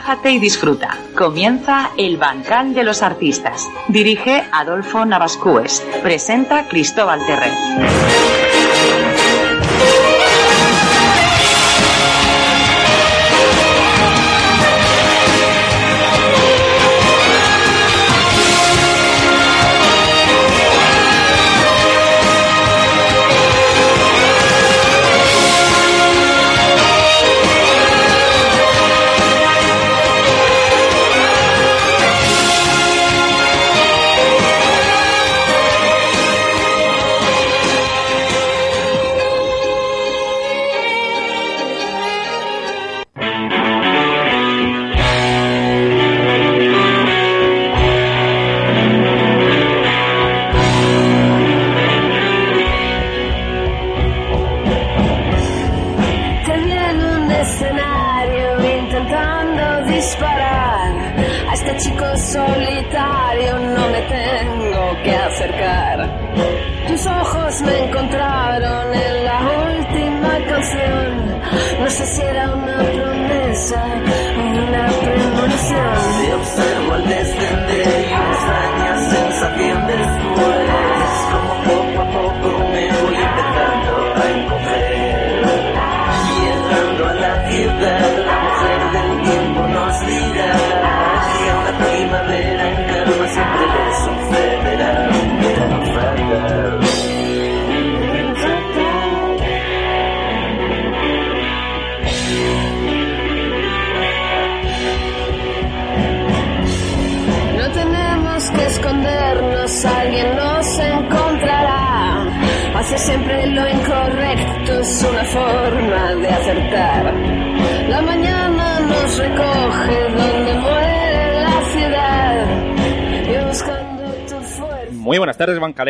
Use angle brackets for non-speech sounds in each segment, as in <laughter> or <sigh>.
Relájate y disfruta. Comienza El Bancal de los Artistas. Dirige Adolfo Navascues. Presenta Cristóbal Terrer.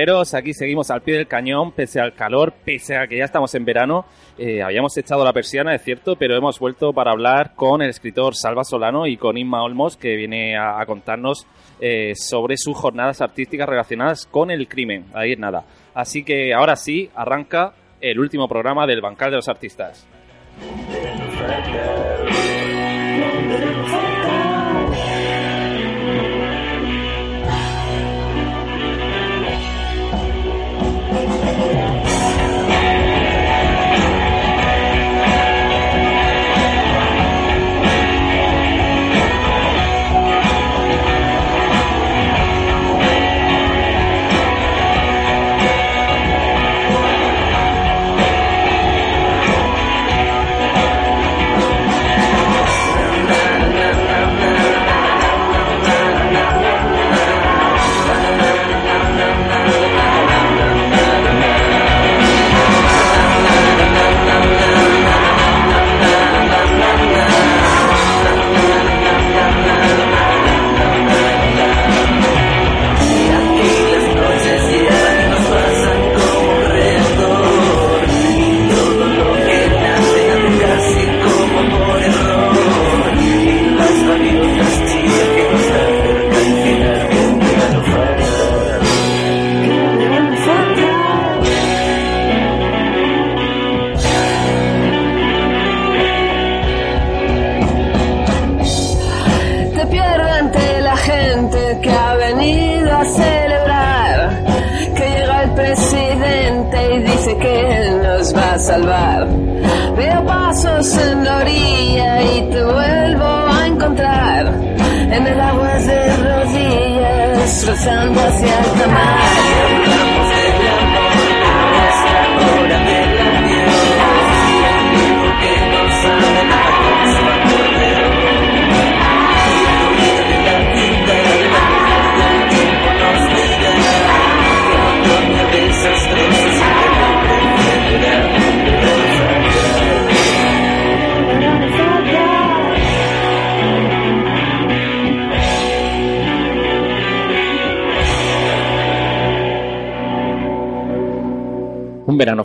Aquí seguimos al pie del cañón, pese al calor, pese a que ya estamos en verano. Eh, habíamos echado la persiana, es cierto, pero hemos vuelto para hablar con el escritor Salva Solano y con Inma Olmos, que viene a, a contarnos eh, sobre sus jornadas artísticas relacionadas con el crimen. Ahí es nada. Así que ahora sí, arranca el último programa del Bancal de los Artistas.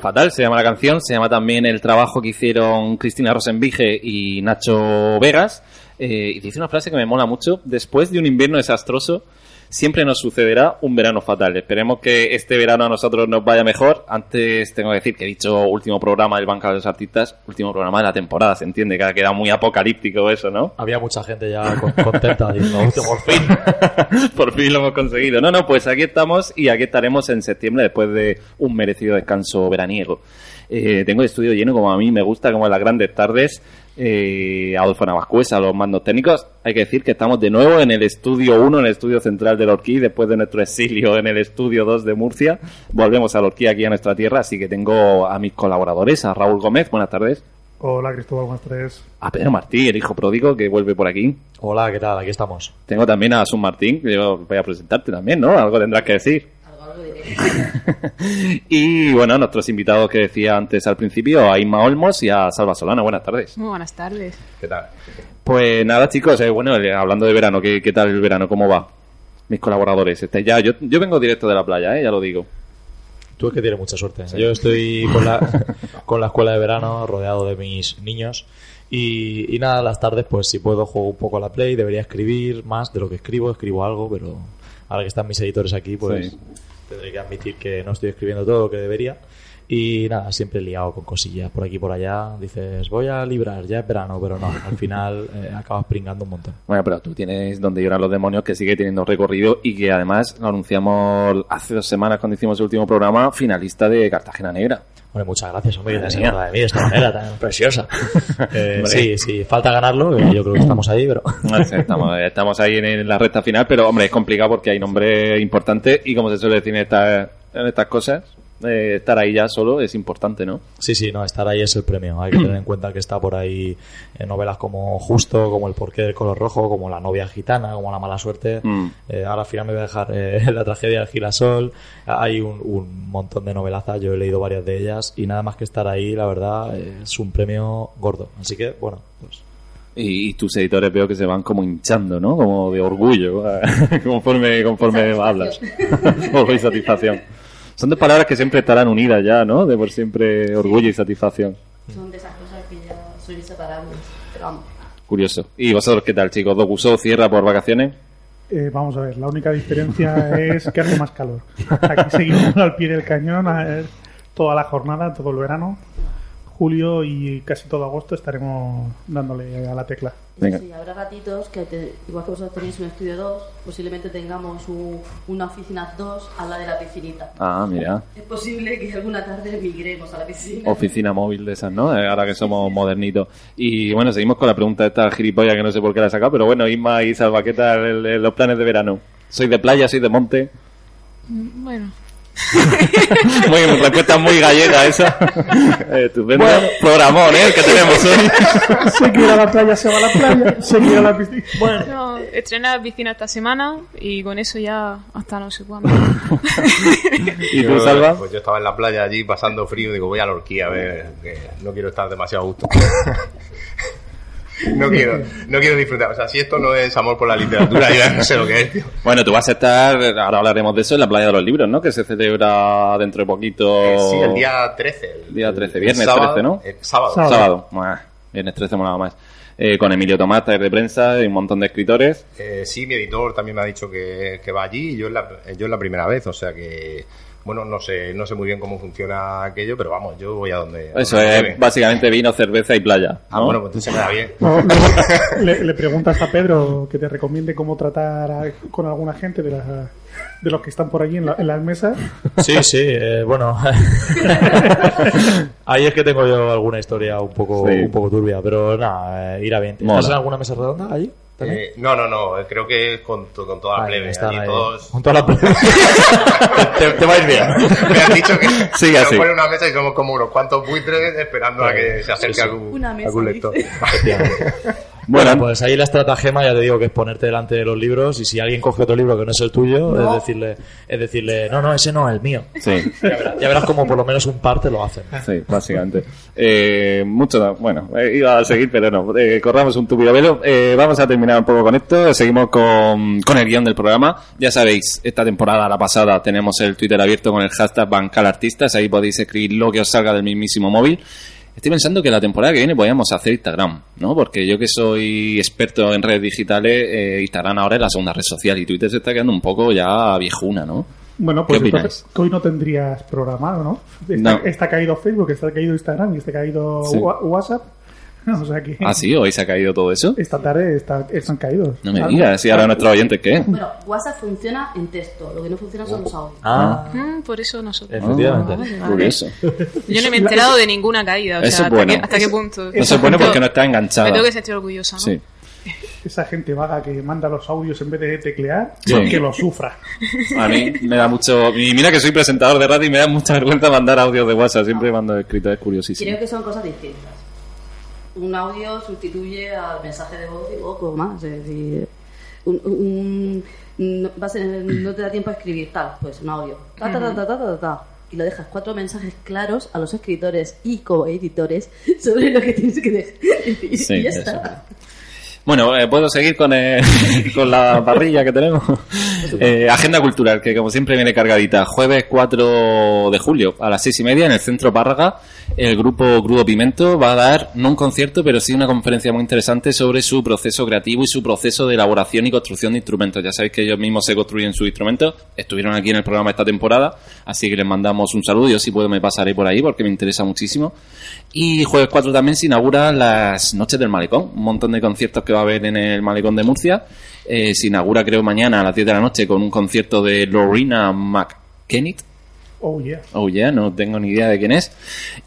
Fatal, se llama la canción, se llama también el trabajo que hicieron Cristina Rosenvige y Nacho Vegas. Eh, y dice una frase que me mola mucho. Después de un invierno desastroso, siempre nos sucederá un verano fatal. Esperemos que este verano a nosotros nos vaya mejor. Antes tengo que decir que he dicho último programa del Banca de los Artistas, último programa de la temporada, se entiende, que ha quedado muy apocalíptico eso, ¿no? Había mucha gente ya con- contenta diciendo, "Hostia, por fin. <laughs> Por fin lo hemos conseguido. No, no, pues aquí estamos y aquí estaremos en septiembre después de un merecido descanso veraniego. Eh, tengo el estudio lleno como a mí me gusta, como en las grandes tardes. Eh, Adolfo Navascués a los mandos técnicos. Hay que decir que estamos de nuevo en el estudio 1, en el estudio central del Orquí, después de nuestro exilio en el estudio 2 de Murcia. Volvemos al Orquí aquí a nuestra tierra, así que tengo a mis colaboradores, a Raúl Gómez, buenas tardes. Hola Cristóbal, buenas tardes. A Pedro Martí, el hijo pródigo, que vuelve por aquí. Hola, ¿qué tal? Aquí estamos. Tengo también a Sun Martín, que yo voy a presentarte también, ¿no? Algo tendrás que decir. <laughs> y bueno, nuestros invitados que decía antes al principio, a Inma Olmos y a Salva Solana. Buenas tardes. Muy buenas tardes. ¿Qué tal? Pues nada, chicos, eh, bueno, eh, hablando de verano, ¿qué, qué tal el verano? ¿Cómo va? Mis colaboradores. Este, ya, yo, yo vengo directo de la playa, ¿eh? ya lo digo. Tú es que tienes mucha suerte. Yo estoy con la, <laughs> con la escuela de verano rodeado de mis niños. Y, y nada, las tardes, pues si puedo, juego un poco a la Play. Debería escribir más de lo que escribo. Escribo algo, pero ahora que están mis editores aquí, pues Sí. Tendré que admitir que no estoy escribiendo todo lo que debería. Y nada, siempre liado con cosillas por aquí y por allá. Dices, voy a librar, ya es verano, pero no. Al final <laughs> eh, acabas pringando un montón. Bueno, pero tú tienes donde lloran los demonios que sigue teniendo recorrido y que además lo anunciamos hace dos semanas cuando hicimos el último programa, finalista de Cartagena Negra. Hombre, muchas gracias, hombre, que de mí de esta manera tan <laughs> preciosa. Eh, sí, sí, falta ganarlo, yo creo que estamos ahí, pero... <laughs> No sé, estamos, estamos ahí en, en la recta final, pero hombre, es complicado porque hay nombre importante y como se suele decir en, esta- en estas cosas, eh, estar ahí ya solo es importante, ¿no? Sí, sí, no, estar ahí es el premio. Hay que tener en cuenta que está por ahí en novelas como Justo, como El porqué del color rojo, como La novia gitana, como La mala suerte. Mm. Eh, ahora al final me voy a dejar eh, <laughs> La tragedia del girasol. Hay un, un montón de novelazas, yo he leído varias de ellas y nada más que estar ahí, la verdad, es un premio gordo. Así que, bueno, pues... Y, y tus editores veo que se van como hinchando, ¿no? Como de orgullo, <laughs> conforme, conforme hablas. <laughs> Orgullo y satisfacción. Son dos palabras que siempre estarán unidas ya, ¿no? De por siempre orgullo y satisfacción. Son de esas cosas que ya son inseparables. Pero vamos. Curioso. ¿Y vosotros qué tal, chicos? ¿Docuso cierra por vacaciones? Eh, vamos a ver, la única diferencia <laughs> es que hace más calor. Aquí seguimos al pie del cañón toda la jornada, todo el verano. Julio y casi todo agosto estaremos dándole a la tecla. Venga. Sí, habrá ratitos que, te- igual que vosotros tenéis un estudio 2, posiblemente tengamos un- una oficina 2 a la de la piscinita. Ah, mira. Es posible que alguna tarde migremos a la piscina. Oficina móvil de esas, ¿no? Eh, Ahora que somos modernitos. Y bueno, seguimos con la pregunta de esta gilipollas que no sé por qué la he sacado, pero bueno, Isma y Salva, ¿qué tal el- el- los planes de verano? ¿Soy de playa, soy de monte? Bueno, <laughs> Muy, respuesta muy gallega esa. <laughs> Eh, estupendo. Programón, ¿eh? El que tenemos hoy. <laughs> Se quiere a la playa, se va a la playa. Se quiere a la piscina. Bueno, no, esta semana y con eso ya hasta no sé cuándo. ¿Y tú, Yo, Salva? Pues yo estaba en la playa allí pasando frío, digo, voy a la horquilla a ver, que no quiero estar demasiado a gusto. No quiero, no quiero disfrutar. O sea, si esto no es amor por la literatura, yo ya no sé lo que es, tío. Bueno, tú vas a estar, ahora hablaremos de eso, en la playa de los libros, ¿no? Que se celebra dentro de poquito. Eh, Sí, el día 13. El, Día 13, el viernes sábado- 13, ¿no? eh, sábado. Sábado. Sábado. Buah, viernes 13 molaba más. Eh, con Emilio Tomás, taller de prensa y un montón de escritores. Eh, sí, mi editor también me ha dicho que, que va allí y yo es la, yo es la primera vez, o sea que, bueno, no sé, no sé muy bien cómo funciona aquello, pero vamos, yo voy a donde... Eso donde es básicamente vino, cerveza y playa. Ah, ¿no? bueno, pues entonces se me da bien. no, <laughs> le, le preguntas a Pedro que te recomiende cómo tratar a- con alguna gente de, la- de los que están por allí en, la- en las mesas. Sí, sí, eh, bueno. <laughs> Ahí es que tengo yo alguna historia un poco, Sí. un poco turbia, pero nada, eh, irá bien. ¿Estás en alguna mesa redonda allí? ¿También? Eh, no, no, no, creo que con, con toda la Vale, plebe. allí ahí. todos Junto a la plebe. <laughs> te, te va a ir bien. me han dicho que <laughs> Sigue nos así. ponen una mesa y somos como unos cuantos buitres esperando a que se acerque Sí, sí. algún, Una mesa, algún lector. <laughs> Bueno, Bueno, pues ahí la estratagema, ya te digo, que es ponerte delante de los libros y si alguien coge otro libro que no es el tuyo, es decirle, es decirle, no, no, ese no es el mío. sí. Ya verás, ya verás como por lo menos un par te lo hacen. Sí, básicamente. Eh, mucho, bueno, eh, iba a seguir, pero no. Eh, corramos un tupido velo. Eh, vamos a terminar un poco con esto. Seguimos con, con el guion del programa. Ya sabéis, esta temporada, la pasada, tenemos el Twitter abierto con el hashtag Bancal Artistas. Ahí podéis escribir lo que os salga del mismísimo móvil. Estoy pensando que la temporada que viene podríamos hacer Instagram, ¿no? Porque yo que soy experto en redes digitales, eh, Instagram ahora es la segunda red social y Twitter se está quedando un poco ya viejuna, ¿no? Bueno, pues ¿Qué entonces que hoy no tendrías programado, ¿no? Está, No. está caído Facebook, está caído Instagram y está caído Sí. WhatsApp. <laughs> O sea que Ah, sí, hoy se ha caído todo eso. esta tarde está- están caídos. No me Ah, digas, si ahora nuestros oyentes qué. Bueno, WhatsApp funciona en texto, lo que no funciona son los audios. Ah, Mm, por eso nosotros. efectivamente. Vale, vale. Curioso. Yo no me he enterado de ninguna caída. O Eso es ¿hasta, bueno. qué, hasta qué punto? No se pone porque no está Me enganchada. tengo que sentir orgullosa, ¿no? Sí. Esa gente vaga que manda los audios en vez de teclear, Sí. que lo sufra. A mí me da mucho... Y mira que soy presentador de radio y me da mucha vergüenza mandar audios de WhatsApp. Siempre mando escrito, es curiosísimo. Creo que son cosas distintas. Un audio sustituye al mensaje de voz y poco más. Es decir, un, un- no, va a ser- no te da tiempo a escribir tal, pues un audio. Ta, ta, ta, ta, ta, ta, ta. Y lo dejas cuatro mensajes claros a los escritores y coeditores sobre lo que tienes que decir. Sí, y ya eso. está. Bueno, eh, puedo seguir con, eh, <laughs> con la parrilla que tenemos. Eh, agenda cultural, que como siempre viene cargadita. Jueves 4 de julio a las seis y media en el Centro Párraga, el grupo Crudo Pimento va a dar, no un concierto, pero sí una conferencia muy interesante sobre su proceso creativo y su proceso de elaboración y construcción de instrumentos. Ya sabéis que ellos mismos se construyen sus instrumentos. Estuvieron aquí en el programa esta temporada, así que les mandamos un saludo. Yo si puedo me pasaré por ahí porque me interesa muchísimo. Y jueves 4 también se inauguran las Noches del Malecón, un montón de conciertos que va a haber en el Malecón de Murcia. Eh, se inaugura creo mañana a las 10 de la noche con un concierto de Lorena McKennitt. Oh, yeah. Oh yeah, no tengo ni idea de quién es.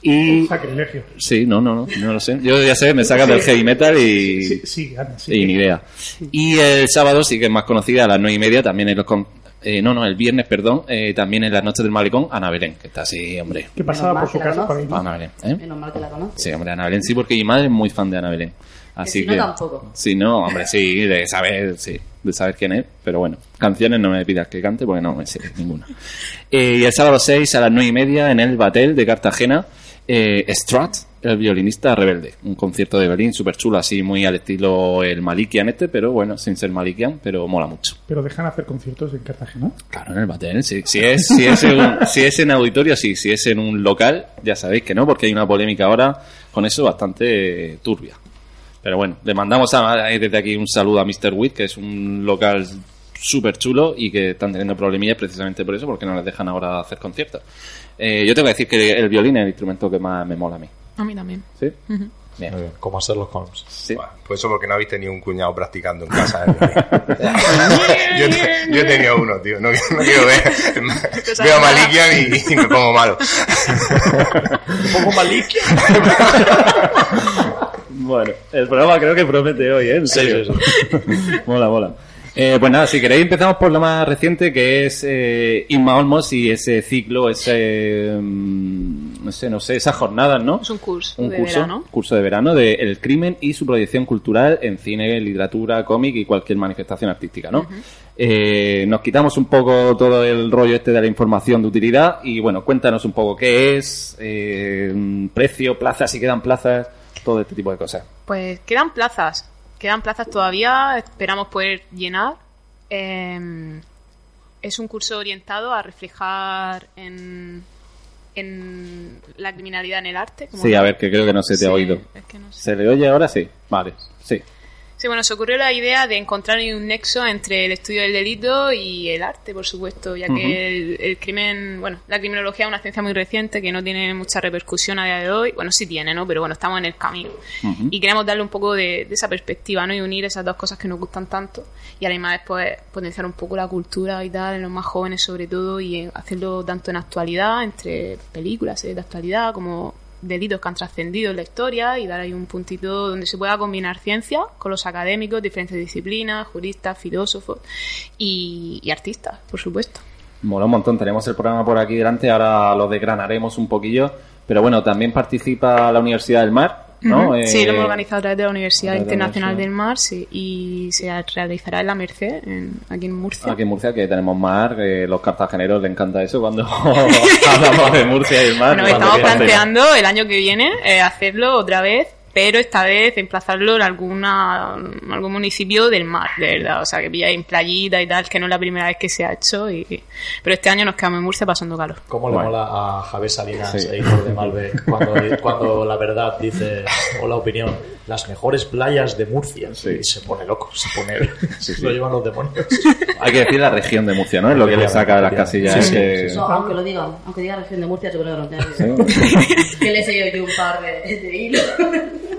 Y Sacrilegio. sí, no, no, no, no lo sé. Yo ya sé, me sacan del heavy metal y, Sí, sí, Ana, sí. y ni idea. Y el sábado sí que es más conocida, a las 9 y media, también en los con- eh, no, no, el viernes, perdón, eh, también en las noches del Malecón, Ana Belén, que está así, hombre. ¿Qué pasaba por su que casa. Ana Belén, ¿eh? Menos mal que la conoces. Sí, hombre, Ana Belén sí, porque mi madre es muy fan de Ana Belén. Así si no, que, tampoco. Sí, no, hombre, sí, de saber, sí, de saber quién es, pero bueno, canciones no me pidas que cante porque no me sé ninguna. Eh, y el sábado 6 a las 9 y media en el Batel de Cartagena, eh, Strat, el violinista rebelde. Un concierto de Berlín súper chulo, así muy al estilo el Malikian este, pero bueno, sin ser Malikian, pero mola mucho. Pero dejan hacer conciertos en Cartagena. Claro, en el Batel, sí. Si es, si es, en, si es en auditorio, sí. Si es en un local, ya sabéis que no, porque hay una polémica ahora con eso bastante turbia. Pero bueno, le mandamos a, desde aquí un saludo a Mr. Witt, que es un local súper chulo y que están teniendo problemillas precisamente por eso, porque no les dejan ahora hacer conciertos. Eh, yo tengo que decir que el violín es el instrumento que más me mola a mí. A mí también. ¿Sí? Bien. bien, como a Sherlock Holmes. Sí. Bueno, pues eso porque no habéis tenido un cuñado practicando en casa. ¿eh? <laughs> yo, te- yo he tenido uno, tío. No, no quiero ver. Veo a Malikian y, y me pongo malo. Un poco maliquia. Bueno, el programa creo que promete hoy, ¿eh? En Sí, serio. sí, <laughs> mola, mola. Eh, pues nada, si queréis empezamos por lo más reciente que es eh, Inma Olmos y ese ciclo, ese, mm, no sé, no sé, esas jornadas, ¿no? Es un curso Un de curso, verano. curso de verano de El crimen y su proyección cultural en cine, literatura, cómic y cualquier manifestación artística, ¿no? Eh, nos quitamos un poco todo el rollo este de la información de utilidad y bueno, cuéntanos un poco qué es, eh, precio, plazas, si quedan plazas, todo este tipo de cosas. Pues quedan plazas. Quedan plazas todavía. Esperamos poder llenar. Eh, es un curso orientado a reflejar en, en la criminalidad en el arte. como Sí, a ver, que creo que no se te Sí, ha oído. es que no sé. ¿Se le oye ahora? Sí. Vale, sí. Sí, bueno, se ocurrió la idea de encontrar un nexo entre el estudio del delito y el arte, por supuesto, ya que el, el crimen, bueno, la criminología es una ciencia muy reciente que no tiene mucha repercusión a día de hoy. Bueno, sí tiene, ¿no? Pero bueno, estamos en el camino. Y queremos darle un poco de, de esa perspectiva, ¿no? Y unir esas dos cosas que nos gustan tanto. Y además después potenciar un poco la cultura y tal, en los más jóvenes sobre todo, y hacerlo tanto en actualidad, entre películas, series de actualidad, como delitos que han trascendido en la historia y dar ahí un puntito donde se pueda combinar ciencia con los académicos, diferentes disciplinas, juristas, filósofos y, artistas, por supuesto. Mola un montón. Tenemos el programa por aquí delante, ahora lo desgranaremos un poquillo. Pero bueno, también participa la Universidad del Mar, ¿no? Ujú. Eh, sí, lo hemos organizado a través de la Universidad de la Internacional Universidad. del Mar sí, y se realizará en la Merced, en- aquí en Murcia. Aquí en Murcia, que tenemos mar, que los cartageneros les encanta eso cuando <laughs> hablamos de Murcia y el mar. Bueno, estamos planteando el año que viene eh, hacerlo otra vez, pero esta vez emplazarlo en alguna en algún municipio del mar, de verdad, o sea, que pilláis en playita y tal, que no es la primera vez que se ha hecho, y, pero este año nos quedamos en Murcia pasando calor. ¿Cómo le Bueno. mola a Javier Salinas, Sí. editor de Malbec, cuando, cuando la verdad dice, o la opinión, las mejores playas de Murcia? Sí. Y se pone loco, se pone... Sí, sí. Lo llevan los demonios. Hay que decir la región de Murcia, ¿no? Es lo que le saca de las casillas. Sí, es sí, que- sí, No, aunque lo digan, aunque diga región de Murcia, se pone nervioso. Sí. <laughs> que le he seguido yo un par de, de hilos.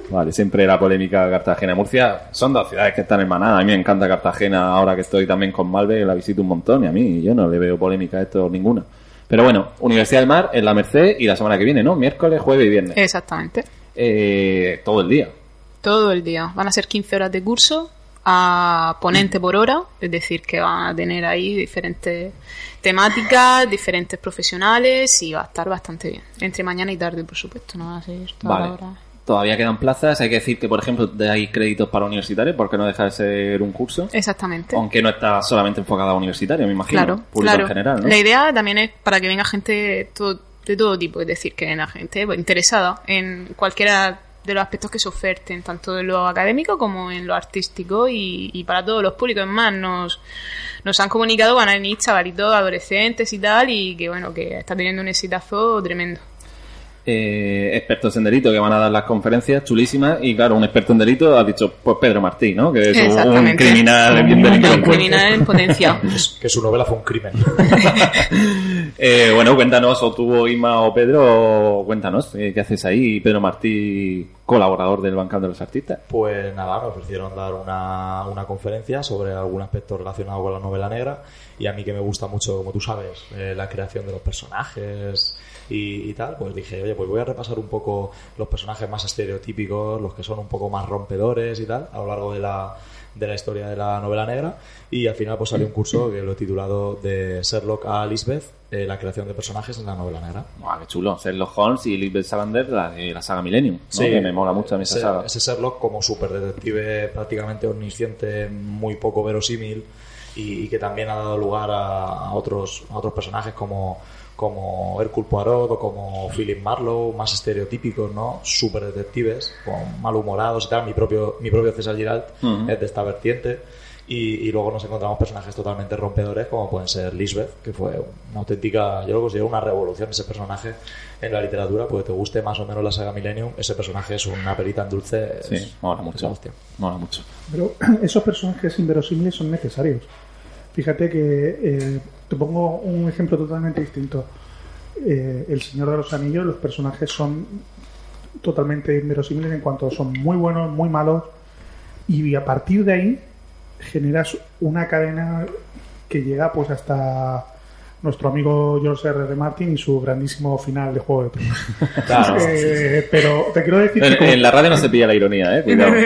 Vale, siempre la polémica Cartagena-Murcia. Son dos ciudades que están hermanadas. A mí me encanta Cartagena ahora que estoy también con Malve, la visito un montón y a mí yo no le veo polémica a esto ninguna. Pero bueno, Universidad del Mar en la Merced y la semana que viene, ¿no? Miércoles, jueves y viernes. Exactamente. Eh, todo el día. Todo el día. Van a ser 15 horas de curso a ponente por hora, es decir, que van a tener ahí diferentes temáticas, diferentes profesionales y va a estar bastante bien. Entre mañana y tarde, por supuesto, no va a ser toda Vale. la hora. Todavía quedan plazas. Hay que decir que, por ejemplo, hay créditos para universitarios porque no deja de ser un curso. Exactamente. Aunque no está solamente enfocado a universitarios, me imagino. Claro, Público claro. en general, ¿no? La idea también es para que venga gente todo- de todo tipo, es decir, que venga gente pues, interesada en cualquiera de los aspectos que se oferten, tanto en lo académico como en lo artístico y, y para todos los públicos. Es más, nos, nos han comunicado van a venir chavalitos, adolescentes y tal, y que bueno, que está teniendo un exitazo tremendo. Eh, expertos en delito que van a dar las conferencias chulísimas y claro, un experto en delito ha dicho pues Pedro Martí, ¿no? Que es un- criminal bien Un criminal en potencia. <laughs> que su novela fue un crimen. <laughs> Eh, bueno, cuéntanos, o tú, Isma o Pedro, cuéntanos, eh, ¿qué haces ahí? Pedro Martí, colaborador del Bancal de los Artistas. Pues nada, me ofrecieron dar una, una conferencia sobre algún aspecto relacionado con la novela negra y a mí que me gusta mucho, como tú sabes, eh, la creación de los personajes y, y tal, pues dije, oye, pues voy a repasar un poco los personajes más estereotípicos, los que son un poco más rompedores y tal, a lo largo de la, de la historia de la novela negra y al final pues salió un curso que lo he titulado de Sherlock a Lisbeth, eh, la creación de personajes en la novela negra. Qué chulo, Sherlock Holmes y Lisbeth Salander, la, de la saga Millennium, ¿no? Sí. que me mola mucho a mí esa ese, saga. ese Sherlock como superdetective prácticamente omnisciente, muy poco verosímil y, y que también ha dado lugar a, a otros, a otros personajes como, como Hercule Poirot o como Philip Marlowe, más estereotípicos, ¿no? Superdetectives, con malhumorados y tal. Mi propio, mi propio César Giralt Ujú. es de esta vertiente. Y, y luego nos encontramos personajes totalmente rompedores como pueden ser Lisbeth, que fue una auténtica, yo lo considero una revolución ese personaje en la literatura, porque te guste más o menos la saga Millennium, ese personaje es una perita en dulce. Sí, es- mola es mucho, hostia. mola mucho. Pero <clears throat> esos personajes inverosímiles son necesarios. Fíjate que eh, te pongo un ejemplo totalmente distinto. Eh, el Señor de los Anillos, los personajes son totalmente inverosímiles en cuanto son muy buenos, muy malos, y a partir de ahí generas una cadena que llega pues hasta nuestro amigo George R. R. Martin y su grandísimo final de Juego de Tronos. <laughs> Claro. Eh, pero te quiero decir que En, como- en la radio no se pilla la ironía, eh, cuidado. <laughs>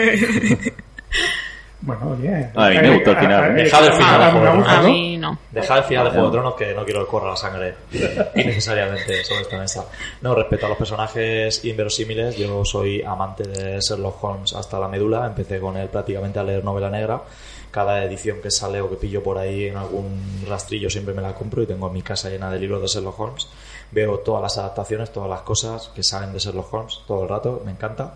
Bueno, oye. A mí me gustó el final, ¿eh? Dejad el final de Juego de gusta, A ¿no? mí no. Dejar el final de Juego de Tronos que no quiero que corra la sangre <laughs> innecesariamente sobre esta mesa. No, respecto a los personajes inverosímiles, yo soy amante de Sherlock Holmes hasta la médula. Empecé con él prácticamente a leer novela negra. Cada edición que sale o que pillo por ahí en algún rastrillo siempre me la compro y tengo en mi casa llena de libros de Sherlock Holmes. Veo todas las adaptaciones, todas las cosas que salen de Sherlock Holmes todo el rato, me encanta.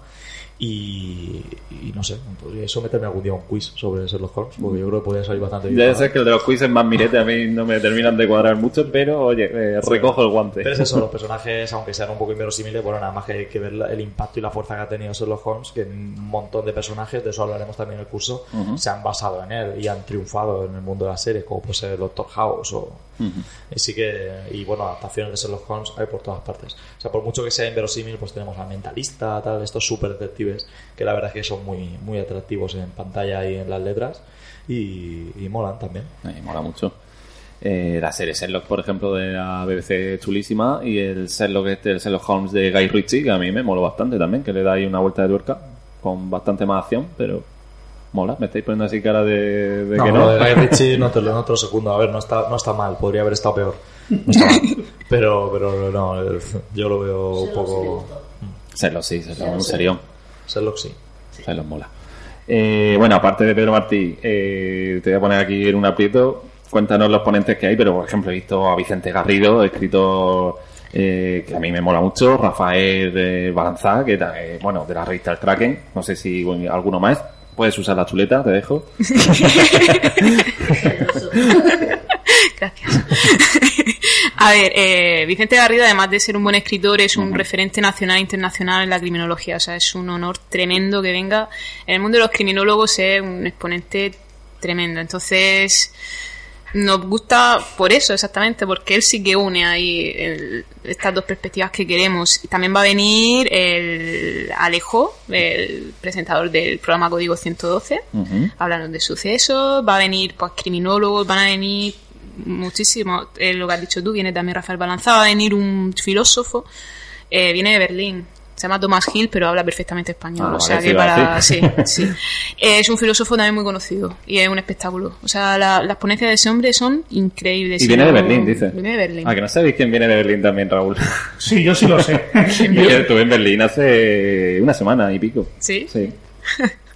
Y, y no sé, podría someterme algún día a un quiz sobre Sherlock Holmes, porque yo creo que podría salir bastante bien. Debe ser que el de los quizzes más mirete a mí no me terminan de cuadrar mucho, pero oye, eh, recojo el guante. Pero es eso, los <laughs> personajes, aunque sean un poco inverosímiles, bueno, nada más que que ver la- el impacto y la fuerza que ha tenido Sherlock Holmes, que un montón de personajes, de eso hablaremos también en el curso, Ujú. se han basado en él y han triunfado en el mundo de la serie, como puede ser el Doctor House o... Y sí que, y bueno, adaptaciones de Sherlock Holmes hay por todas partes. O sea, por mucho que sea inverosímil, pues tenemos al mentalista, tal, estos super detectives, que la verdad es que son muy, muy atractivos en pantalla y en las letras, y, y molan también. Me mola mucho. Eh, la serie Sherlock, por ejemplo, de la BBC chulísima y el Sherlock, este, el Sherlock Holmes de Guy Ritchie, que a mí me moló bastante también, que le da ahí una vuelta de tuerca con bastante más acción, pero mola. Me estáis poniendo así cara de, de No, que lo no. de Guy Ritchie no te, lo, no te lo secundo. A ver, no está, no está mal, podría haber estado peor. No está mal. Pero, pero no, yo lo veo un poco. Sherlock sí, Sherlock, en serio. Sherlock sí. Sherlock mola. Eh, bueno, aparte de Pedro Martí, eh, te voy a poner aquí en un aprieto. Cuéntanos los ponentes que hay, pero por ejemplo he visto a Vicente Garrido, escritor eh, que a mí me mola mucho, Rafael de Balanzá, que eh, bueno, de la revista El Kraken, no sé si bueno, alguno más, puedes usar la chuleta, te dejo. <laughs> <laughs> Gracias. A ver, eh, Vicente Garrido, además de ser un buen escritor, es un referente nacional e internacional en la criminología. O sea, es un honor tremendo que venga. En el mundo de los criminólogos es un exponente tremendo. Entonces, nos gusta por eso, exactamente, porque él sí que une ahí el- estas dos perspectivas que queremos. Y también va a venir el Alejo, el presentador del programa Código 112, Ujú. hablarnos de sucesos, va a venir pues criminólogos, van a venir muchísimo, eh, lo que has dicho tú, viene también Rafael Balanza, va a venir un filósofo, eh, viene de Berlín. Se llama Thomas Hill, pero habla perfectamente español. Ah, o sea vale, que para. Sí, sí. <laughs> Eh, es un filósofo también muy conocido y es un espectáculo. O sea, la- las ponencias de ese hombre son increíbles. Y viene de Berlín, dice. Viene de Berlín. Ah, que no sabéis quién viene de Berlín también, Raúl. <laughs> Sí, yo sí lo sé. <laughs> Yo estuve en Berlín hace una semana y pico. ¿Sí? Sí.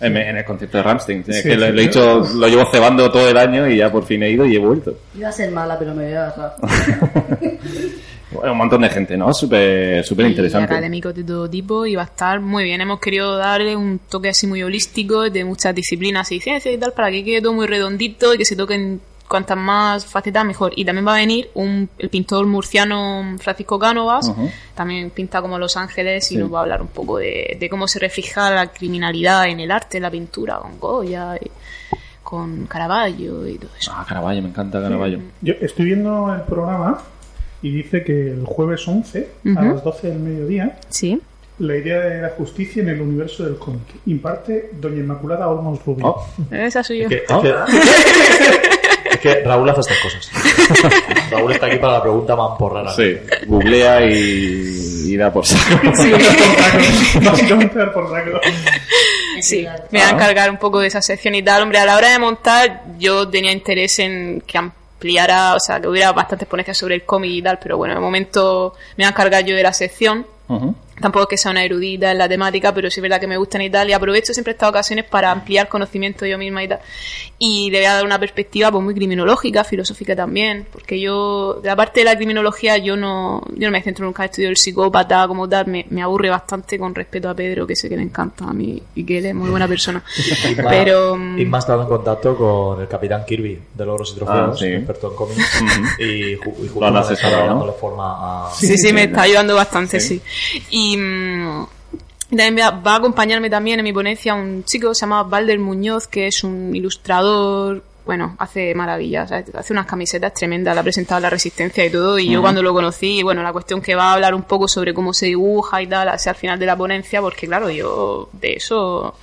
En, en el concierto de Ramstein. Sí, que lo, sí. lo he dicho, lo llevo cebando todo el año y ya por fin he ido y he vuelto. Iba a ser mala, pero me voy a agarrar. <laughs> Bueno, un montón de gente, ¿no? Súper súper y interesante. académicos de todo tipo y va a estar muy bien. Hemos querido darle un toque así muy holístico de muchas disciplinas y ciencias y tal para que quede todo muy redondito y que se toquen cuantas más facetas mejor. Y también va a venir un, el pintor murciano Francisco Cánovas, también pinta como Los Ángeles y Sí. nos va a hablar un poco de, de cómo se refleja la criminalidad en el arte, en la pintura, con Goya, y con Caravaggio y todo eso. Ah, Caravaggio, me encanta Caravaggio. Yo estoy viendo el programa y dice que el jueves 11 a las 12 del mediodía Sí. la idea de la justicia en el universo del cómic imparte Doña Inmaculada Olmos Rubio. Oh, Esa soy yo. Es que, es que- <laughs> es que Raúl hace estas cosas. <laughs> Raúl está aquí para la pregunta mamporrara. sí, googlea y, y da por saco. Básicamente <laughs> dar por saco. Sí, me voy a Ah. encargar un poco de esa sección y tal. Hombre, a la hora de montar, yo tenía interés en que ampliara, o sea, que hubiera bastantes ponencias sobre el cómic y tal, pero bueno, de momento me voy a encargar yo de la sección. Ujú. Tampoco es que sea una erudita en la temática, pero sí es verdad que me gustan y tal. Y aprovecho siempre estas ocasiones para ampliar conocimiento yo misma y tal. Y le voy a dar una perspectiva pues, muy criminológica, filosófica también. Porque yo, de la parte de la criminología, yo no, yo no me centro nunca en estudio del psicópata como tal. Me, me aburre bastante con respeto a Pedro, que sé que le encanta a mí y que él es muy buena persona. <laughs> Pero. mm, Inma ha estado en contacto con el capitán Kirby de Logros y Trofeos, Ah, sí. experto en cómics, y, ju- y justo Lo han asesorado, ¿no? dándole forma a... Sí, sí, me está ayudando bastante, sí. Y mm, también va, va a acompañarme también en mi ponencia un chico que se llama Valder Muñoz, que es un ilustrador, bueno, hace maravillas, hace unas camisetas tremendas, la ha presentado en la Resistencia y todo, y yo cuando lo conocí, bueno, la cuestión que va a hablar un poco sobre cómo se dibuja y tal, hacia al final de la ponencia, porque claro, yo de eso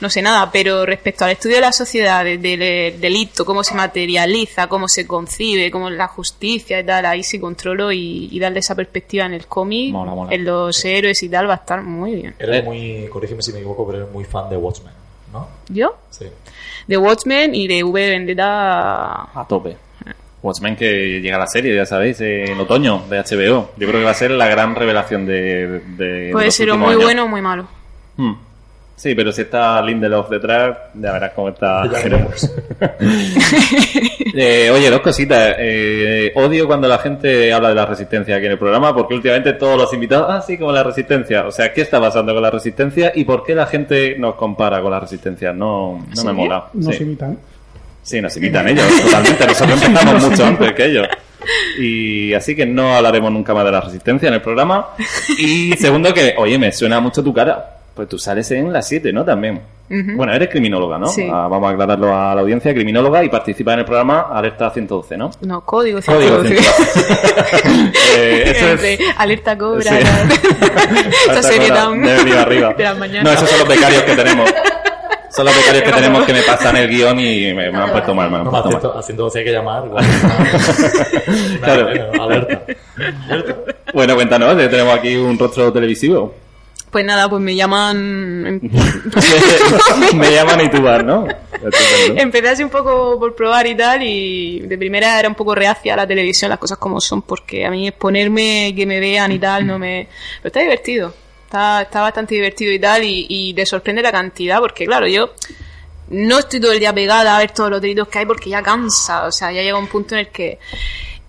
no sé nada, pero respecto al estudio de la sociedad, de- del delito, cómo se materializa, cómo se concibe, cómo es la justicia y tal, ahí sí controlo y, y darle esa perspectiva en el cómic, en los héroes y tal, va a estar muy bien. Él es muy, corrígeme si me equivoco, pero es muy fan de Watchmen, ¿no? ¿Yo? Sí. De Watchmen y de V Vendetta. A tope. Watchmen que llega a la serie, ya sabéis, en otoño de HBO. Yo creo que va a ser la gran revelación de. de Puede los ser o muy años. bueno o muy malo. Hmm. Sí, pero si está Lindelof detrás, ya verás cómo está. Ya veremos. <laughs> Eh, oye, dos cositas. Eh, odio cuando la gente habla de la resistencia aquí en el programa, porque últimamente todos los invitados, ah, sí, como la resistencia. O sea, ¿qué está pasando con la resistencia y por qué la gente nos compara con la resistencia? No, no me mola. Nos Sí. imitan. Sí, nos imitan ellos, totalmente. Nosotros <laughs> empezamos mucho antes que ellos. Y así que no hablaremos nunca más de la resistencia en el programa. Y segundo que, oye, me suena mucho tu cara. Pues tú sales en las 7, ¿no? También. Bueno, eres criminóloga, ¿no? Sí. Ah, vamos a aclararlo a la audiencia, criminóloga y participa en el programa Alerta 112, ¿no? No, código Código 112. 112. <laughs> Eh, eso es- Entre Alerta cobra. Sí. Esa <laughs> Alerta serie tan. <laughs> de arriba arriba. de las mañanas. No, esos son los becarios que tenemos. Son los becarios que tenemos que me pasan el guion y me, me han puesto mal, me han No, puesto mal. a 112 hay que llamar. igual. Claro. Bueno, alerta. Bueno, cuéntanos, tenemos aquí un rostro televisivo. Pues nada, pues me llaman. <laughs> <laughs> me llaman y tú vas, ¿no? <laughs> Empecé así un poco por probar y tal, y de primera era un poco reacia a la televisión, las cosas como son, porque a mí exponerme, que me vean y tal, no me. Pero está divertido, está, está bastante divertido y tal, y, y te sorprende la cantidad, porque claro, yo no estoy todo el día pegada a ver todos los delitos que hay porque ya cansa, o sea, ya llega un punto en el que.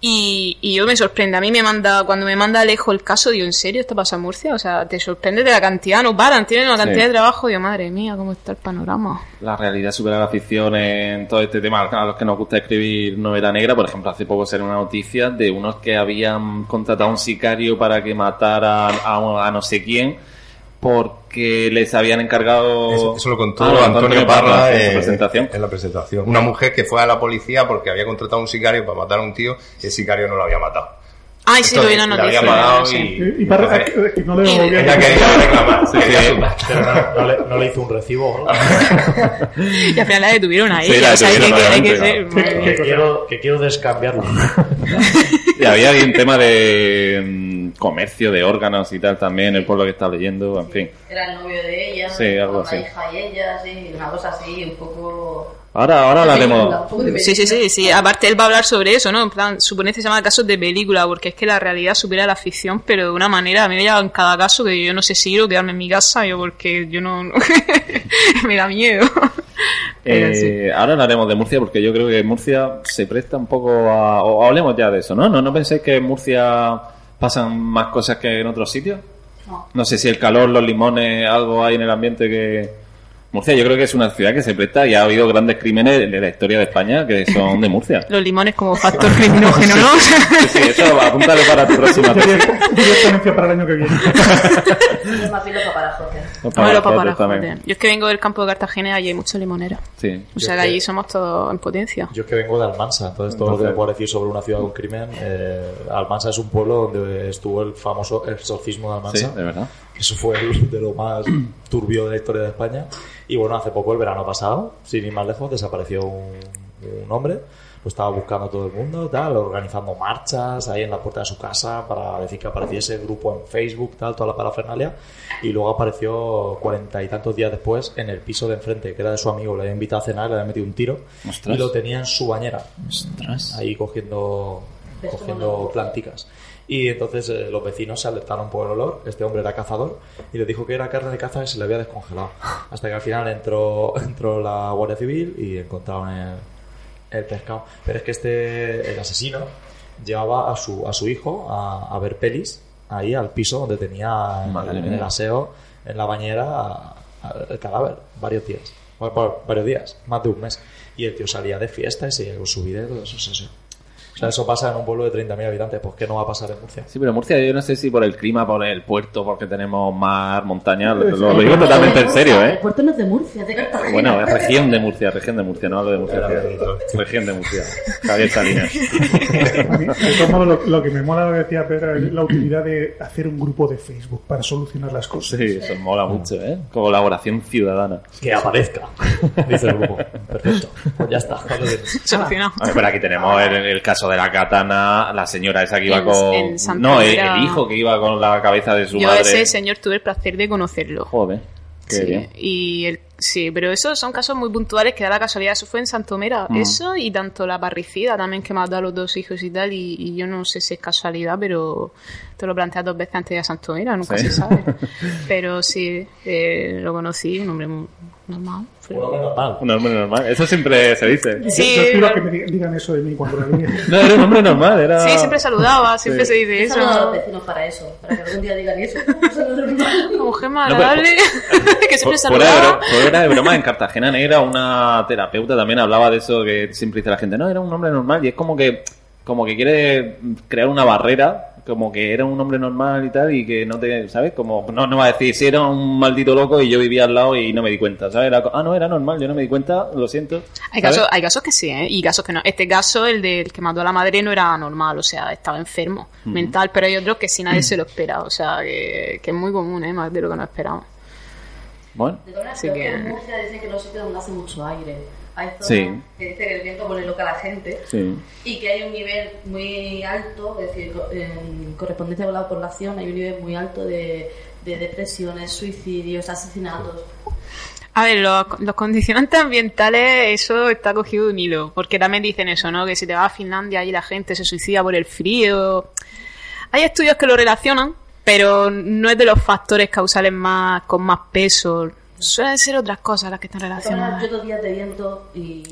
Y, y yo me sorprende, a mí me manda, cuando me manda Alejo el caso, digo, ¿en serio esto pasa en Murcia? O sea, te sorprende de la cantidad, no paran, tienen una cantidad Sí. de trabajo, digo, madre mía, cómo está el panorama. La realidad supera la ficción en todo este tema. A los que nos gusta escribir novela negra, por ejemplo, hace poco salió una noticia de unos que habían contratado a un sicario para que matara a, a no sé quién porque les habían encargado... Eso, eso lo contó Ah, contó Antonio Parra en su presentación. en la presentación. Una mujer que fue a la policía porque había contratado a un sicario para matar a un tío y el sicario no lo había matado. Ay, sí, lo vi en la noticia. había pagado sí. y, que- que no le ella quería reclamar. Sí, sí. Pero no, no le, no le hizo un recibo. ¿no? <laughs> Y al final la detuvieron a Sí, la que, detuvieron, hay que obviamente, ser... ¿Qué- madre qué mía. que, quiero, que quiero descambiarlo. Y había ahí un tema de comercio de órganos y tal también, el pueblo que está leyendo, en fin. Era el novio de ella, Sí, algo así. hija y ella, sí, una cosa así, un poco... Ahora, ahora hablaremos... Sí, sí, sí, sí. Aparte él va a hablar sobre eso, ¿no? En plan, supone que se llama casos de película, porque es que la realidad supera la ficción, pero de una manera, a mí me lleva en cada caso que yo no sé si ir o quedarme en mi casa, yo porque yo no... <laughs> me da miedo. Sí. <laughs> Eh, ahora hablaremos de Murcia porque yo creo que Murcia se presta un poco a... O hablemos ya de eso, ¿no? ¿No, no pensáis que Murcia pasan más cosas que en otros sitios? No. No sé si el calor, los limones, algo hay en el ambiente que... Murcia yo creo que es una ciudad que se presta y ha habido grandes crímenes de la historia de España que son de Murcia. <laughs> Los limones como factor criminógeno, ¿no? Sí, sí, eso apúntalo para tu próxima Yo para el año que viene. Es más piloto para Jorge. Para joder. Yo es que vengo del campo de Cartagena y allí hay mucha limonera. Sí. O sea que allí somos todos en potencia. Yo es que vengo de Almansa, entonces todo lo que puedo decir sobre una ciudad con crimen, eh, Almansa es un pueblo donde estuvo el famoso exorcismo de Sí, Almansa. de verdad. Eso fue de lo más <clears throat> turbio de la historia de España. Y bueno, hace poco, el verano pasado, sin ir más lejos, desapareció un, un hombre. Lo estaba buscando todo el mundo, tal, organizando marchas ahí en la puerta de su casa para decir que apareciese el grupo en Facebook, tal, toda la parafernalia. Y luego apareció cuarenta y tantos días después en el piso de enfrente, que era de su amigo. Le había invitado a cenar, le había metido un tiro Ostras. y lo tenía en su bañera Ostras. ahí cogiendo, ¿Ves cómo cogiendo planticas. Y entonces eh, los vecinos se alertaron por el olor. Este hombre era cazador y le dijo que era carne de caza y se le había descongelado. <laughs> Hasta que al final entró, <laughs> entró la Guardia Civil y encontraron el, el pescado. Pero es que este, el asesino, llevaba a su, a su hijo a, a ver pelis ahí al piso donde tenía en, el aseo, en la bañera, a- a- el cadáver, varios días. Bueno, varios días, más de un mes. Y el tío salía de fiesta y seguía con su vida y todo eso. eso, eso. O sea, eso pasa en un pueblo de 30.000 habitantes. ¿Por qué no va a pasar en Murcia? Sí, pero Murcia yo no sé si por el clima, por el puerto, porque tenemos mar, montaña, lo, digo totalmente en serio, El ¿eh? puerto no es de Murcia, es de Cartagena. Bueno, es región de Murcia, región de Murcia, no hablo de Murcia. Región de Murcia. Javier Salinas. De todos modos, lo, lo que me mola lo que decía Pedro es la utilidad de hacer un grupo de Facebook para solucionar las cosas. Sí, eso mola mucho, ¿eh? Colaboración ciudadana. Que aparezca, dice el grupo. Perfecto. Pues ya está. Solucionado. Pero aquí tenemos el, el caso de la katana, la señora esa que iba En- con... en no, el, hijo que iba con la cabeza de su Yo madre. ese señor tuve el placer de conocerlo. Joder, qué Sí, bien. y el, sí, pero esos son casos muy puntuales que da la casualidad. Eso fue en Santomera. Mm. Eso y tanto la parricida también que mató a los dos hijos y tal. Y, y yo no sé si es casualidad, pero te lo planteas dos veces antes de ir a Santomera, nunca Sí. se sabe. <laughs> Pero sí, eh, lo conocí, un hombre muy normal. Un hombre normal. Un hombre normal. Eso siempre se dice. Sí, Yo espero que me digan- eso de mí cuando la. <laughs> No, era un hombre normal, era... Sí, siempre saludaba, siempre Sí. se dice saludado a los eso. vecinos para eso, para que algún día digan eso. Eso <laughs> mujer más agradable, que siempre Fu- Fuera de, saludaba. Fuera de broma, en Cartagena Negra una terapeuta también hablaba de eso que siempre dice la gente, no, era un hombre normal y es como que como que quiere crear una barrera, como que era un hombre normal y tal y que no te, ¿sabes? Como no, no va a decir, si era un maldito loco y yo vivía al lado y no me di cuenta, ¿sabes? Era ah, no, era normal, yo no me di cuenta, lo siento. Hay casos, hay casos que sí, ¿eh? Y casos que no. Este caso, el del que mató a la madre, no era normal, o sea, estaba enfermo mental, pero hay otros que sí nadie <clears throat> se lo espera, o sea, que, que es muy común, ¿eh? Más de lo que nos esperamos. Bueno, De todas maneras, Así creo que- que en Murcia dicen que no sitios donde hace mucho aire. Hay zonas Sí. que dicen que el viento pone loca a la gente sí. y que hay un nivel muy alto, es decir, en correspondencia con la población, hay un nivel muy alto de, de depresiones, suicidios, asesinatos. A ver, los, los condicionantes ambientales, eso está cogido de un hilo, porque también dicen eso, ¿no? Que si te vas a Finlandia y la gente se suicida por el frío. Hay estudios que lo relacionan, pero no es de los factores causales más con más peso. Suelen ser otras cosas las que están relacionadas. yo dos días de viento y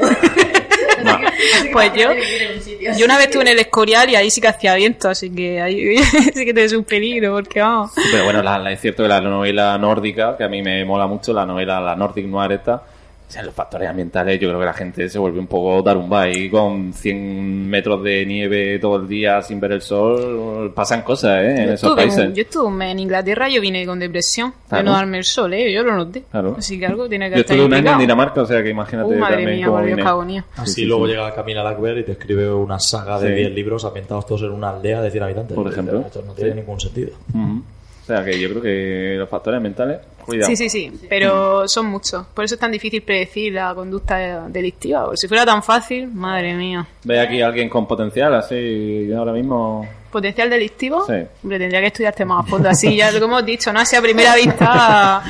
lo. <laughs> Pues yo, un sitio yo una vez estuve en el Escorial y ahí sí que hacía viento, así que ahí <laughs> sí que tienes un peligro, porque vamos. Pero bueno, la- la- es cierto que la novela nórdica, que a mí me mola mucho, la novela, la Nordic Noir esta, o sea, los factores ambientales, yo creo que la gente se vuelve un poco tarumba y con 100 metros de nieve todo el día sin ver el sol, pasan cosas, ¿eh? En Yo esos estuve, países. yo estuve en Inglaterra, yo vine con depresión de Claro. no darme el sol, ¿eh? Yo lo noté. Claro. Así que algo tiene que Yo estar estuve un año en. Dinamarca, o sea que imagínate Uh, madre también mía, cómo por Dios, vine. agonía. Así Sí, sí, luego sí. llega Camila Lackberg y te escribe una saga de Sí. 10 libros ambientados todos en una aldea de 100 habitantes. Por ejemplo. Esto no tiene Sí. ningún sentido. Ujú. O sea que yo creo que los factores ambientales, cuidado. Sí, sí, sí, pero son muchos. Por eso es tan difícil predecir la conducta delictiva. Porque si fuera tan fácil, madre mía. ¿Ve aquí a alguien con potencial así ahora mismo? ¿Potencial delictivo? Sí. Hombre, tendría que estudiarte más a fondo. Así ya, como hemos dicho, no así a primera vista.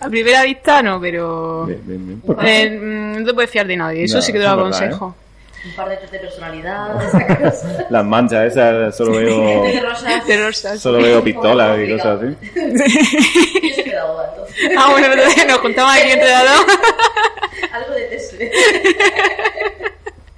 A primera vista no, pero. Bien, bien, bien. Eh, mm, no te puedes fiar de nadie, eso No, sí que te lo aconsejo. Un par de test de personalidad. <laughs> Las manchas esas, solo veo, <laughs> De rosas. De rosas. solo veo pistolas y cosas así. <laughs> Yo soy pedagoga, entonces. Ah, bueno, entonces nos juntamos aquí entre las dos. Algo de test.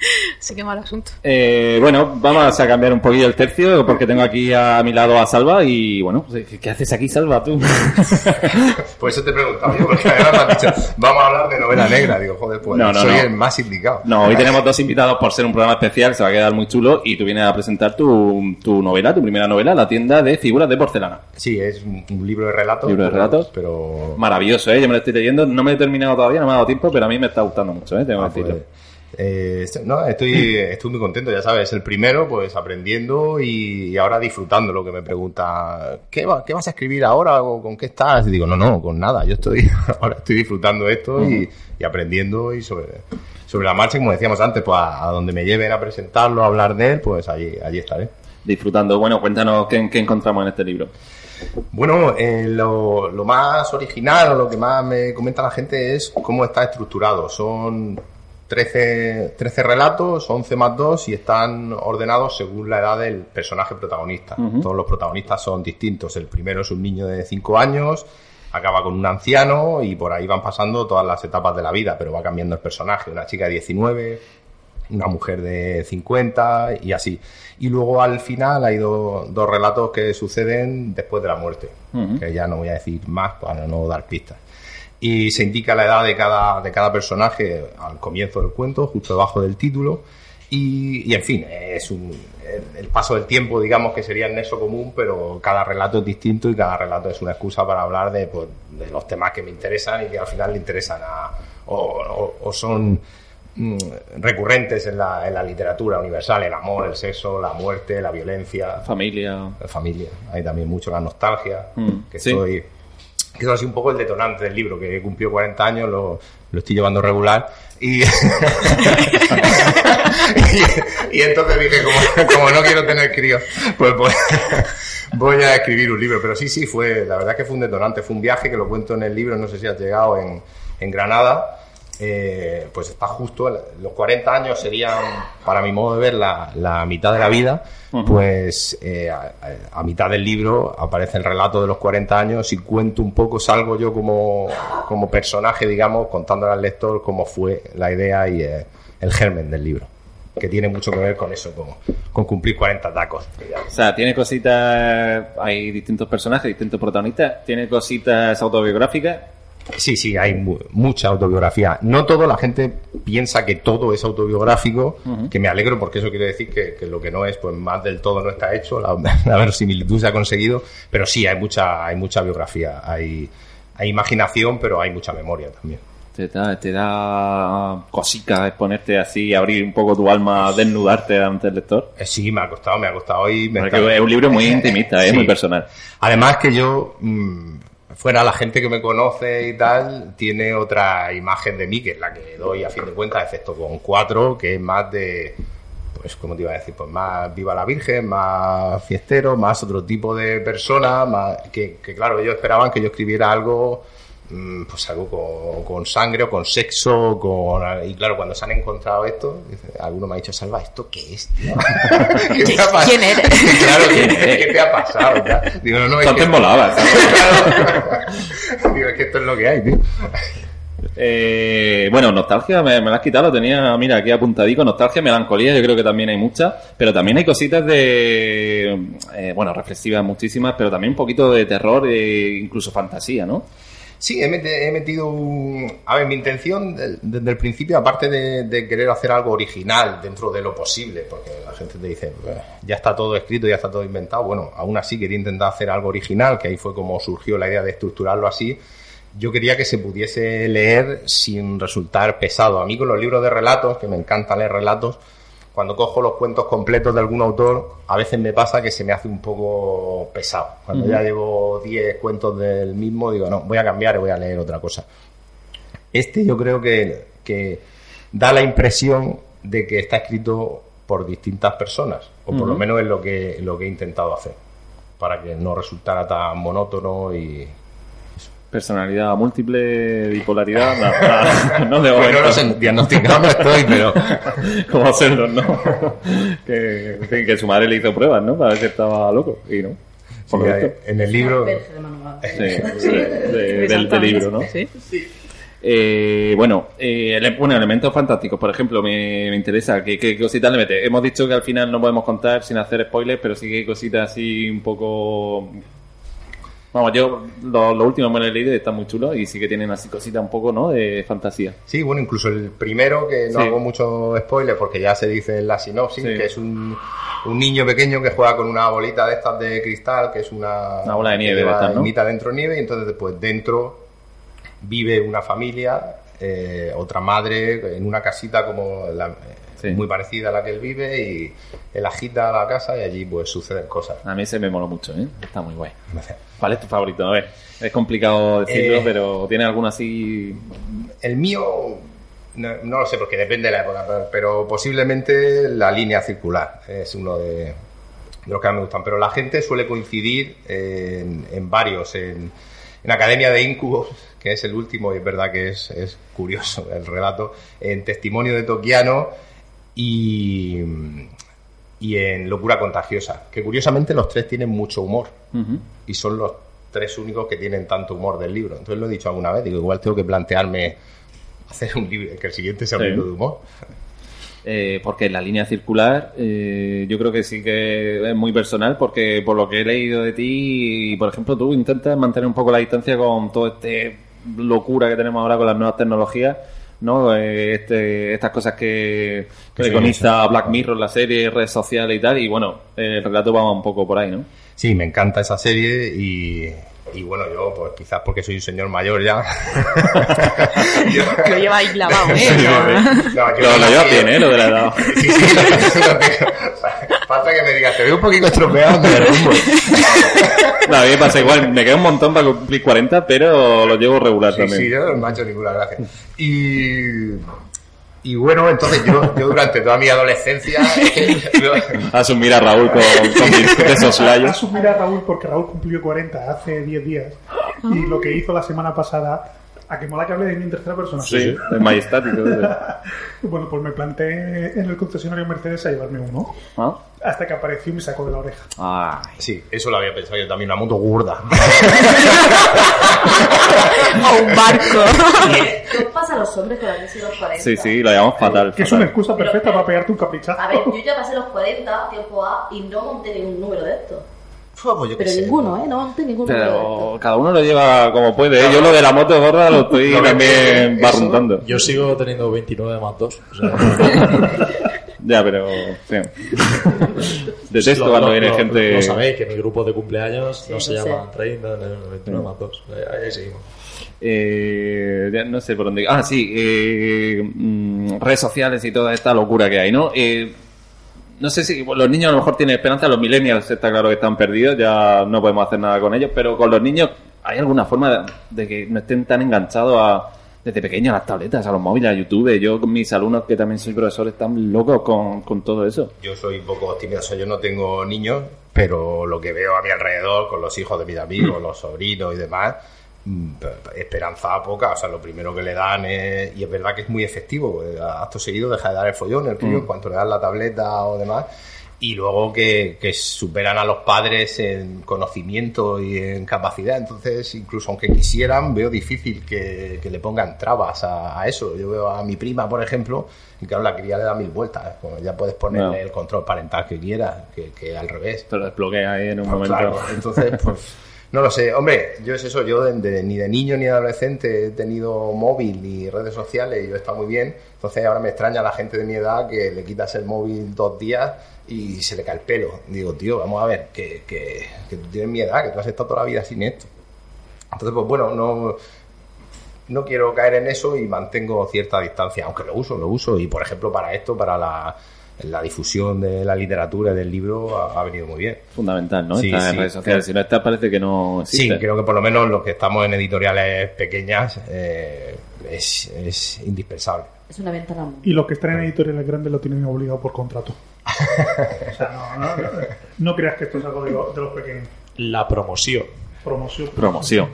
<laughs> Sí, qué mal asunto. Eh, bueno, vamos a cambiar un poquillo el tercio porque tengo aquí a mi lado a Salva y bueno, pues, ¿qué, qué haces aquí Salva tú? <laughs> Por eso te he preguntado yo, porque además me has dicho, vamos a hablar de novela negra. Digo, joder, pues No, no, soy no. el más indicado. No, hoy tenemos dos invitados por ser un programa especial, se va a quedar muy chulo y tú vienes a presentar tu, tu novela, tu primera novela, La tienda de figuras de porcelana. Sí, es un, un libro de relatos. Libro de relatos. Pero. Maravilloso, ¿eh? Yo me lo estoy leyendo, no me he terminado todavía, no me ha dado tiempo, pero a mí me está gustando mucho, ¿eh? Tengo Ah, que decirlo. pues, eh, este- no, estoy, estoy muy contento, ya sabes, el primero, pues aprendiendo y, y ahora disfrutando lo que me pregunta, ¿qué, va- ¿qué vas a escribir ahora o con qué estás? Y digo, no, no, con nada, yo estoy, <laughs> ahora estoy disfrutando esto y, y aprendiendo y sobre, sobre la marcha, como decíamos antes, pues a, a donde me lleven a presentarlo, a hablar de él, pues allí, allí estaré. Disfrutando. Bueno, cuéntanos qué, qué encontramos en este libro. Bueno, eh, lo, lo más original o lo que más me comenta la gente es cómo está estructurado. Son 13, 13 relatos, 11 más 2 y están ordenados según la edad del personaje protagonista. Todos los protagonistas son distintos. El primero es un niño de 5 años, acaba con un anciano y por ahí van pasando todas las etapas de la vida, pero va cambiando el personaje. Una chica de 19, una mujer de 50 y así. Y luego al final hay do- dos relatos que suceden después de la muerte, que ya no voy a decir más para no dar pistas. Y se indica la edad de cada, de cada personaje al comienzo del cuento, justo debajo del título. Y, y, en fin, es un, el, el paso del tiempo, digamos que sería el nexo común, pero cada relato es distinto y cada relato es una excusa para hablar de, pues, de los temas que me interesan y que al final le interesan a, o, o- o son mm, recurrentes en la, en la literatura universal, el amor, el sexo, la muerte, la violencia, Familia. la familia. Hay también mucho la nostalgia, Mm, que sí. estoy eso ha sido un poco el detonante del libro, que cumplió 40 años, lo, lo estoy llevando regular. Y, <laughs> y, y entonces dije, como, como no quiero tener críos, pues voy, voy a escribir un libro. Pero sí, sí, fue, la verdad que fue un detonante, fue un viaje que lo cuento en el libro, no sé si has llegado en, en Granada. Eh, pues está justo, los 40 años serían, para mi modo de ver, la, la mitad de la vida. Pues eh, a, a mitad del libro aparece el relato de los 40 años y cuento un poco, salgo yo como, como personaje, digamos, contándole al lector cómo fue la idea y eh, el germen del libro, que tiene mucho que ver con eso, con, con cumplir 40 tacos. digamos. O sea, tiene cositas, hay distintos personajes, distintos protagonistas, tiene cositas autobiográficas. Sí, sí, hay mu- mucha autobiografía. No todo, la gente piensa que todo es autobiográfico, que me alegro porque eso quiere decir que, que lo que no es, pues más del todo no está hecho, la, <laughs> la verosimilitud se ha conseguido, pero sí, hay mucha, hay mucha biografía, hay, hay imaginación, pero hay mucha memoria también. Te da, te da cosica exponerte así, abrir un poco tu alma, desnudarte ante el lector. Eh, Sí, me ha costado, me ha costado y me está- es un libro muy intimista, ¿eh? Sí. muy personal. Además que yo, mm, fuera la gente que me conoce y tal, tiene otra imagen de mí, que es la que doy a fin de cuentas, excepto con cuatro, que es más de, pues, ¿cómo te iba a decir? Pues más viva la Virgen, más fiestero, más otro tipo de persona, más, que, que claro, ellos esperaban que yo escribiera algo, pues algo con, con sangre o con sexo, con, y claro, cuando se han encontrado esto, dice, alguno me ha dicho, Salva, ¿esto qué es? tío?" <laughs> ¿Qué te? ¿Quién eres? <laughs> Claro, ¿qué, ¿Quién eres? qué te ha pasado? tal? Digo, no, no, es Entonces que- molaba, ¿sabes? <laughs> Claro. Digo, es que esto es lo que hay, tío. Eh, bueno, nostalgia me, me la has quitado, lo tenía, mira, aquí apuntadico. Nostalgia, melancolía, yo creo que también hay muchas, pero también hay cositas de, eh, bueno, reflexivas muchísimas, pero también un poquito de terror e incluso fantasía, ¿no? Sí, he, meti- he metido un... A ver, mi intención desde el principio, aparte de, de querer hacer algo original dentro de lo posible, porque la gente te dice, "Bah, ya está todo escrito, ya está todo inventado, bueno, aún así quería intentar hacer algo original, que ahí fue como surgió la idea de estructurarlo así. Yo quería que se pudiese leer sin resultar pesado. A mí con los libros de relatos, que me encanta leer relatos, cuando cojo los cuentos completos de algún autor, a veces me pasa que se me hace un poco pesado. Cuando ya llevo 10 cuentos del mismo, digo, no, voy a cambiar y voy a leer otra cosa. Este yo creo que, que da la impresión de que está escrito por distintas personas, o por lo menos es lo que, lo que he intentado hacer, para que no resultara tan monótono y... Personalidad múltiple, bipolaridad, no, no, <laughs> no de Bueno, momento. no sé, diagnosticado no <laughs> estoy, pero... <laughs> Como hacerlo, ¿no? que, en fin, que su madre le hizo pruebas, ¿no? Para ver si estaba loco, y no. Sí, en el libro... De. Sí, sí, de- del, del libro, ¿no? Sí. Eh, bueno, eh, bueno, elementos fantásticos, por ejemplo, me, me interesa. ¿qué, ¿Qué cositas le mete? Hemos dicho que al final no podemos contar sin hacer spoilers, pero sí que hay cositas así un poco. Vamos, yo lo, lo último me lo he leído y está muy chulo y sí que tienen así cositas un poco, ¿no? De fantasía. Sí, bueno, incluso el primero, que no Sí. hago mucho spoiler porque ya se dice en la sinopsis, Sí. que es un, un niño pequeño que juega con una bolita de estas de cristal, que es una, Una bola de nieve de estas, ¿no? imita dentro nieve, y entonces después dentro vive una familia, eh, otra madre, en una casita como la- Sí. muy parecida a la que él vive, y él agita la casa y allí pues suceden cosas. A mí ese me moló mucho, ¿eh? Está muy guay. ¿Cuál es tu favorito? A ver, es complicado decirlo, Eh, pero ¿tiene alguno así? El mío, no, no lo sé porque depende de la época, pero, pero posiblemente la línea circular es uno de, de los que más me gustan. Pero la gente suele coincidir en, en varios. En, en Academia de Incubos, que es el último, y es verdad que es, es curioso el relato, en Testimonio de Toquiano y, y en Locura Contagiosa, que curiosamente los tres tienen mucho humor y son los tres únicos que tienen tanto humor del libro. Entonces lo he dicho alguna vez, digo, igual tengo que plantearme hacer un libro, que el siguiente sea un Sí. libro de humor. Eh, porque la línea circular eh, yo creo que sí que es muy personal porque por lo que he leído de ti y por ejemplo tú intentas mantener un poco la distancia con todo este locura que tenemos ahora con las nuevas tecnologías ¿no? Eh, este, estas cosas que Que preconiza Black Mirror la serie, redes sociales y tal y bueno, el relato va un poco por ahí ¿no? Sí, me encanta esa serie y, y bueno, yo pues quizás porque soy un señor mayor ya. <laughs> Yo- Lo lleva ahí clavado, ¿eh? No, yo Lo, llevas bien, ¿eh? Lo de la edad. <laughs> Sí, sí. Falta que me digas, te veo un poquito estropeado, derrumbo. <laughs> No, a mí me pasa igual, me queda un montón para cumplir 40, pero lo llevo regular Sí, también. sí, yo no me ha hecho ninguna gracia. Y, y bueno, entonces yo, <laughs> yo durante toda mi adolescencia... Asumir a Raúl con, con <laughs> soslayos. Asumir a Raúl porque Raúl cumplió 40 hace 10 días y lo que hizo la semana pasada, a que mola que hable de mí en tercera persona. Sí, es majestático. <laughs> Bueno, pues me planté en el concesionario Mercedes a llevarme uno. ¿Ah? Hasta que apareció y me sacó de la oreja. Ay. Sí, eso lo había pensado yo también, una moto gorda. <laughs> O un barco. ¿Qué os pasa a los hombres con la crisis de los 40? Sí, sí, lo llamamos fatal. Que es una excusa perfecta para pegarte un caprichazo. A ver, yo ya pasé los 40, tiempo A, y no monté ningún número de estos. Pues yo Pero sé. ninguno, ¿eh? No número de Pero cada uno lo lleva como puede. ¿eh? Yo lo de la moto gorda lo estoy también barruntando. Yo sigo teniendo 29 más 2. O sea, <laughs> Ya, pero. sí. Detesto lo- cuando lo- viene lo- gente. Lo sabéis, que mi grupo de cumpleaños Sí, no se llama 30, no, 29 más 2. Ahí, seguimos. Eh, ya no sé por dónde. Ah, sí, eh, mm, redes sociales y toda esta locura que hay, ¿no? Eh, no sé si los niños a lo mejor tienen esperanza, los millennials está claro que están perdidos, ya no podemos hacer nada con ellos, pero con los niños, ¿hay alguna forma de, que no estén tan enganchados a, desde pequeños a las tabletas, a los móviles, a YouTube? Yo con mis alumnos, que también soy profesor, están locos con, con todo eso. Yo soy un poco optimista, yo no tengo niños, pero lo que veo a mi alrededor con los hijos de mis amigos, los sobrinos y demás, esperanza poca, o sea, lo primero que le dan es, y es verdad que es muy efectivo, acto seguido deja de dar el follón, el crío, en cuanto le dan la tableta o demás, y luego que, que superan a los padres en conocimiento y en capacidad. Entonces, incluso aunque quisieran, veo difícil que, que le pongan trabas a, a eso. Yo veo a mi prima, por ejemplo, y claro, la cría le da mil vueltas. Pues ya puedes ponerle No. el control parental que quieras, que, que al revés. Te lo desbloquea ahí en un Pues momento. claro, entonces, pues, <laughs> no lo sé. Hombre, yo es eso, yo de- ni de niño ni de adolescente he tenido móvil ni redes sociales y yo he estado muy bien. Entonces ahora me extraña a la gente de mi edad que le quitas el móvil dos días y se le cae el pelo. Digo, tío, vamos a ver, que, que, que tú tienes mi edad, que tú has estado toda la vida sin esto. Entonces, pues bueno, no, no quiero caer en eso y mantengo cierta distancia, aunque lo uso, lo uso. Y por ejemplo, para esto, para la, la difusión de la literatura y del libro, ha, ha venido muy bien. Fundamental, ¿no? Sí, Está en redes sociales. Si no está, parece que no Sí, creo que por lo menos los que estamos en editoriales pequeñas eh, es, es indispensable. Es una ventana. Y los que están en editoriales grandes lo tienen obligado por contrato. <laughs> o sea, no, no, no, no creas que esto es algo de, lo- de los pequeños. La promoción. Promoción. Promoción.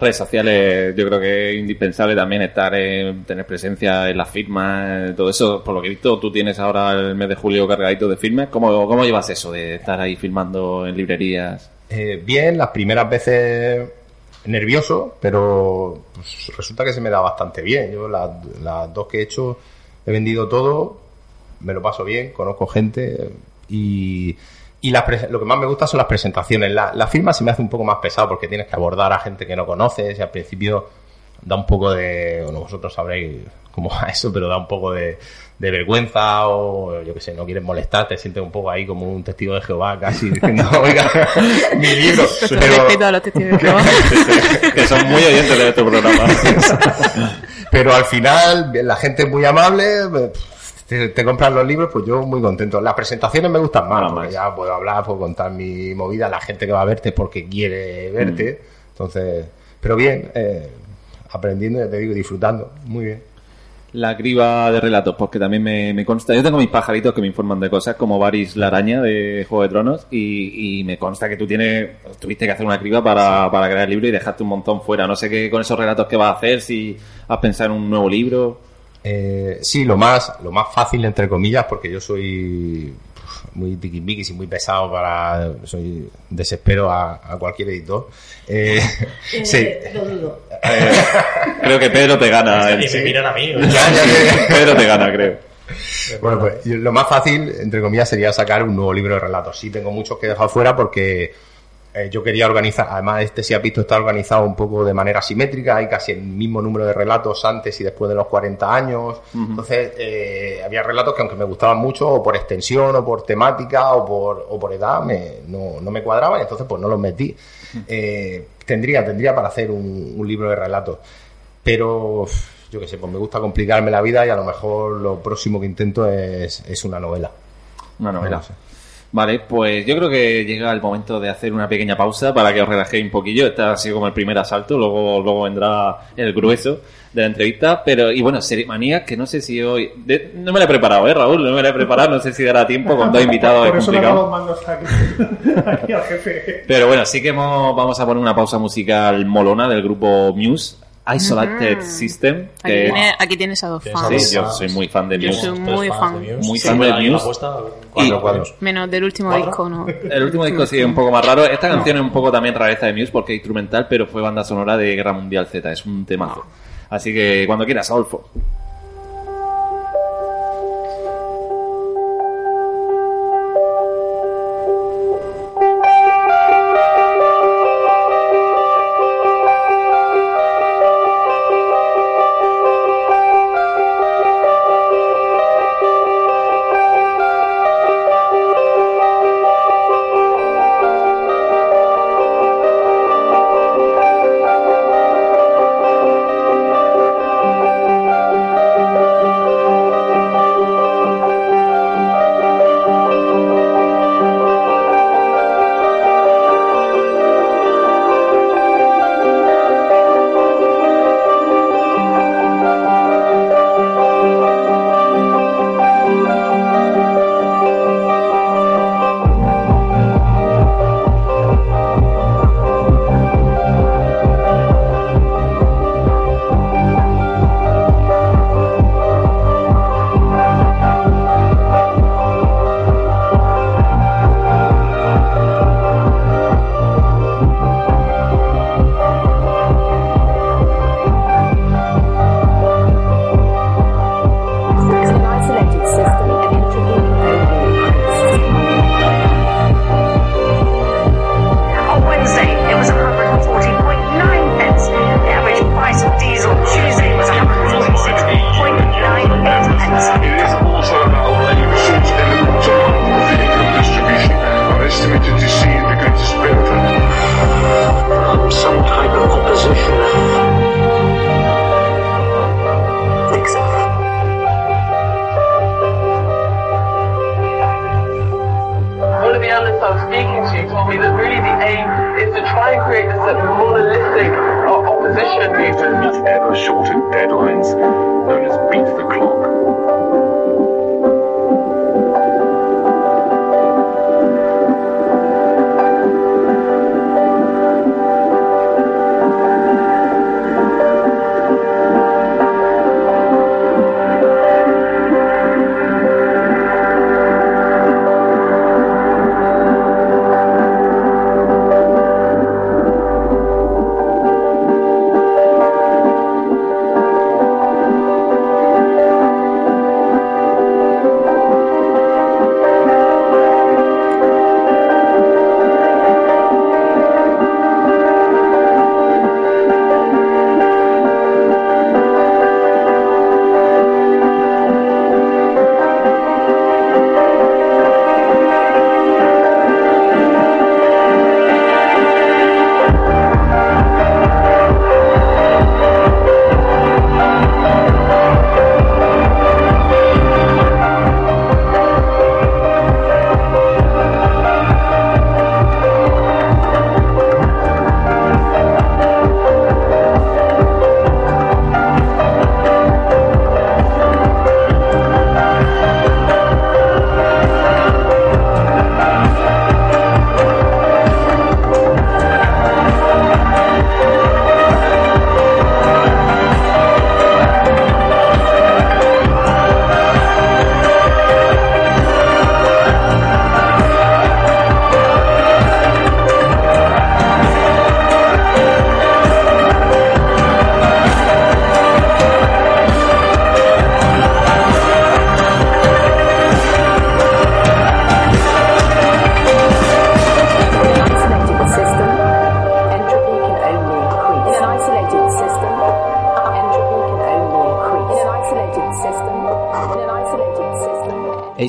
redes sociales, yo creo que es indispensable también estar en, tener presencia en las firmas, todo eso. Por lo que he visto, tú tienes ahora el mes de julio cargadito de firmas. ¿Cómo, cómo llevas eso de estar ahí firmando en librerías? Eh, bien, las primeras veces nervioso, pero pues, resulta que se me da bastante bien. Yo las, las dos que he hecho he vendido todo, me lo paso bien, conozco gente y, y las pres- lo que más me gusta son las presentaciones. La, la firma se me hace un poco más pesado porque tienes que abordar a gente que no conoces y al principio da un poco de, bueno, vosotros sabréis cómo va eso, pero da un poco de, de vergüenza o yo que sé, no quieres molestar, te sientes un poco ahí como un testigo de Jehová casi diciendo, <laughs> oiga, mi libro. Pero, a los testigos de Jehová. <laughs> que son muy oyentes de este programa. <laughs> pero al final la gente es muy amable, te, te compran los libros, pues yo muy contento. Las presentaciones me gustan más, porque más. ya puedo hablar, puedo contar mi movida, la gente que va a verte porque quiere verte. Entonces, pero bien, eh, aprendiendo, ya te digo, disfrutando, muy bien. La criba de relatos, porque también me, me consta. Yo tengo mis pajaritos que me informan de cosas, como Varys la araña de Juego de Tronos, y, y me consta que tú tienes, tuviste que hacer una criba para, para crear el libro y dejaste un montón fuera. No sé qué con esos relatos que vas a hacer, si has pensado en un nuevo libro. Eh, sí, lo más, lo más fácil, entre comillas, porque yo soy muy tiquismiquis y muy pesado para. Soy desespero a, a cualquier editor. Eh, Eh, sí. Lo dudo. Creo que Pedro te gana. Y me miran a mí. Ya, ya, ya. Pedro te gana, creo. Bueno, pues yo- lo más fácil, entre comillas, sería sacar un nuevo libro de relatos. Sí, tengo muchos que he dejado fuera porque eh, yo quería organizar, además este si has visto está organizado un poco de manera simétrica, hay casi el mismo número de relatos antes y después de los 40 años. Entonces, eh, había relatos que aunque me gustaban mucho, o por extensión, o por temática, o por, o por edad, me, no, no me cuadraban, entonces pues no los metí. Eh, tendría, tendría para hacer un, un libro de relatos. Pero yo qué sé, pues me gusta complicarme la vida y a lo mejor lo próximo que intento es, es una novela. Una novela. Vale, pues yo creo que llega el momento de hacer una pequeña pausa para que os relajéis un poquillo. Este ha sido como el primer asalto, luego, luego vendrá el grueso de la entrevista. Pero, y bueno, serie manía que no sé si hoy. de- no me la he preparado, ¿eh, Raúl? No me la he preparado, no sé si dará tiempo con dos invitados. Por es eso complicado. aquí, <laughs> aquí al jefe. Pero bueno, sí que hemos- vamos a poner una pausa musical molona del grupo Muse, Isolated System. Aquí, Que, tiene- aquí tienes a dos fans. sí, yo soy muy fan de Yo Muse. soy muy fan. Muy Sí, fan de Muse. Cuatro. Menos del último ¿Cuatro? disco, ¿no? El último disco sí es un poco más raro. Esta canción es un poco también rareza de Muse porque es instrumental, pero fue banda sonora de Guerra Mundial Z. Es un temazo. Así que cuando quieras, Adolfo.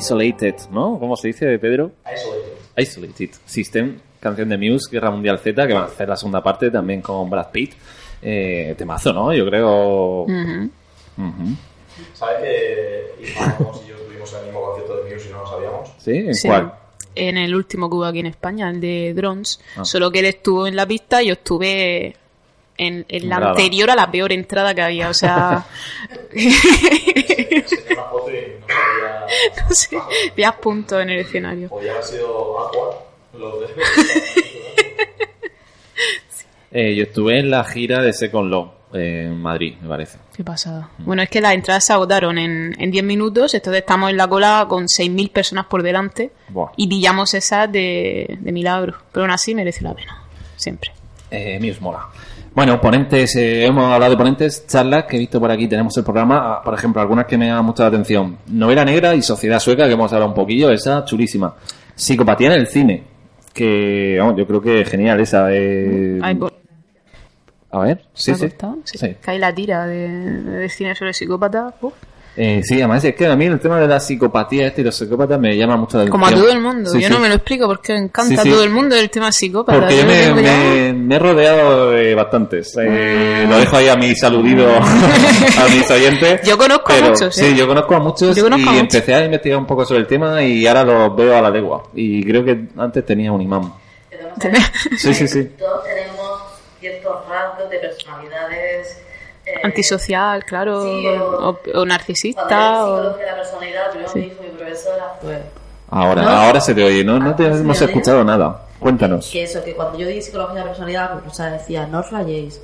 Isolated, ¿no? ¿Cómo se dice, Pedro? Isolated. System, canción de Muse, Guerra Mundial Z, que van a hacer la segunda parte también con Brad Pitt. Eh, temazo, ¿no? Yo creo... ¿Sabes que Iván y yo tuvimos el mismo concierto de Muse y no lo sabíamos? ¿Sí? ¿En Sí. cuál? En el último que hubo aquí en España, el de Drones. Ah. Solo que él estuvo en la pista y yo estuve en, en la anterior a la peor entrada que había. O sea, <laughs> una foto y no sabía... no sé, veas puntos en el escenario. Podía haber sido Aqua, los de... <laughs> Eh, yo estuve en la gira de Second Law eh, en Madrid, me parece. Qué pasada. Bueno, es que las entradas se agotaron en, en 10 minutos, entonces estamos en la cola con 6.000 personas por delante Buah. y pillamos esas de, de milagro. Pero aún así merece la pena, siempre. Eh, mola. Bueno, ponentes, eh, hemos hablado de ponentes, charlas que he visto por aquí, tenemos el programa, ah, por ejemplo, algunas que me llaman mucho la atención. Novela negra y sociedad sueca, que hemos hablado un poquillo, esa chulísima. Psicopatía en el cine, que yo creo que es genial esa. eh, Ay, por- A ver, sí, ¿te ha sí. Sí. Hay la tira de, de cine sobre psicópatas. uf. Eh, sí, además es que a mí el tema de la psicopatía este y los psicópatas me llama mucho la atención. Como a todo el mundo. Sí, Yo sí. no me lo explico porque encanta Sí, a todo el mundo el tema psicópata. Porque yo me, me- me he rodeado de bastantes. Eh, lo dejo ahí a mi saludido, <laughs> a mis oyentes. Yo conozco a Pero, muchos, ¿eh? Sí, yo conozco a muchos conozco y a muchos. empecé a investigar un poco sobre el tema y ahora los veo a la legua. Y creo que antes tenía un imán. Sí, sí, sí. Todos tenemos ciertos rasgos de personalidades. Eh, Antisocial, claro. Sí, o- o, o narcisista. O... de la personalidad, primero me dijo mi profesora fue Ahora, ¿No? ahora se te oye, no, no te Ah, sí, hemos ¿me escuchado nada. Cuéntanos. que eso, que cuando yo di psicología de la personalidad, mi profesora decía, no os rayéis.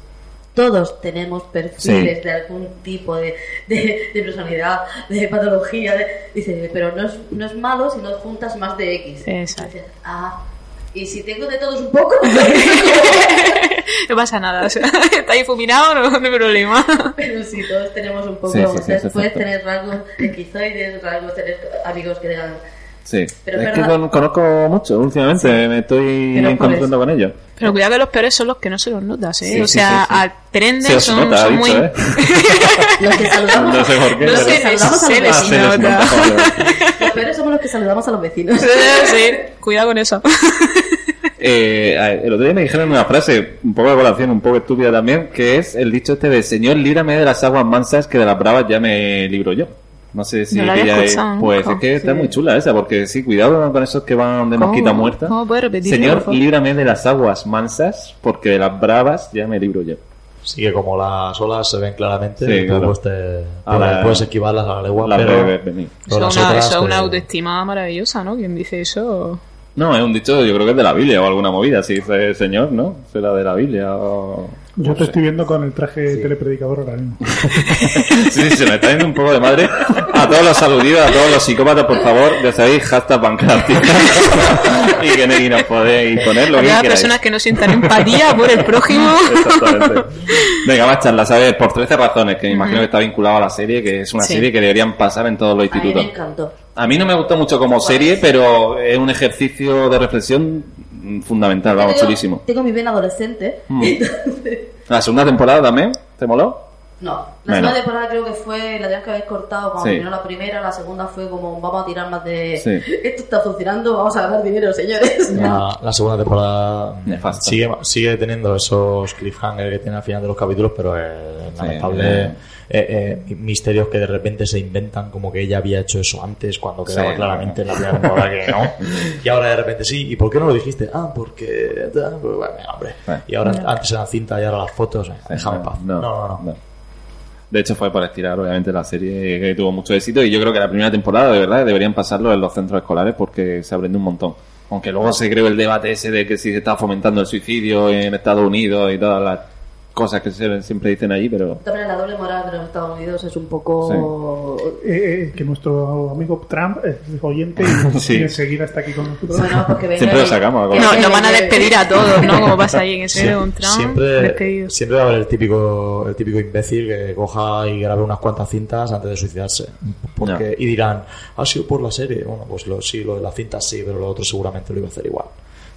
Todos tenemos perfiles Sí. de algún tipo de, de, de personalidad, de patología. de- Dice, pero no es, no es malo si no juntas más de X. Exacto. Dice, ah, y si tengo de todos un poco, <laughs> <laughs> No pasa nada. O sea, <laughs> está ahí fuminado, no, no hay problema. <laughs> pero sí, todos tenemos un poco. Sí, sí, o sí, sea, eso es puedes tener rasgos esquizoides, rasgos, tener amigos que digan, Sí. Pero es es que con- conozco mucho últimamente, me estoy Pero encontrando con ellos. Pero cuidado que los peores son los que no se los notas, ¿eh? Sí, o sea, sí, sí. aprenden, Se son, nota, son dicho, muy... ¿eh? los que saludamos, No sé por qué. No pero- se les- saludamos a los se Ah, se les nota. nota, los peores somos los que saludamos a los vecinos. sí, cuidado con eso. Eh, el otro día me dijeron una frase, un poco de colación, un poco estúpida también, que es el dicho este de Señor, líbrame de las aguas mansas, que de las bravas ya me libro yo. No sé si No la había pilláis- escuchado Pues es que está muy chula esa, porque sí, cuidado con esos que van de ¿Cómo? mosquita muerta. ¿Cómo puedes repetirlo, Señor, por favor? líbrame de las aguas mansas, porque de las bravas ya me libro yo. Sí que como las olas se ven claramente, Sí, tú claro. pues te, A la- puedes esquivarlas a la legua, la pero, ves venir. pero Eso las es una, otras, eso es una pues, autoestima maravillosa, ¿no? Quien dice eso. No, es un dicho, yo creo que es de la Biblia o alguna movida, si dice el señor, ¿no? Será de la Biblia o... Yo te estoy viendo con el traje telepredicador ahora mismo. <laughs> Sí, se me está yendo un poco de madre. A todos los aludidos, a todos los psicópatas, por favor, ya sabéis, hashtag pancrática. <laughs> y que y nos podéis poner lo que queráis. personas que no sientan empatía por el prójimo. <laughs> Exactamente. Venga, más charla, ¿sabes? Por 13 razones, que me imagino que está vinculado a la serie, que es una Sí. serie que deberían pasar en todos los A mí me institutos. encantó. A mí no me gustó mucho como serie, pero es un ejercicio de reflexión fundamental, vamos, Tengo- chulísimo. Tengo mi vena adolescente. Mm. entonces- La segunda temporada también, ¿te moló? No, la Bueno. segunda temporada creo que fue la de que habéis cortado cuando Sí. terminó la primera, la segunda fue como vamos a tirar más de Sí. <laughs> esto está funcionando, vamos a ganar dinero, señores. La, la segunda temporada Nefasta. sigue, sigue teniendo esos cliffhangers que tiene al final de los capítulos, pero es lamentable. Eh, eh, misterios que de repente se inventan como que ella había hecho eso antes cuando quedaba Sí. claramente en la primera temporada que no. Y ahora de repente sí. ¿Y por qué no lo dijiste? Ah, porque... pues, bueno, hombre. Y ahora No. antes eran cinta y ahora las fotos. eh, Déjame en paz. No, no, no. no. De hecho, fue para estirar, obviamente, la serie que tuvo mucho éxito. Y yo creo que la primera temporada, de verdad, deberían pasarlo en los centros escolares porque se aprende un montón. Aunque luego se creó el debate ese de que si se está fomentando el suicidio en Estados Unidos y todas las cosas que se- siempre dicen allí, pero. También la doble moral de los Estados Unidos es un poco... Eh, eh, que nuestro amigo Trump es oyente y, <laughs> Sí. y enseguida está aquí con nosotros. Bueno, porque venga Siempre lo sacamos. a No, nos van a despedir a todos, ¿no? <laughs> Como pasa ahí en ese un Trump. siempre, despedido. siempre va a haber el típico, el típico imbécil que coja y grabe unas cuantas cintas antes de suicidarse. Porque, Y dirán, ha sido por la serie. Bueno, pues lo, sí, lo de las cintas sí, pero lo otro seguramente lo iba a hacer igual.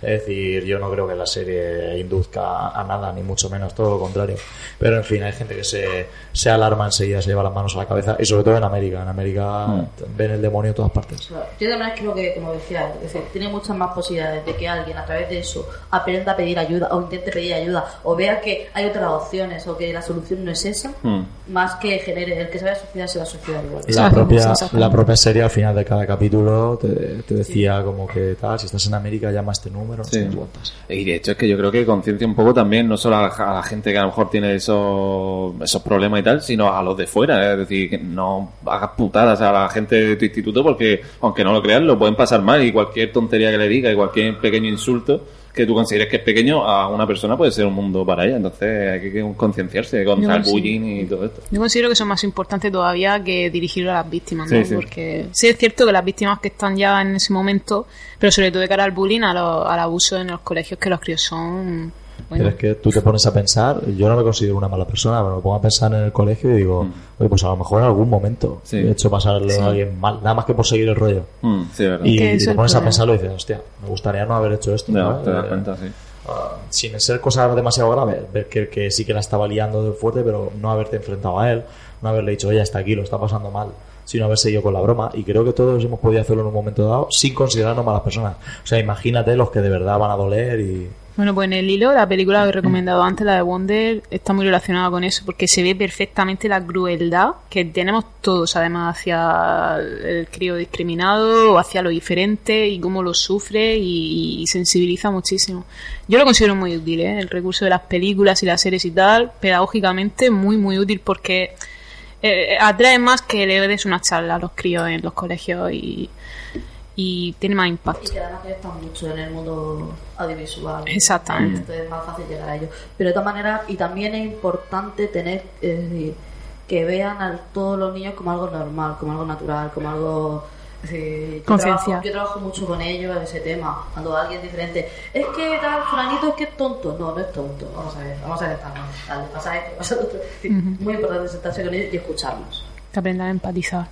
Es decir, yo no creo que la serie induzca a nada, ni mucho menos, todo lo contrario. Pero en fin, hay gente que se, se alarma enseguida, se lleva las manos a la cabeza, y sobre todo en América. En América Mm. ven el demonio en todas partes. Claro. Yo también creo que, como decía, es decir, tiene muchas más posibilidades de que alguien a través de eso aprenda a pedir ayuda o intente pedir ayuda o vea que hay otras opciones o que la solución no es esa, Hmm. más que genere el que se vaya a suicidar se va a suicidar igual. La propia, la propia serie al final de cada capítulo te, te decía como que tal, si estás en América llama a este número, Sí. Y de hecho es que yo creo que conciencia un poco también, no solo a, a la gente que a lo mejor tiene esos, esos problemas y tal, sino a los de fuera. Es decir, que no hagas putadas a la gente de tu instituto porque, aunque no lo creas, lo pueden pasar mal y cualquier tontería que le diga y cualquier pequeño insulto que tú consideres que es pequeño a una persona puede ser un mundo para ella. Entonces hay que concienciarse contra el bullying y todo esto. Yo considero que eso es más importante todavía que dirigirlo a las víctimas, ¿no? Sí, sí. Porque sí es cierto que las víctimas que están ya en ese momento, pero sobre todo de cara al bullying, a lo- al abuso en los colegios, que los críos son... Pero es que tú te pones a pensar, yo no me considero una mala persona, pero me pongo a pensar en el colegio y digo, oye, pues a lo mejor en algún momento Mm. Sí. he hecho pasarle Sí. a alguien mal, nada más que por seguir el rollo. Mm, sí. Y, y te es pones a pensarlo y dices, hostia, me gustaría no haber hecho esto. Ya, ¿no? te das Eh, cuenta, sí. ah, sin ser cosas demasiado graves, ver que, que sí que la estaba liando de fuerte, pero no haberte enfrentado a él, no haberle dicho, oye, hasta aquí, lo está pasando mal, sino haber seguido con la broma. Y creo que todos hemos podido hacerlo en un momento dado sin considerarnos malas personas. O sea, imagínate los que de verdad van a doler y... Bueno, pues en el hilo, la película que he recomendado antes, la de Wonder, está muy relacionada con eso, porque se ve perfectamente la crueldad que tenemos todos, además, hacia el crío discriminado, o hacia lo diferente, y cómo lo sufre, y, y sensibiliza muchísimo. Yo lo considero muy útil, ¿eh? el recurso de las películas y las series y tal, pedagógicamente muy, muy útil, porque eh, atrae más que le des una charla a los críos en los colegios y, y tiene más Y impacto. que además que están mucho en el mundo audiovisual. Exactamente. Entonces es más fácil llegar a ellos. Pero de todas maneras, y también es importante tener, es decir, que vean a todos los niños como algo normal, como algo natural, como algo... decir, yo trabajo- Yo trabajo mucho con ellos en ese tema. Cuando alguien diferente, es que tal, fulanito es que es tonto. No, no es tonto. Vamos a ver, vamos a sentarnos. Dale, pasa esto, pasa lo otro. Es decir, Ujú. Muy importante sentarse con ellos y escucharlos. Que aprendan a empatizar.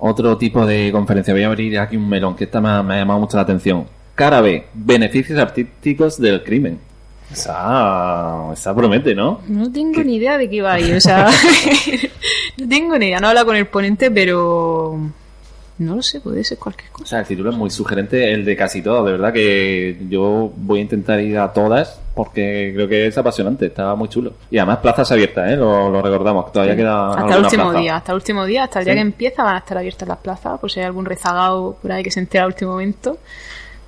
Otro tipo de conferencia. Voy a abrir aquí un melón que esta me ha, me ha llamado mucho la atención. Cara B. Beneficios artísticos del crimen. Esa, esa promete, ¿no? No tengo ni idea de qué va a ir, o sea, <laughs> no tengo ni idea, no habla con el ponente, pero No lo sé, puede ser cualquier O cosa. sea, el título es muy sugerente, el de casi todo, de verdad que yo voy a intentar ir a todas porque creo que es apasionante, está muy chulo. Y además plazas abiertas, ¿eh? lo, lo recordamos, todavía queda Hasta el último plaza. día, hasta el último día, hasta el día Sí. que empieza van a estar abiertas las plazas, por si hay algún rezagado por ahí que se entera al último momento.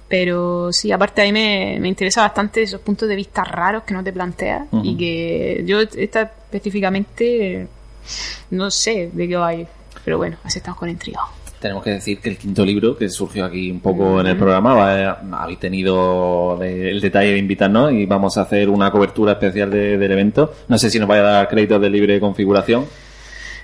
Pero sí, aparte a mí me, me interesa bastante esos puntos de vista raros que no te planteas y que yo esta específicamente no sé de qué va a ir. Pero bueno, así estamos con intriga. Tenemos que decir que el quinto libro, que surgió aquí un poco en el programa, va- habéis tenido el detalle de invitarnos y vamos a hacer una cobertura especial de- del evento. No sé si nos vaya a dar créditos de libre configuración,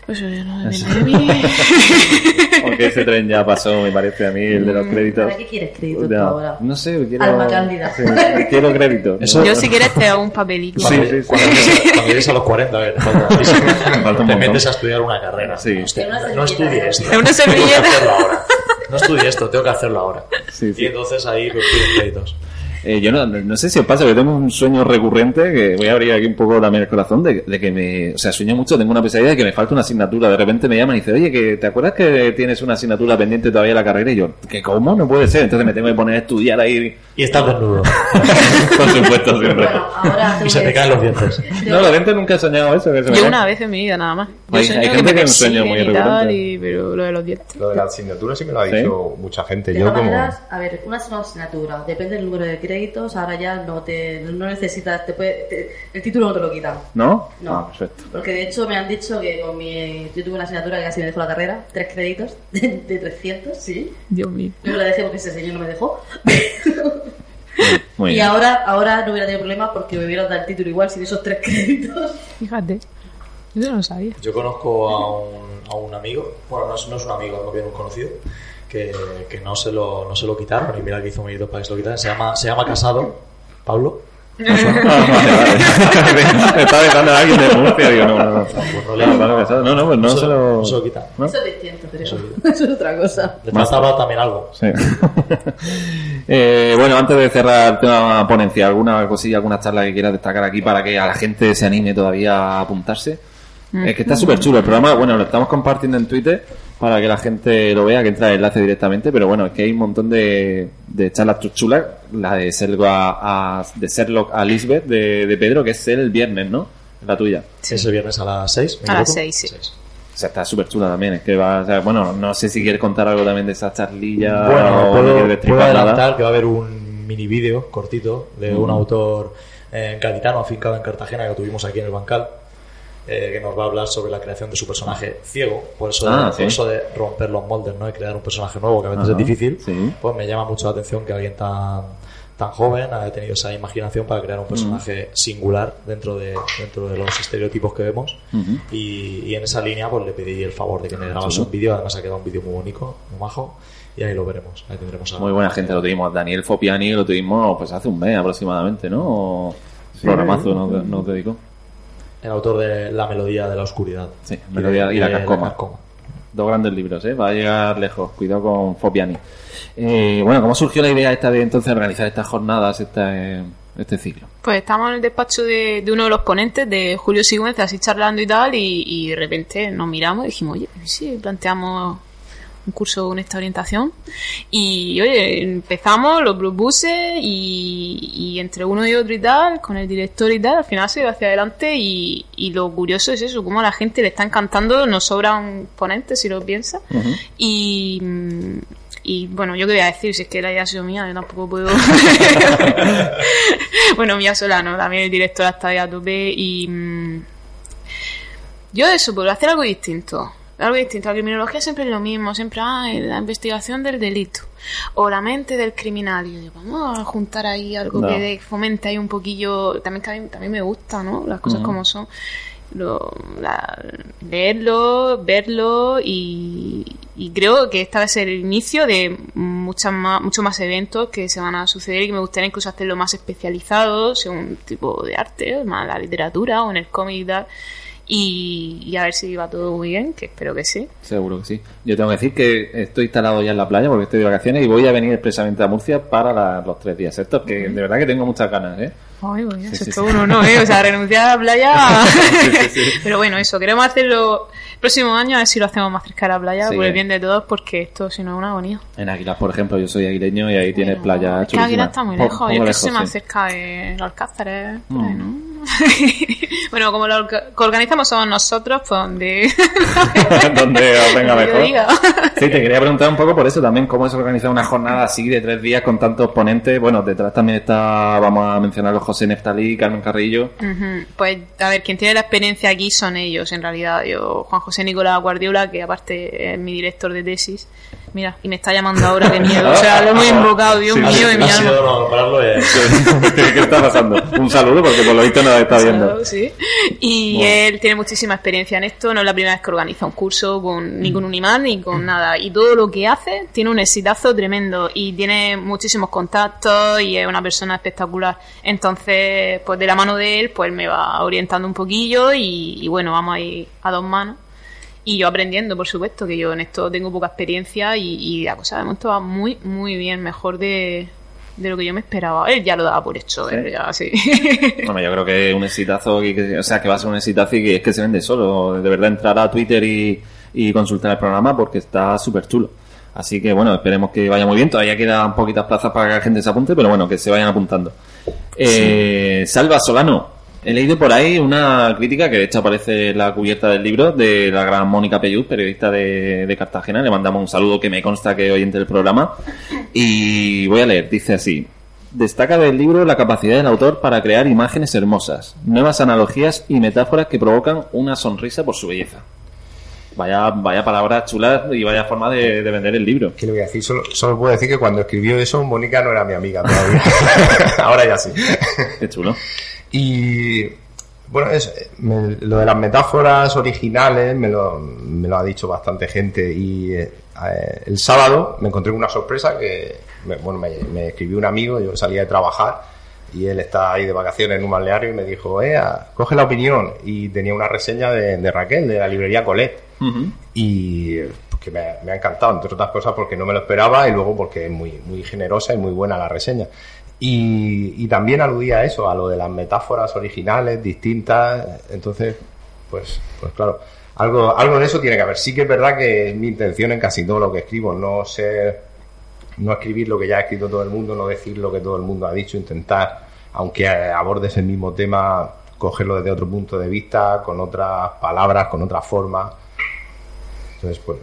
Pues ya no de <laughs> porque ese tren ya pasó, me parece a mí, el de los créditos. ¿Para qué quieres crédito tú Ya, ahora? No sé, quiero, Alma cándida. sí, quiero crédito. Eso- Yo si quieres te hago un papelito. Sí, sí, sí. Cuando llegues, a los 40, a ver, te falta muchísimo. <laughs> falta un te montón. metes a estudiar una carrera. Sí. Hostia, no servilleta. estudie esto. En una servilleta. Tengo que hacerlo ahora. No estudie esto, tengo que hacerlo ahora. Sí, sí. Y entonces ahí pues, piden créditos. Eh, yo no, no sé si os pasa, que tengo un sueño recurrente, que voy a abrir aquí un poco también el corazón, de, de que me, o sea, sueño mucho, tengo una pesadilla de que me falta una asignatura. De repente me llaman y dicen, oye, que ¿te acuerdas que tienes una asignatura pendiente todavía en la carrera? Y yo, ¿que cómo? No puede ser. Entonces me tengo que poner a estudiar ahí. Y estás <laughs> desnudo. Por supuesto, siempre. Bueno, ahora Y se que te caen los dientes. <laughs> No, la gente nunca he soñado eso. Que se me Yo una vez en mi vida nada más. Yo Hay- que gente me que un sueño muy persiguen y tal, recurrente. y- pero lo de los dientes. Lo de la asignatura sí me lo ha ¿Sí? dicho mucha gente. De Yo todas como... maneras, a ver, una sola asignatura, depende del número de créditos, ahora ya no te no necesitas, te puede, te- el título no te lo quitan. ¿No? No. Ah, perfecto. Porque de hecho me han dicho que con mi, yo tuve una asignatura que casi me dejó la carrera, tres créditos de, de 300, sí. Dios mío. Yo me la dejé porque ese señor no me dejó. Muy <laughs> y bien. ahora, ahora no hubiera tenido problema porque me hubieran dado el título igual sin esos tres créditos. Fíjate. Yo no lo sabía. Yo conozco a un, a un amigo, bueno, no es, no es un amigo, es más bien un conocido, que, que no, se lo, no se lo quitaron y mira que hizo mérito para que se lo quitaran. Se llama, se llama Casado, Pablo. Ah, vale, vale. <laughs> Me estaba pensando en alguien de Murcia, digo, no, no, no. Pues no casado. No, no, pues no se se lo- no se lo quitan. ¿No? Eso es distinto, pero Eso <laughs> eso es otra cosa. Le faltaba también algo. Sí. <laughs> Eh, bueno, antes de cerrar el tema ponencia, ¿alguna cosilla, alguna charla que quieras destacar aquí para que a la gente se anime todavía a apuntarse? Es que está súper chulo el programa. Bueno, lo estamos compartiendo en Twitter para que la gente lo vea, que entra el enlace directamente. Pero bueno, es que hay un montón de, de charlas chulas. La de Sherlock a, a- de Sherlock a Lisbeth de, de Pedro, que es el viernes, ¿no? La tuya. Es el viernes a las 6. A las seis, sí. O sea, está súper chula también. Es que va, o sea, bueno, no sé si quieres contar algo también de esa charlilla. Bueno, o puedo, puedo nada. adelantar que va a haber un mini vídeo cortito de un Mm. autor eh, gaditano afincado en Cartagena que tuvimos aquí en el Bancal, eh, que nos va a hablar sobre la creación de su personaje ciego. Por eso, Ah, de, sí. por eso de romper los moldes, ¿no? Y crear un personaje nuevo, que a veces Ajá, es difícil. sí. Pues me llama mucho la atención que alguien tan tan joven haya tenido esa imaginación para crear un Mm. personaje singular dentro de dentro de los estereotipos que vemos y, y en esa línea pues le pedí el favor de que me grabase chulo. un vídeo además ha quedado un vídeo muy bonito muy majo y ahí lo veremos ahí tendremos a- Muy buena gente lo tuvimos. Daniel Fopiani lo tuvimos pues hace un mes aproximadamente, ¿no? O- programazo nos, nos dedicó. El autor de La melodía de la oscuridad Sí, Melodía y la de Carcoma. Dos grandes libros, ¿eh? Va a llegar lejos. Cuidado con Fopiani. Eh, bueno, ¿cómo surgió la idea esta de entonces organizar estas jornadas, este, este ciclo? Pues estamos en el despacho de, de uno de los ponentes, de Julio Sigüenza, así charlando y tal, y, y de repente nos miramos y dijimos, oye, sí, planteamos un curso con esta orientación. Y oye, empezamos, lo propuse y, y entre uno y otro y tal, con el director y tal, al final se iba hacia adelante y, y lo curioso es eso, como a la gente le está encantando, nos sobran ponentes si lo piensas. Y, y bueno, yo qué voy a decir, si es que la idea ha sido mía, yo tampoco puedo. <laughs> bueno, mía sola, ¿no? También el director está ahí a tope y. mm, yo eso, puedo hacer algo distinto. Algo distinto. La criminología siempre es lo mismo, siempre ah, la investigación del delito o la mente del criminal. Y yo digo, vamos a juntar ahí algo No. que fomente ahí un poquillo. También, mí, también me gusta, ¿no? Las cosas Ujú. como son. Lo, la- leerlo, verlo y, y creo que esta va a ser el inicio de muchas más, muchos más eventos que se van a suceder y que me gustaría incluso hacerlo más especializado según tipo de arte, más la literatura o en el cómic y tal. Y, y a ver si va todo muy bien, que espero que sí. Seguro que sí. Yo tengo que decir que estoy instalado ya en la playa porque estoy de vacaciones y voy a venir expresamente a Murcia para la- los tres días estos, que de verdad que tengo muchas ganas, ¿eh? Ay, bueno, eso sí, es sí. todo uno, ¿no? ¿eh? O sea, renunciar a la playa. <laughs> Pero bueno, eso, queremos hacerlo el próximo año, a ver si lo hacemos más cerca de la playa, por el bien de todos, porque esto si no es una agonía. En Águilas, por ejemplo, yo soy aguileño y ahí tienes playa Es que Águila chulísima. está muy lejos, yo que lejos, sé más cerca de Alcázares. por Mm. ahí, ¿no? <laughs> bueno, como lo organizamos somos nosotros, pues donde. <laughs> Donde os venga mejor. Sí, te quería preguntar un poco por eso también, cómo es organizar una jornada así de tres días con tantos ponentes. Bueno, detrás también está, vamos a mencionarlo, José Neftalí, Carmen Carrillo. Ujú. Pues, a ver, quien tiene la experiencia aquí son ellos, en realidad. Yo, Juan José Nicolás Guardiola, que aparte es mi director de tesis. Mira, y me está llamando ahora, qué miedo. <laughs> O sea, lo hemos invocado, Dios Sí, mío, ha- y mi alma. nombrarlo, eh. <laughs> ¿Qué está pasando? Un saludo porque por lo visto nos está viendo. Sí. Y Bueno. él tiene muchísima experiencia en esto. No es la primera vez que organiza un curso con, ni con un imán ni con nada. Y todo lo que hace tiene un exitazo tremendo. Y tiene muchísimos contactos y es una persona espectacular. Entonces, pues de la mano de él, pues me va orientando un poquillo. Y, y bueno, vamos a ir a dos manos. Y yo aprendiendo, por supuesto, que yo en esto tengo poca experiencia y, y la cosa de momento va muy, muy bien, mejor de, de lo que yo me esperaba. Él ya lo daba por hecho, él ya, sí. <laughs> Bueno, yo creo que un exitazo, que- o sea, que va a ser un exitazo y que es que se vende solo. De verdad, entrar a Twitter y, y consultar el programa porque está súper chulo. Así que bueno, esperemos que vaya muy bien. Todavía quedan poquitas plazas para que la gente se apunte, pero bueno, que se vayan apuntando. Eh, Salva Solano. He leído por ahí una crítica que de hecho aparece en la cubierta del libro de la gran Mónica Peyud, periodista de, de Cartagena. Le mandamos un saludo que me consta que oyente del programa. Y voy a leer, dice así. Destaca del libro la capacidad del autor para crear imágenes hermosas, nuevas analogías y metáforas que provocan una sonrisa por su belleza. Vaya, vaya palabras chulas y vaya forma de, de vender el libro. ¿Qué le voy a decir? Solo, solo puedo decir que cuando escribió eso, Mónica no era mi amiga todavía. <laughs> Ahora ya sí. Qué chulo. Y bueno, es, me- lo de las metáforas originales me lo, me lo ha dicho bastante gente. Y eh, eh, el sábado me encontré con una sorpresa que, me- bueno, me, me escribió un amigo, yo salía de trabajar y él está ahí de vacaciones en un balneario y me dijo, eh, coge la opinión. Y tenía una reseña de, de Raquel, de la librería Colet. Y que me, me ha encantado, entre otras cosas porque no me lo esperaba y luego porque es muy, muy generosa y muy buena la reseña. Y, también aludía a eso, a lo de las metáforas originales, distintas. Entonces, pues, pues claro, algo, algo de eso tiene que haber. Sí que es verdad que es mi intención en casi todo lo que escribo, no ser, no escribir lo que ya ha escrito todo el mundo, no decir lo que todo el mundo ha dicho, intentar, aunque abordes el mismo tema, cogerlo desde otro punto de vista, con otras palabras, con otra forma. Entonces, pues,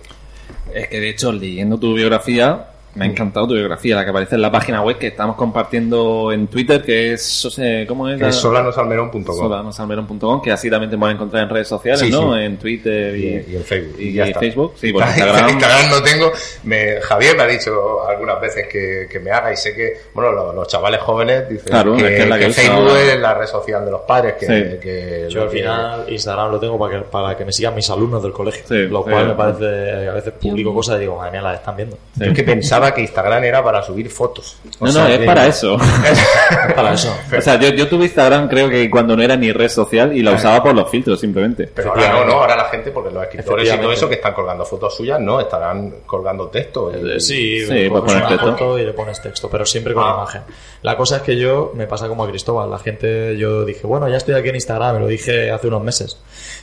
Es que de hecho, leyendo tu biografía, me ha encantado tu biografía, la que aparece en la página web que estamos compartiendo en Twitter, que es, eh, ¿cómo es? que es solanosalmerón.com. solanosalmerón.com, que así también te pueden encontrar en redes sociales, Sí, ¿no? sí. En Twitter y, y, y en Facebook. y, ya y está. Facebook. Sí, <laughs> En Instagram. Instagram no tengo. Me, Javier me ha dicho algunas veces que, que me haga y sé que, bueno, los, los chavales jóvenes dicen Claro, que, es que es la que Facebook es la red social de los padres. Que, Sí. que Yo al que- final Instagram lo tengo para que, para que me sigan mis alumnos del colegio. Sí, lo cual me parece, a veces publico cosas y digo, madre mía, las están viendo. Yo que pensaba que Instagram era para subir fotos. O No, sea no, es que- para eso. <laughs> para eso. O sea, yo, yo tuve Instagram creo que cuando no era ni red social y la usaba por los filtros simplemente. Pero ahora no, no, ahora la gente, porque los escritores y todo eso que están colgando fotos suyas, no, estarán colgando texto. y- Eh, Sí, Sí, pues coges pones una texto. foto y le pones texto, pero siempre con Ah. imagen. La cosa es que yo me pasa como a Cristóbal. La gente, yo dije, bueno, ya estoy aquí en Instagram, me lo dije hace unos meses.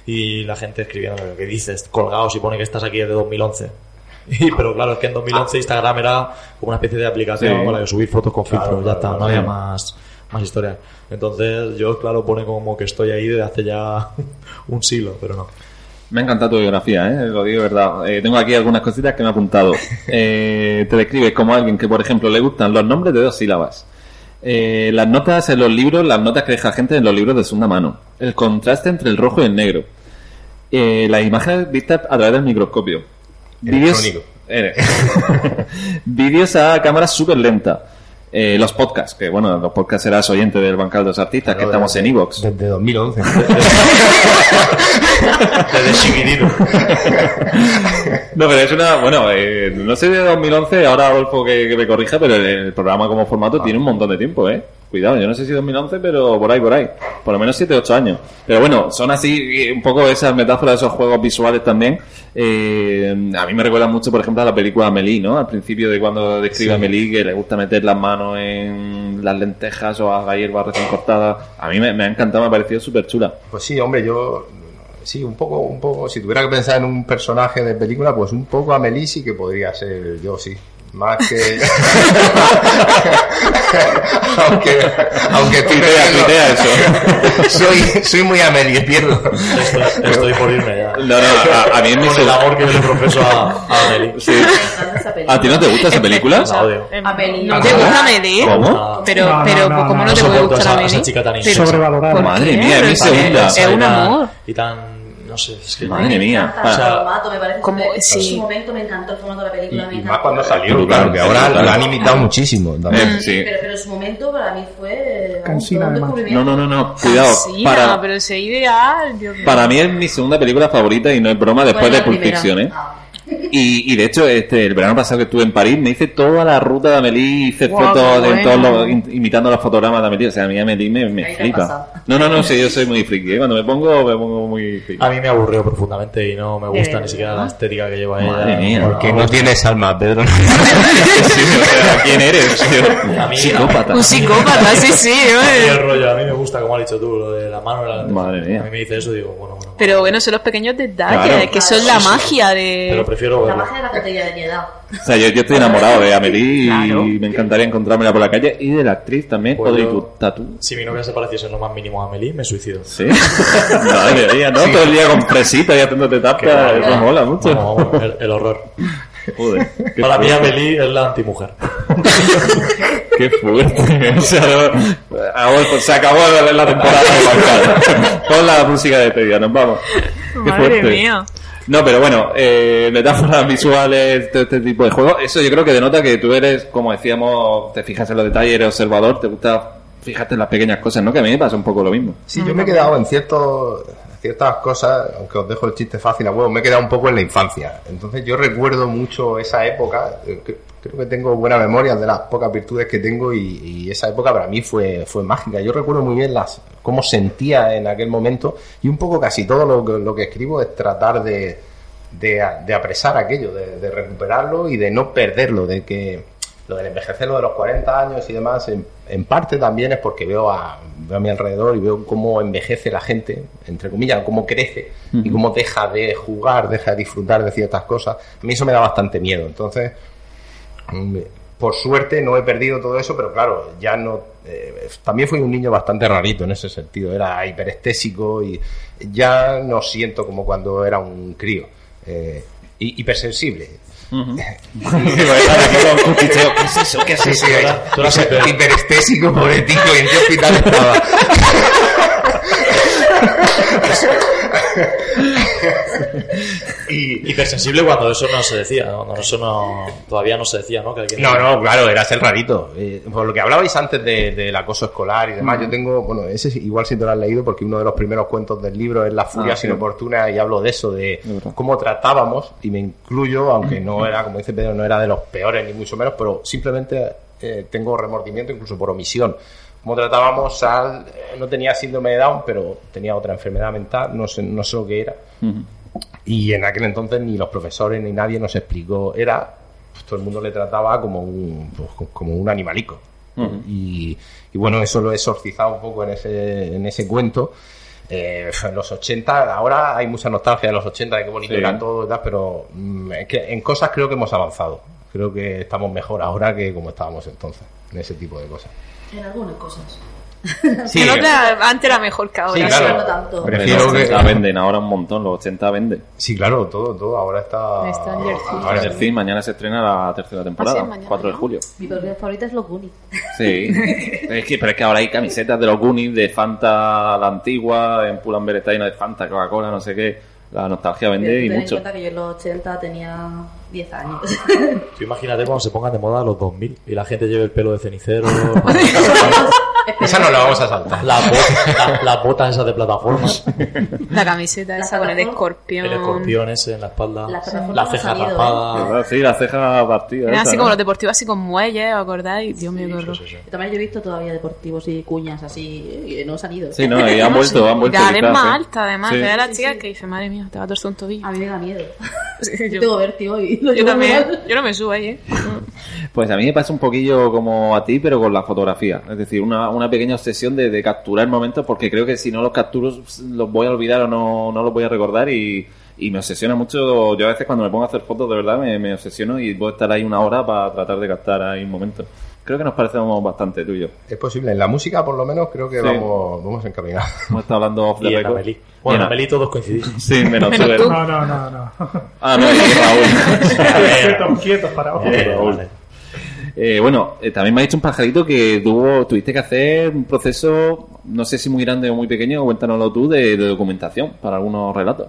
Y la gente escribiendo, ¿qué dices? Colgados y pone que estás aquí desde 2011. <laughs> Y, pero claro, es que en 2011 Instagram era como una especie de aplicación Sí. para que subir fotos con Claro, filtros, ya está, no había más, más historia. Entonces yo, claro, pone como que estoy ahí desde hace ya <laughs> un siglo, pero no. Me ha encantado tu biografía, ¿eh? lo digo de verdad. Eh, tengo aquí algunas cositas que me he apuntado. <laughs> Eh, te describes como alguien que, por ejemplo, le gustan los nombres de dos sílabas. Eh, las notas en los libros, las notas que deja gente en los libros de segunda mano. El contraste entre el rojo y el negro. Eh, las imágenes vistas a través del microscopio. Vídeos. Eh, <laughs> <laughs> vídeos a cámara súper lenta. Eh, los podcasts, que bueno, los podcasts serás oyente del Bancal de los Artistas, que estamos en Evox. Desde 2011. <laughs> Desde chiquitito. No, pero es una, bueno, eh, no sé de 2011, ahora Adolfo que, que me corrija, pero el, el programa como formato tiene un montón de tiempo, ¿eh? Cuidado, yo no sé si 2011, pero por ahí, por ahí. Por lo menos 7 8 años. Pero bueno, son así eh, un poco esas metáforas, esos juegos visuales también. Eh, a mí me recuerda mucho, por ejemplo, a la película Amelie, ¿no? Al principio de cuando describe Sí. a Amelie que le gusta meter las manos en las lentejas o a hierba recién cortada. A mí me, me ha encantado, me ha parecido súper chula. Pues sí, hombre, yo sí, un poco, un poco, si tuviera que pensar en un personaje de película, pues un poco Amelie sí que podría ser yo, sí. Más que. <laughs> aunque. Aunque Tuitea, tuitea eso. soy, soy muy Amelie, pierdo. Estoy, estoy por irme ya. No, no, a, a mí es mi Con el amor que yo le profeso a, a Amelie. Sí. Me. ¿A ti no te gusta esa película? La odio. Amelie. ¿No te gusta Amelie? ¿Cómo? Pero, pero ¿cómo no. te puede gustar esa- Amelie? esa chica tan. Sobrevalorada. ¿por Madre mía, es mi segunda. Es un amor. Y tan. No sé, es que. Madre Me mía. encanta O sea, el formato, me parece como- súper- sí. En su momento me encantó el formato de la película. me Y encantó. más cuando salió, Brutal, claro, que ahora brutal. la han imitado muchísimo. también. Eh, sí. Pero, pero en su momento para mí fue eh, Cansina, además. No, no, no, no. Cuidado. Sí, Para, pero ese ideal, Dios mío. para mí es mi segunda película favorita y no es broma después de Pulp. Fiction, ¿eh? Ah. Y, y de hecho, este, el verano pasado que estuve en París, me hice toda la ruta de Amelie, hice Guau, fotos de todos bueno. los, in- imitando los fotogramas de Amelie. O sea, a mí Amelie me, me flipa. No, no, no, sí, yo soy muy friki. ¿eh? Cuando me pongo, me pongo muy friki. A mí me aburrió profundamente y no me gusta verdad? ni siquiera la estética que lleva Madre ella. mía. Porque no tienes alma, Pedro. <laughs> Sí, o sea, ¿quién eres? tío? Mí- Psicópata. Un psicópata, sí, sí. A mí ¿eh? el rollo, a mí me gusta, como has dicho tú, lo de la mano la. Madre mía. A mí me dice eso y digo, bueno, bueno. Pero bueno, son los pequeños detalles, Claro. que son la magia de... Pero prefiero La magia de la botella de piedad. O sea, yo, yo estoy enamorado de Amelie Claro. y me encantaría encontrármela por la calle y de la actriz también, Pues Audrey yo- Tatu. Si mi novia se pareciese en lo más mínimo a Amelie, me suicido. Sí. <laughs> Madre mía, ¿no? Todo el día con fresita y haciéndote Qué tapa, eso mola mucho. Vamos, vamos, el, el horror. Joder, qué Para mí. Amelie es la antimujer. <laughs> Qué fuerte. <laughs> O sea, no- Adolfo, se acabó la la temporada de Balcán. Pon la música de despedida, nos vamos. Qué Madre fuerte. mía. No, pero bueno, eh, metáforas visuales, todo este tipo de juegos, eso yo creo que denota que tú eres, como decíamos, te fijas en los detalles, eres observador, te gusta fijarte en las pequeñas cosas, ¿no? Que a mí me pasa un poco lo mismo. Sí, yo me he quedado en ciertos, ciertas cosas, aunque os dejo el chiste fácil a huevo, me he quedado un poco en la infancia. Entonces yo recuerdo mucho esa época, eh, creo que tengo buena memoria de las pocas virtudes que tengo y, y esa época para mí fue, fue mágica. Yo recuerdo muy bien las cómo sentía en aquel momento y un poco casi todo lo que, lo que escribo es tratar de, de, de apresar aquello, de, de recuperarlo y de no perderlo, de que lo del envejecer, lo de los 40 años y demás, en, en parte también es porque veo a, veo a mi alrededor y veo cómo envejece la gente, entre comillas, cómo crece y cómo deja de jugar, deja de disfrutar de ciertas cosas. A mí eso me da bastante miedo. Entonces, por suerte no he perdido todo eso, pero claro, ya no. eh, también fui un niño bastante rarito en ese sentido, era hiperestésico y ya no siento como cuando era un crío. Eh, hipersensible. <laughs> ¿Qué es eso? ¿Qué es Sí, eso? sí, tú eras hiper- hiperestésico, poético, y en qué hospital estaba. <laughs> y, Hipersensible cuando eso no se decía, ¿no? cuando eso no, todavía no se decía, ¿no? Que alguien- No, no, claro, eras el rarito. Eh, por lo que hablabais antes de- del acoso escolar y demás, yo tengo, bueno, ese es- igual si te lo has leído, porque uno de los primeros cuentos del libro es La furia Ah, sí. sin oportuna y hablo de eso, de cómo tratábamos, y me incluyo, aunque no era, como dice Pedro, no era de los peores ni mucho menos, pero simplemente eh, tengo remordimiento incluso por omisión. Cómo tratábamos al... eh, no tenía síndrome de Down, pero tenía otra enfermedad mental, no sé, no sé lo que era. Y en aquel entonces ni los profesores ni nadie nos explicó. Era, pues, todo el mundo le trataba como un, pues, como un animalico. y, y bueno, eso lo he exorcizado un poco en ese, en ese cuento. Eh, en los 80, ahora hay mucha nostalgia de los 80, de qué bonito Sí. era todo y tal, pero mm, es que en cosas creo que hemos avanzado. Creo que estamos mejor ahora que como estábamos entonces, en ese tipo de cosas. En algunas cosas. <laughs> Sí, En otra- antes era mejor que ahora. Sí, claro. no tanto. Prefiero los que- 80 venden ahora un montón, los 80 venden. sí, claro, todo, todo. Ahora está. Stranger Things. ahora- Stranger Things, mañana se estrena la tercera temporada, Ah, sí, mañana, 4 de ¿no? julio. Mi película favorita es Los Goonies. Sí, <laughs> es que, pero es que ahora hay camisetas de los Goonies, de Fanta la antigua, en Pull&Bear está de Fanta, Coca-Cola, no sé qué. La nostalgia vende y ten en mucho. cuenta que yo en los 80 tenía 10 años. Tú imagínate cuando se pongan de moda los 2000 y la gente lleve el pelo de cenicero. <laughs> <laughs> Esa no la vamos a saltar. Las botas, la- las botas esas de plataforma. La camiseta esa con el escorpión. El escorpión ese en la espalda. Las plataformas La ceja rapada. Ah, Sí, la ceja partida. Era esa, así ¿no? como los deportivos, así con muelles, ¿os acordáis? Dios mío, qué horror. También yo he visto todavía deportivos y cuñas así, eh, que no se han ido. Sí, no, y han <laughs> vuelto, han Y vuelto. cada vez quizás, más ¿eh? alta, además. Sí. Era la Sí, chica sí. que dice, madre mía, te va a torcer un tobillo. A mí me da miedo. <laughs> Sí, Yo tengo vértigo y lo yo también. mal. Yo no me subo ahí, ¿eh? Pues a mí me pasa un poquillo como a ti, pero con la fotografía. Es decir, una, una pequeña obsesión de, de capturar momentos porque creo que si no los capturo los voy a olvidar o no, no los voy a recordar y, y me obsesiona mucho. Yo a veces cuando me pongo a hacer fotos de verdad me, me obsesiono y puedo estar ahí una hora para tratar de captar ahí un momento. Creo que nos parecemos bastante tú y yo. Es posible. En la música, por lo menos, creo que Sí. vamos, vamos encaminados. <laughs> Hemos estado hablando off the Y en record. Bueno, en Amelie todos coincidimos. <laughs> Sí, menos, Menos tú. No, no, no, no. Ah, no, y Raúl. quietos, quietos para abajo. Eh, vale. Eh, bueno, eh, también me ha dicho un pajarito que tuvo, tuviste que hacer un proceso, no sé si muy grande o muy pequeño, cuéntanoslo tú, de, documentación para algunos relatos.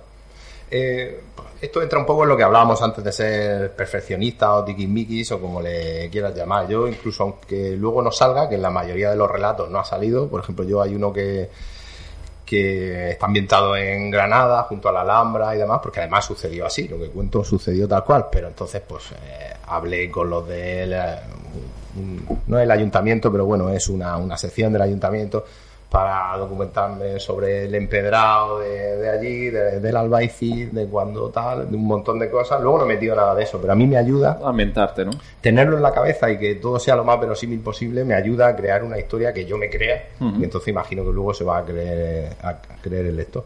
Eh, esto entra un poco en lo que hablábamos antes de ser perfeccionista o tiquismiquis o como le quieras llamar. Yo, incluso aunque luego no salga, que en la mayoría de los relatos no ha salido, por ejemplo, yo hay uno que, que está ambientado en Granada, junto a la Alhambra y demás, porque además sucedió así, lo que cuento sucedió tal cual, pero entonces pues eh, hablé con los del... eh, un- no el ayuntamiento, pero bueno, es una, una sección del ayuntamiento para documentarme sobre el empedrado de, de allí, de- del Albaicín, de cuando tal, de un montón de cosas. Luego no he metido nada de eso, pero a mí me ayuda Ambientarte, ¿no? tenerlo en la cabeza y que todo sea lo más verosímil posible me ayuda a crear una historia que yo me crea y entonces imagino que luego se va a creer a creer el lector.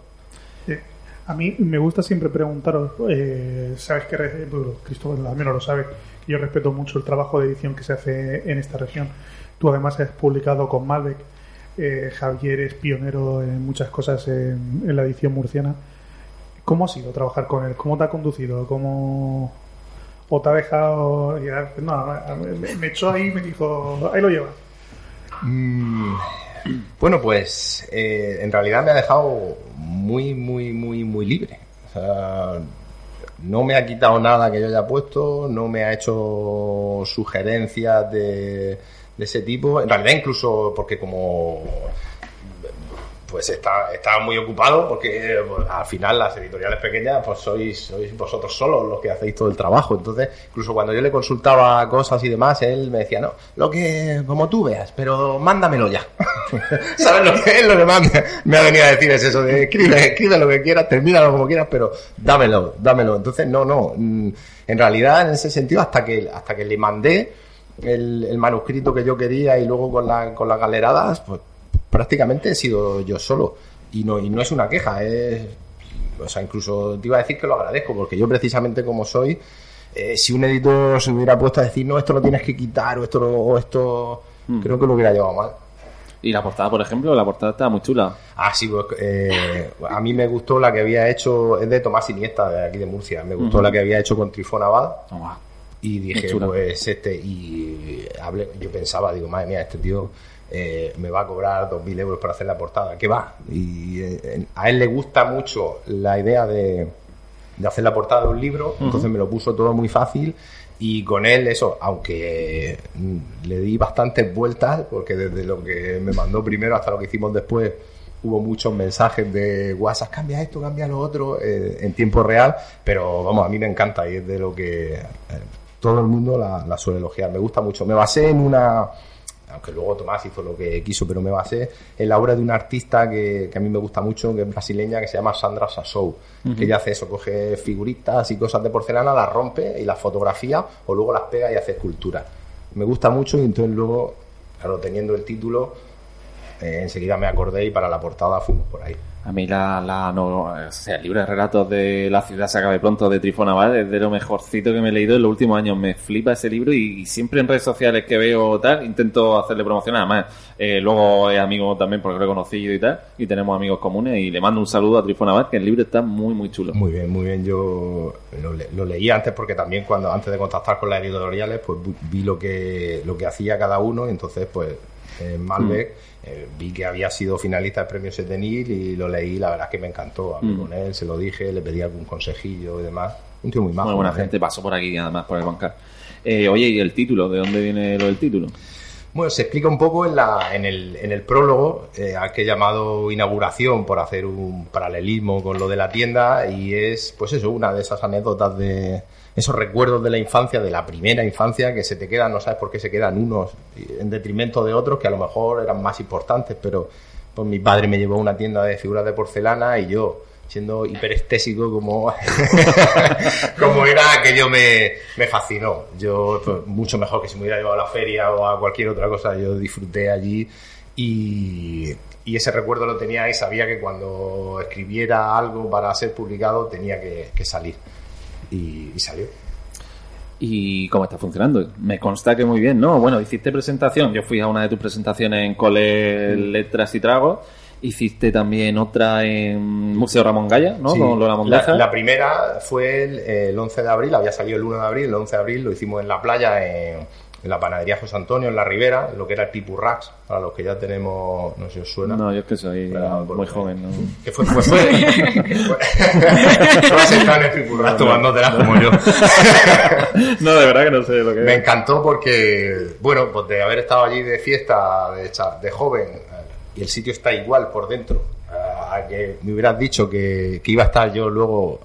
Eh, A mí me gusta siempre preguntaros, eh, sabes que re- bueno, Cristóbal al menos lo sabe, yo respeto mucho el trabajo de edición que se hace en esta región. Tú además has publicado con Malbec, eh, Javier es pionero en muchas cosas en, la edición murciana. ¿Cómo ha sido trabajar con él? ¿Cómo te ha conducido? ¿Cómo o te ha dejado? No, me, me echó ahí y me dijo, ahí lo llevas. Mm, bueno pues eh, en realidad me ha dejado muy muy muy muy libre o sea no me ha quitado nada que yo haya puesto no me ha hecho sugerencias de, de ese tipo. En realidad incluso porque como pues está, estaba muy ocupado porque eh, al final las editoriales pequeñas pues sois, sois vosotros solos los que hacéis todo el trabajo. Entonces, incluso cuando yo le consultaba cosas y demás, él me decía, no, lo que, como tú veas, pero mándamelo ya. <laughs> ¿Sabes lo que es lo que más me, me ha venido a decir? Es eso de escribe, escribe lo que quieras, termínalo como quieras, pero dámelo, dámelo. Entonces, no, no. mm, En realidad, en ese sentido, hasta que, hasta que le mandé el, el manuscrito que yo quería y luego con, la, con las galeradas, pues prácticamente he sido yo solo. Y no, y no es una queja, es. O sea, incluso te iba a decir que lo agradezco, porque yo precisamente como soy, eh, si un editor se hubiera puesto a decir, no, esto lo tienes que quitar, o esto, lo- o esto, creo que lo hubiera llevado mal. Y la portada, por ejemplo, la portada está muy chula. Ah, sí, pues, eh, a mí me gustó la que había hecho, es de Tomás Iniesta, de aquí de Murcia, me gustó la que había hecho con Trifón Abad. Y dije, pues este, y hablé, yo pensaba, digo, madre mía, este tío eh, me va a cobrar 2.000 euros para hacer la portada. ¿Qué va? Y eh, a él le gusta mucho la idea de, de hacer la portada de un libro, entonces me lo puso todo muy fácil. Y con él, eso, aunque le di bastantes vueltas, porque desde lo que me mandó primero hasta lo que hicimos después, hubo muchos mensajes de WhatsApp, cambia esto, cambia lo otro, eh, en tiempo real, pero vamos, a mí me encanta y es de lo que todo el mundo la, la suele elogiar. Me gusta mucho. Me basé en una, aunque luego Tomás hizo lo que quiso, pero me basé en la obra de una artista que, que a mí me gusta mucho, que es brasileña, que se llama Sandra Sassou, que ella hace eso, coge figuritas y cosas de porcelana, las rompe y las fotografía o luego las pega y hace escultura. Me gusta mucho y entonces luego, claro, teniendo el título, eh, enseguida me acordé y para la portada fuimos por ahí. A mí la, la no, o sea, el libro de relatos de La ciudad se acabe pronto de Trifón Abad es de lo mejorcito que me he leído en los últimos años. Me flipa ese libro y, siempre en redes sociales que veo tal, intento hacerle promoción. Además, eh, luego es amigo también porque lo he conocido y tal, y tenemos amigos comunes y le mando un saludo a Trifón que el libro está muy, muy chulo. Muy bien, muy bien. Yo lo, le- lo leí antes porque también cuando antes de contactar con las editoriales, pues vi lo que lo que hacía cada uno y entonces pues en Malbec eh, vi que había sido finalista del premio Setenil y lo leí, la verdad es que me encantó. Hablé Mm. con él, se lo dije, le pedí algún consejillo y demás. Un tío muy majo. Muy buena ¿no? gente, pasó por aquí además por el bancar. Eh, oye, ¿y el título? ¿De dónde viene lo del título? Bueno, se explica un poco en, la, en, el, en el prólogo, eh, al que he llamado inauguración por hacer un paralelismo con lo de la tienda y es, pues eso, una de esas anécdotas de esos recuerdos de la infancia, de la primera infancia, que se te quedan, no sabes por qué se quedan unos en detrimento de otros que a lo mejor eran más importantes, pero pues mi padre me llevó a una tienda de figuras de porcelana y yo, siendo hiperestésico como, <laughs> como era, aquello me, me fascinó. Yo, pues, mucho mejor que si me hubiera llevado a la feria o a cualquier otra cosa, yo disfruté allí y, y ese recuerdo lo tenía y sabía que cuando escribiera algo para ser publicado tenía que, que salir. Y, y salió. ¿Y cómo está funcionando? Me consta que muy bien, ¿no? Bueno, hiciste presentación. Yo fui a una de tus presentaciones en Cole Letras y Tragos. Hiciste también otra en Museo Ramón Gaya, ¿no? Sí. Con Lola la primera fue el, el 11 de abril, había salido el 1 de abril, el 11 de abril lo hicimos en la playa, en, en la panadería José Antonio, en la Ribera, lo que era el Pipurrax, para los que ya tenemos, no sé si os suena. No, yo es que soy muy joven, ¿no? Que fue, fue, fue, fue- Todas están en el Pipurrax tomándotelas <laughs> como yo. no, de verdad que no sé lo que Me es. encantó porque, bueno, pues de haber estado allí de fiesta, de, de joven, eh, y el sitio está igual por dentro, a que me hubieras dicho que, que iba a estar yo luego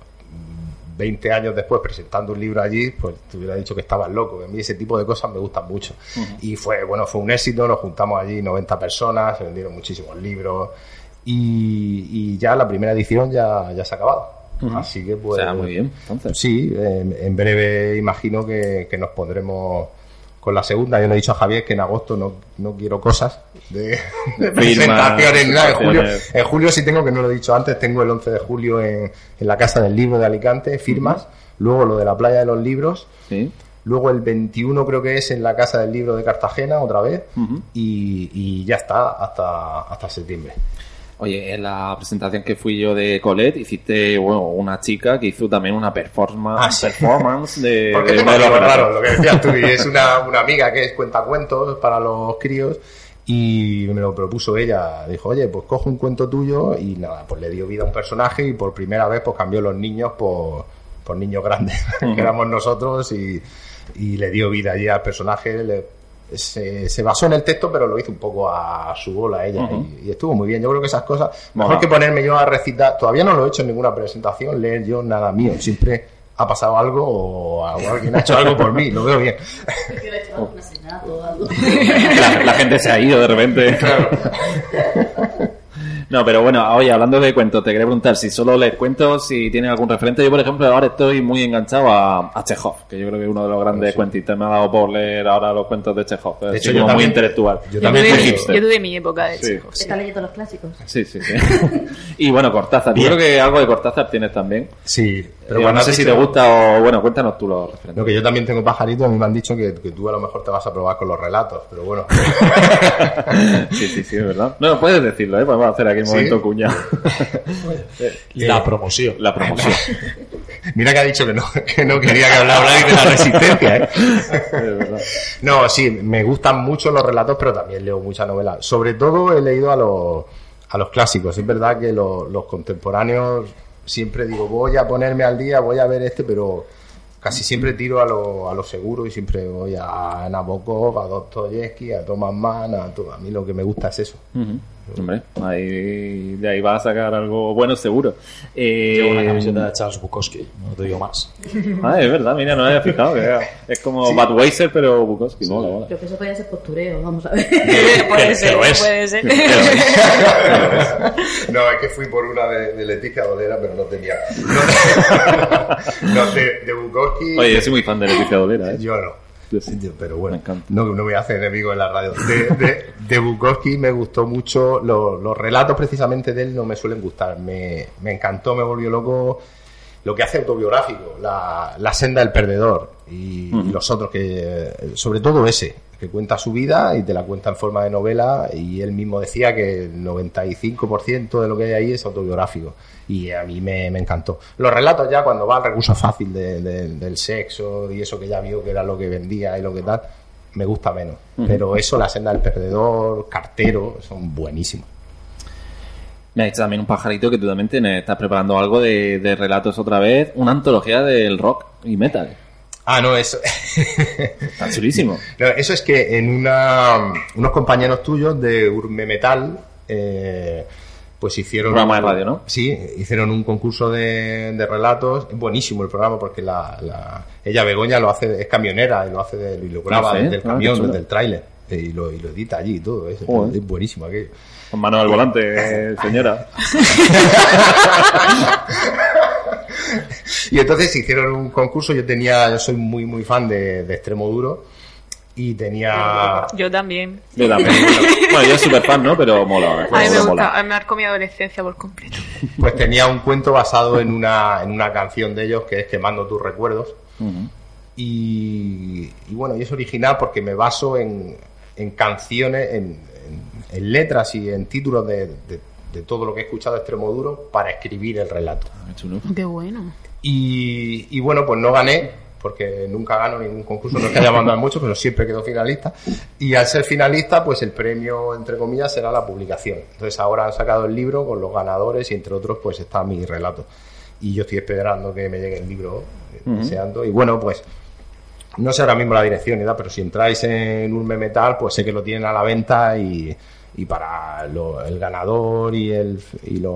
20 años después presentando un libro allí, pues te hubiera dicho que estabas loco. A mí ese tipo de cosas me gustan mucho. Y fue, bueno, fue un éxito, nos juntamos allí 90 personas, se vendieron muchísimos libros y, y ya la primera edición ya, ya se ha acabado. Así que pues... O sea, muy bien, entonces. Sí, en, en breve imagino que, que nos pondremos con la segunda. Yo le he dicho a Javier que en agosto no, no quiero cosas de, <laughs> de presentaciones. ni nada. En julio, en julio sí tengo, que no lo he dicho antes, tengo el 11 de julio en, en la Casa del Libro de Alicante, firmas. Luego lo de la Playa de los Libros. Luego el 21 creo que es en la Casa del Libro de Cartagena, otra vez. Y, y ya está, hasta, hasta septiembre. Oye, en la presentación que fui yo de Colette, hiciste bueno, una chica que hizo también una performance, Ah, sí. performance de, <laughs> Porque de los lo que decías tú, y es una, una amiga que es cuentacuentos para los críos y me lo propuso ella. Dijo, oye, pues cojo un cuento tuyo y nada, pues le dio vida a un personaje y por primera vez pues cambió los niños por, por niños grandes, <laughs> que éramos nosotros y, y le dio vida allí al personaje. le- se, se basó en el texto, pero lo hizo un poco a su bola ella y, y estuvo muy bien. Yo creo que esas cosas, mejor Mola. que ponerme yo a recitar, todavía no lo he hecho en ninguna presentación, leer yo nada mío, siempre ha pasado algo o alguien ha hecho algo por mí, lo veo bien. <laughs> La, la gente se ha ido de repente. <laughs> No, pero bueno, oye, hablando de cuentos, te quería preguntar si solo lees cuentos, si tienes algún referente. Yo, por ejemplo, ahora estoy muy enganchado a, a Chekhov, que yo creo que es uno de los grandes cuentistas. Me ha dado por leer ahora los cuentos de Chekhov. De hecho, yo como muy también- intelectual. yo Yo también tuve, hipster. yo tuve mi época de Sí. Chekhov, sí. ¿Estás leyendo los clásicos? Sí, sí, sí. <laughs> y bueno, Cortázar. Yo creo que algo de Cortázar tienes también. Sí, Pero cuando no has sé si te gusta o, bueno, cuéntanos tú los referentes. No, que yo también tengo pajaritos, a mí me han dicho que, que tú a lo mejor te vas a probar con los relatos, pero bueno. <laughs> Sí, sí, sí, es verdad. No, puedes decirlo, ¿eh? Podemos hacer aquí momento cuña. <laughs> La promoción. La promoción. <laughs> Mira que ha dicho que no, que no quería que hablara de la resistencia, ¿eh? Es. No, sí, me gustan mucho los relatos, pero también leo mucha novela. Sobre todo he leído a los, a los clásicos. Es verdad que los, los contemporáneos siempre digo, voy a ponerme al día, voy a ver este, pero casi siempre tiro a lo, a lo seguro y siempre voy a Nabokov, a Dostoyevsky, a Thomas Mann, a todo. A mí lo que me gusta es eso. Hombre, ahí, de ahí vas a sacar algo bueno seguro. Eh, Llevo una camiseta de Charles Bukowski, no te digo más. Ah, es verdad, mira, no me había fijado. Que es como Sí. Budweiser, pero Bukowski. Mola, mola. Creo que eso podría ser postureo, vamos a ver. <laughs> puede ser, puede. No, es que fui por una de, de Leticia Dolera, pero no tenía. <laughs> No, no, de, de Bukowski. Oye, yo soy muy fan de Leticia Dolera, ¿eh? Yo no. Sí. Pero bueno, no, no voy a hacer enemigo en la radio. De, de, de Bukowski me gustó mucho, lo- los relatos precisamente de él no me suelen gustar. Me, me encantó, me volvió loco lo que hace autobiográfico, la, la senda del perdedor y, y los otros que, sobre todo ese, que cuenta su vida y te la cuenta en forma de novela y él mismo decía que el 95% de lo que hay ahí es autobiográfico y a mí me, me encantó. Los relatos ya cuando va al recurso fácil de- de- del sexo y eso que ya vio que era lo que vendía y lo que tal, me gusta menos. Pero eso, la senda del perdedor, cartero, son buenísimos. Me ha dicho también un pajarito que tú también tienes- estás preparando algo de, de relatos otra vez, una antología del rock y metal. Ah, no, eso. Está chulísimo. <laughs> No, eso es que en una, unos compañeros tuyos de Urme Metal, eh, pues hicieron. Programa de un- radio, ¿no? Sí, hicieron un concurso de, de relatos. Es buenísimo el programa porque la, la- ella, Begoña, lo hace, es camionera y lo hace de- y lo graba Ah, sí, desde el ah, camión, desde el tráiler. eh, Y lo, y lo edita allí y todo. Es, Joder. es buenísimo aquello. Con mano al volante, eh, señora. <laughs> Y entonces hicieron un concurso. Yo tenía, yo soy muy, muy fan de, de Extremo Duro. Y tenía. Yo también. Yo también. Bueno, yo soy súper fan, ¿no? Pero mola. A mí me gusta, a mí me marcó mi adolescencia por completo. Pues tenía un cuento basado en una, en una canción de ellos que es Quemando tus recuerdos. Y, y bueno, y es original porque me baso en, en canciones, en, en- en letras y en títulos de, de- de todo lo que he escuchado de Extremo Duro para escribir el relato. Qué chulo. Qué bueno. Y, y bueno, pues no gané, porque nunca gano ningún concurso, no es que haya mandado mucho, pero siempre quedo finalista. Y al ser finalista, pues el premio, entre comillas, será la publicación. Entonces ahora han sacado el libro con los ganadores y entre otros, pues está mi relato. Y yo estoy esperando que me llegue el libro, eh, deseando. Y bueno, pues no sé ahora mismo la dirección y tal, pero si entráis en Urme Metal, pues sé que lo tienen a la venta y, y para lo- el ganador y el, y lo,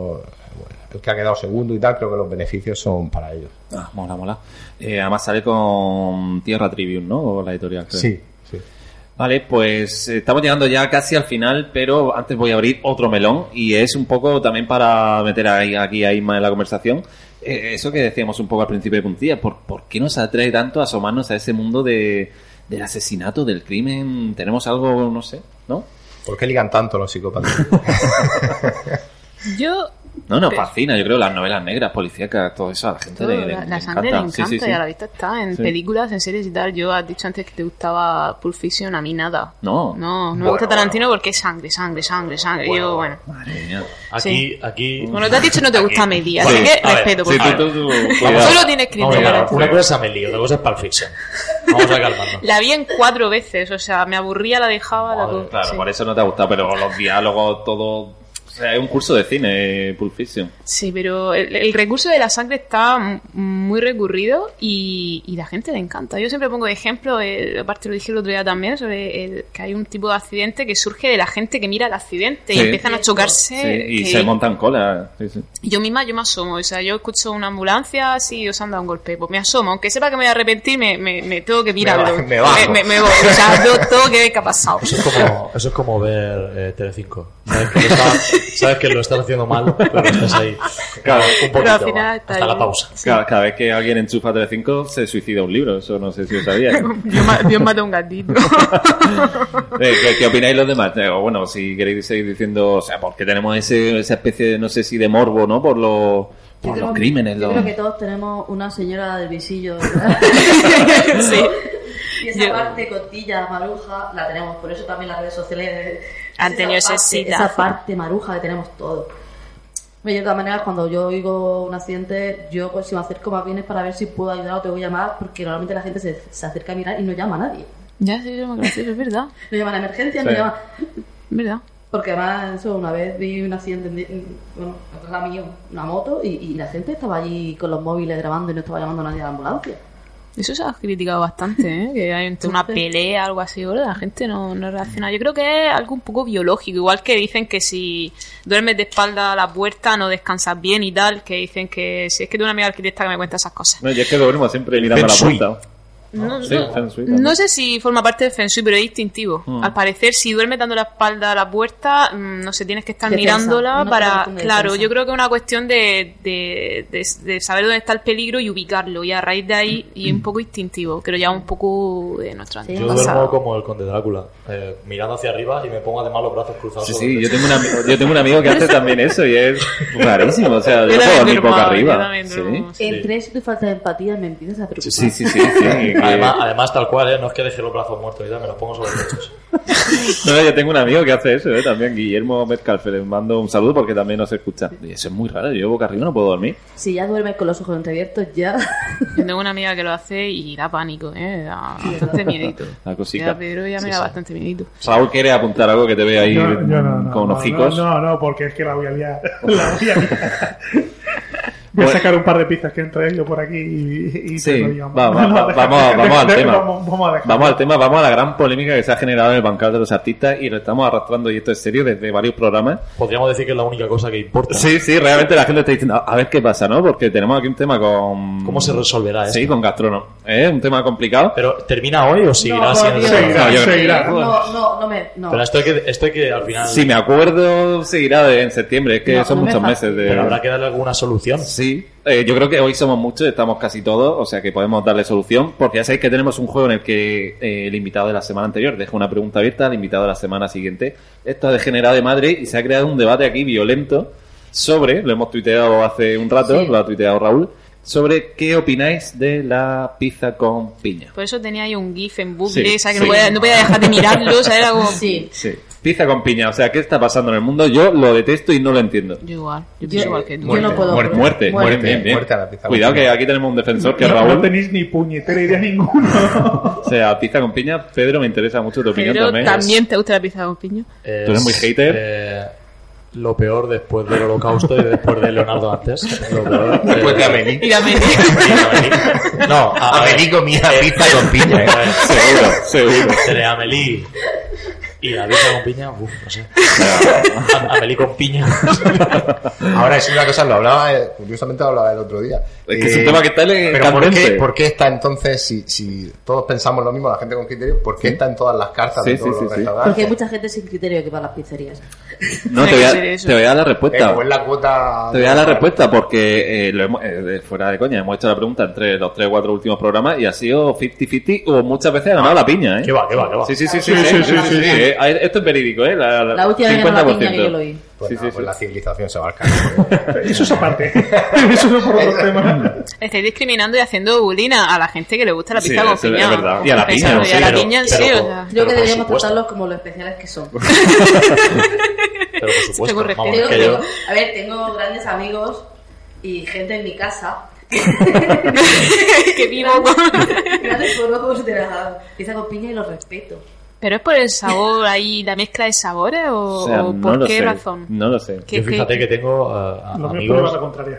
bueno, el que ha quedado segundo y tal, creo que los beneficios son para ellos. Ah, mola, mola. Eh, además sale con Tierra Tribune, ¿no? O la editorial. creo. Sí, sí. Vale, pues eh, estamos llegando ya casi al final, pero antes voy a abrir otro melón y es un poco también para meter ahí, aquí a Isma en la conversación. Eh, eso que decíamos un poco al principio de puntilla, ¿por, por qué nos atrae tanto asomarnos a ese mundo de, del asesinato, del crimen? ¿Tenemos algo, no sé, no? ¿Por qué ligan tanto los psicópatas? <laughs> Yo, No, nos fascina, yo creo, las novelas negras, policíacas, todo eso a la gente todo, le, le- la, le la sangre le encanta. encanta Sí, sí, sí. y a la vista está en Sí. películas, en series y tal. Yo has dicho antes que te gustaba Pulp Fiction, a mí nada. No. No, no me gusta Tarantino porque es sangre, sangre, sangre, sangre. Bueno, Yo, bueno. Madre mía. Aquí, Sí. aquí. Bueno, te has dicho no te gusta Amelie, Sí. así que A ver, respeto, por favor. Solo tienes ver, una cosa es Amelie, otra cosa es Pulp Fiction. Vamos a calmarnos. La vi en cuatro veces, o sea, me aburría, la dejaba. la Madre, co- Claro, sí. por eso no te ha gustado, pero los diálogos, todo... Es un curso de cine, Pulp Fiction. Sí, pero el, el recurso de la sangre está muy recurrido y, y la gente le encanta. Yo siempre pongo de ejemplo, eh, aparte lo dije el otro día también, sobre el- que hay un tipo de accidente que surge de la gente que mira el accidente y empiezan a chocarse. Sí, y que- se montan cola. Sí, sí. Yo misma, yo me asomo, o sea, yo escucho una ambulancia, así os han dado un golpe, pues me asomo, aunque sepa que me voy a arrepentir, me, me, me tengo que mirarlo. me bajo. me, me voy, o sea, yo tengo que ver qué ha pasado. Eso es como, eso es como ver eh, Telecinco. Sabes que, lo está- sabes que lo estás haciendo mal, pero estás ahí. Claro, un Pero poquito al final va, está hasta ahí. la pausa. Cada, cada vez que alguien enchufa Telecinco se suicida un libro, eso no sé si lo sabía. <laughs> Dios, ma- Dios mata a un gatito. <laughs> Eh, ¿qué, qué opináis los demás? Eh, bueno, si queréis seguir diciendo, o sea, porque tenemos ese, esa especie de, no sé si de morbo, ¿no? Por los, Yo por creo- los crímenes. Yo los- creo que todos tenemos una señora del visillo. <laughs> sí. <laughs> Y esa Yo- parte cotilla, maruja, la tenemos. Por eso también las redes sociales Han tenido ese parte-. Esa parte maruja que tenemos todos. De todas maneras, cuando yo oigo un accidente, yo pues si me acerco más bien es para ver si puedo ayudar o te voy a llamar, porque normalmente la gente se, se acerca a mirar y no llama a nadie. Ya, sí, yo me gracioso, es verdad. <laughs> No llaman a emergencia, Sí. no llaman... Es verdad. Porque además, eso, una vez vi un accidente, en- bueno, atrás mío, una moto, y, y la gente estaba allí con los móviles grabando y no estaba llamando a nadie a la ambulancia. Eso se ha criticado bastante, ¿eh? Que hay entre una pelea, algo así, ¿verdad? La gente no, no reacciona. Yo creo que es algo un poco biológico. Igual que dicen que si duermes de espalda a la puerta no descansas bien y tal. Que dicen que si es que tengo una amiga arquitecta que me cuenta esas cosas. No, yo es que duermo siempre mirando a la puerta. No, Sí, no- Feng Shui también. no sé si forma parte del Feng Shui, pero es instintivo. Mm. Al parecer, si duermes dando la espalda a la puerta, mm, no sé, tienes que estar Defensa, mirándola una para... Claro, defensa. yo creo que es una cuestión de, de, de- de saber dónde está el peligro y ubicarlo. Y a raíz de ahí, y es un poco instintivo, pero ya un poco de nuestro Sí. Yo duermo como el conde Drácula, eh, mirando hacia arriba y me pongo además los brazos cruzados. Sí, sí, yo tengo, un ami- yo tengo un amigo que hace también eso y es rarísimo. O sea, yo, Yo puedo dormir yo arriba. Sí. duermo. Entre eso y tu falta de empatía me empiezas a preocupar. Sí, sí, sí. sí, que- Además, <laughs> además, tal cual, ¿eh? no es que deje los brazos muertos y tal, me los pongo sobre los pechos. No, yo tengo un amigo que hace eso, ¿eh? también, Guillermo Metcalfe, le mando un saludo porque también nos escucha. Y eso es muy raro, yo boca arriba no puedo dormir. Si ya duermes con los ojos entreabiertos, ya... Yo tengo una amiga que lo hace y da pánico, ¿eh? Da bastante miedito. La Ya, cosita. Pedro ya me Sí, da sí. bastante miedito. Raúl quiere apuntar algo que te ve ahí Yo, yo no, no, con no, hocicos. No, no, no, porque es que la voy a liar. <laughs> La voy a liar. <laughs> Voy a Bueno. sacar un par de pizzas que he traído por aquí y, y Sí, va, va, vamos, vamos al tema. Vamos, al tema, vamos a la gran polémica que se ha generado en el bancal de los artistas y lo estamos arrastrando, y esto es serio, desde varios programas. Podríamos decir que es la única cosa que importa. Sí, sí, realmente la gente está diciendo, a ver qué pasa, ¿no? Porque tenemos aquí un tema con... ¿Cómo se resolverá esto? Sí, con gastronomía. Es un tema complicado. Pero ¿termina hoy o seguirá No, siendo? Seguirá, No, yo creo- seguirá. No, no, no me. No. Pero esto hay que, esto hay que al final. Si me acuerdo, seguirá de- en septiembre, es que No, son muchos meses de... Pero habrá que darle alguna solución. Sí, eh, yo creo que hoy somos muchos, estamos casi todos, o sea que podemos darle solución, porque ya sabéis que tenemos un juego en el que eh, el invitado de la semana anterior deja una pregunta abierta al invitado de la semana siguiente. Esto ha degenerado de madre y se ha creado un debate aquí violento sobre, lo hemos tuiteado hace un rato, Sí. lo ha tuiteado Raúl, sobre qué opináis de la pizza con piña. Por eso tenía ahí un GIF en bucle, Sí, o sea que sí. no, podía, no podía dejar de mirarlo, o sea, era como... Sí. Sí, pizza con piña, o sea, ¿qué está pasando en el mundo? Yo lo detesto y no lo entiendo. Yo igual, yo Yo- pienso igual que tú. yo no puedo. Muerte. Muerte, Muerte. muerte, bien, bien. Muerte a la pizza Cuidado que aquí tenemos un defensor que es No, Raúl. no tenéis ni puñetera idea ninguno. <laughs> O sea, pizza con piña, Pedro, me interesa mucho tu opinión Pero también. también te gusta la pizza con piña. Es, Tú eres muy hater. eh, lo peor después del holocausto y después de Leonardo antes. Lo peor, Después eh, de Amelie. Y. No, a, Amelie comía pizza con piña, ¿eh? Seguro, seguro. entre Amelie y la pizza con piña, uff, no sé. A- Amelie con piña. <laughs> Ahora es una cosa, lo hablaba, eh, curiosamente lo hablaba el otro día. Es que es un tema que está en Pero ¿por qué, por qué está entonces, si, si todos pensamos lo mismo, la gente con criterio, ¿por qué está en todas las cartas Sí, de todos sí, los sí, restaurantes? Porque hay mucha gente sin criterio que va a las pizzerías. No, te voy, que a, te voy a dar la Eh, respuesta. como es la cuota... Te voy a dar la respuesta porque, eh, lo hemos- eh, fuera de coña, hemos hecho la pregunta entre los tres o cuatro últimos programas y ha sido 50-50 o muchas veces ha ganado la piña, ¿eh? ¿Qué va, qué va, qué va? Sí, sí, sí, sí, Sí, sí, Esto es verídico, ¿eh? La, La última vez que ganó la piña que yo lo oí. Pues, Sí, sí, pues sí. la civilización se va al carajo. <laughs> Eso es aparte. <laughs> Eso es por otro tema. Estáis discriminando y haciendo bullying a la gente que le gusta la Sí, pizza con eso es piña. verdad. Y a la piña, sí, y a la piña en sí, o sea. Creo Pero que deberíamos tratarlos como lo especiales que son. <laughs> Pero por supuesto, Tengo vamos. Tengo- yo- a ver, tengo grandes amigos y gente en mi casa. que vivo con... Grandes se te la pizza con piña y los respeto. ¿Pero es por el sabor ahí, la mezcla de sabores o, O sea, o no por lo qué sé. razón? No lo sé. ¿Qué- Yo qué- fíjate que tengo Lo es amigos,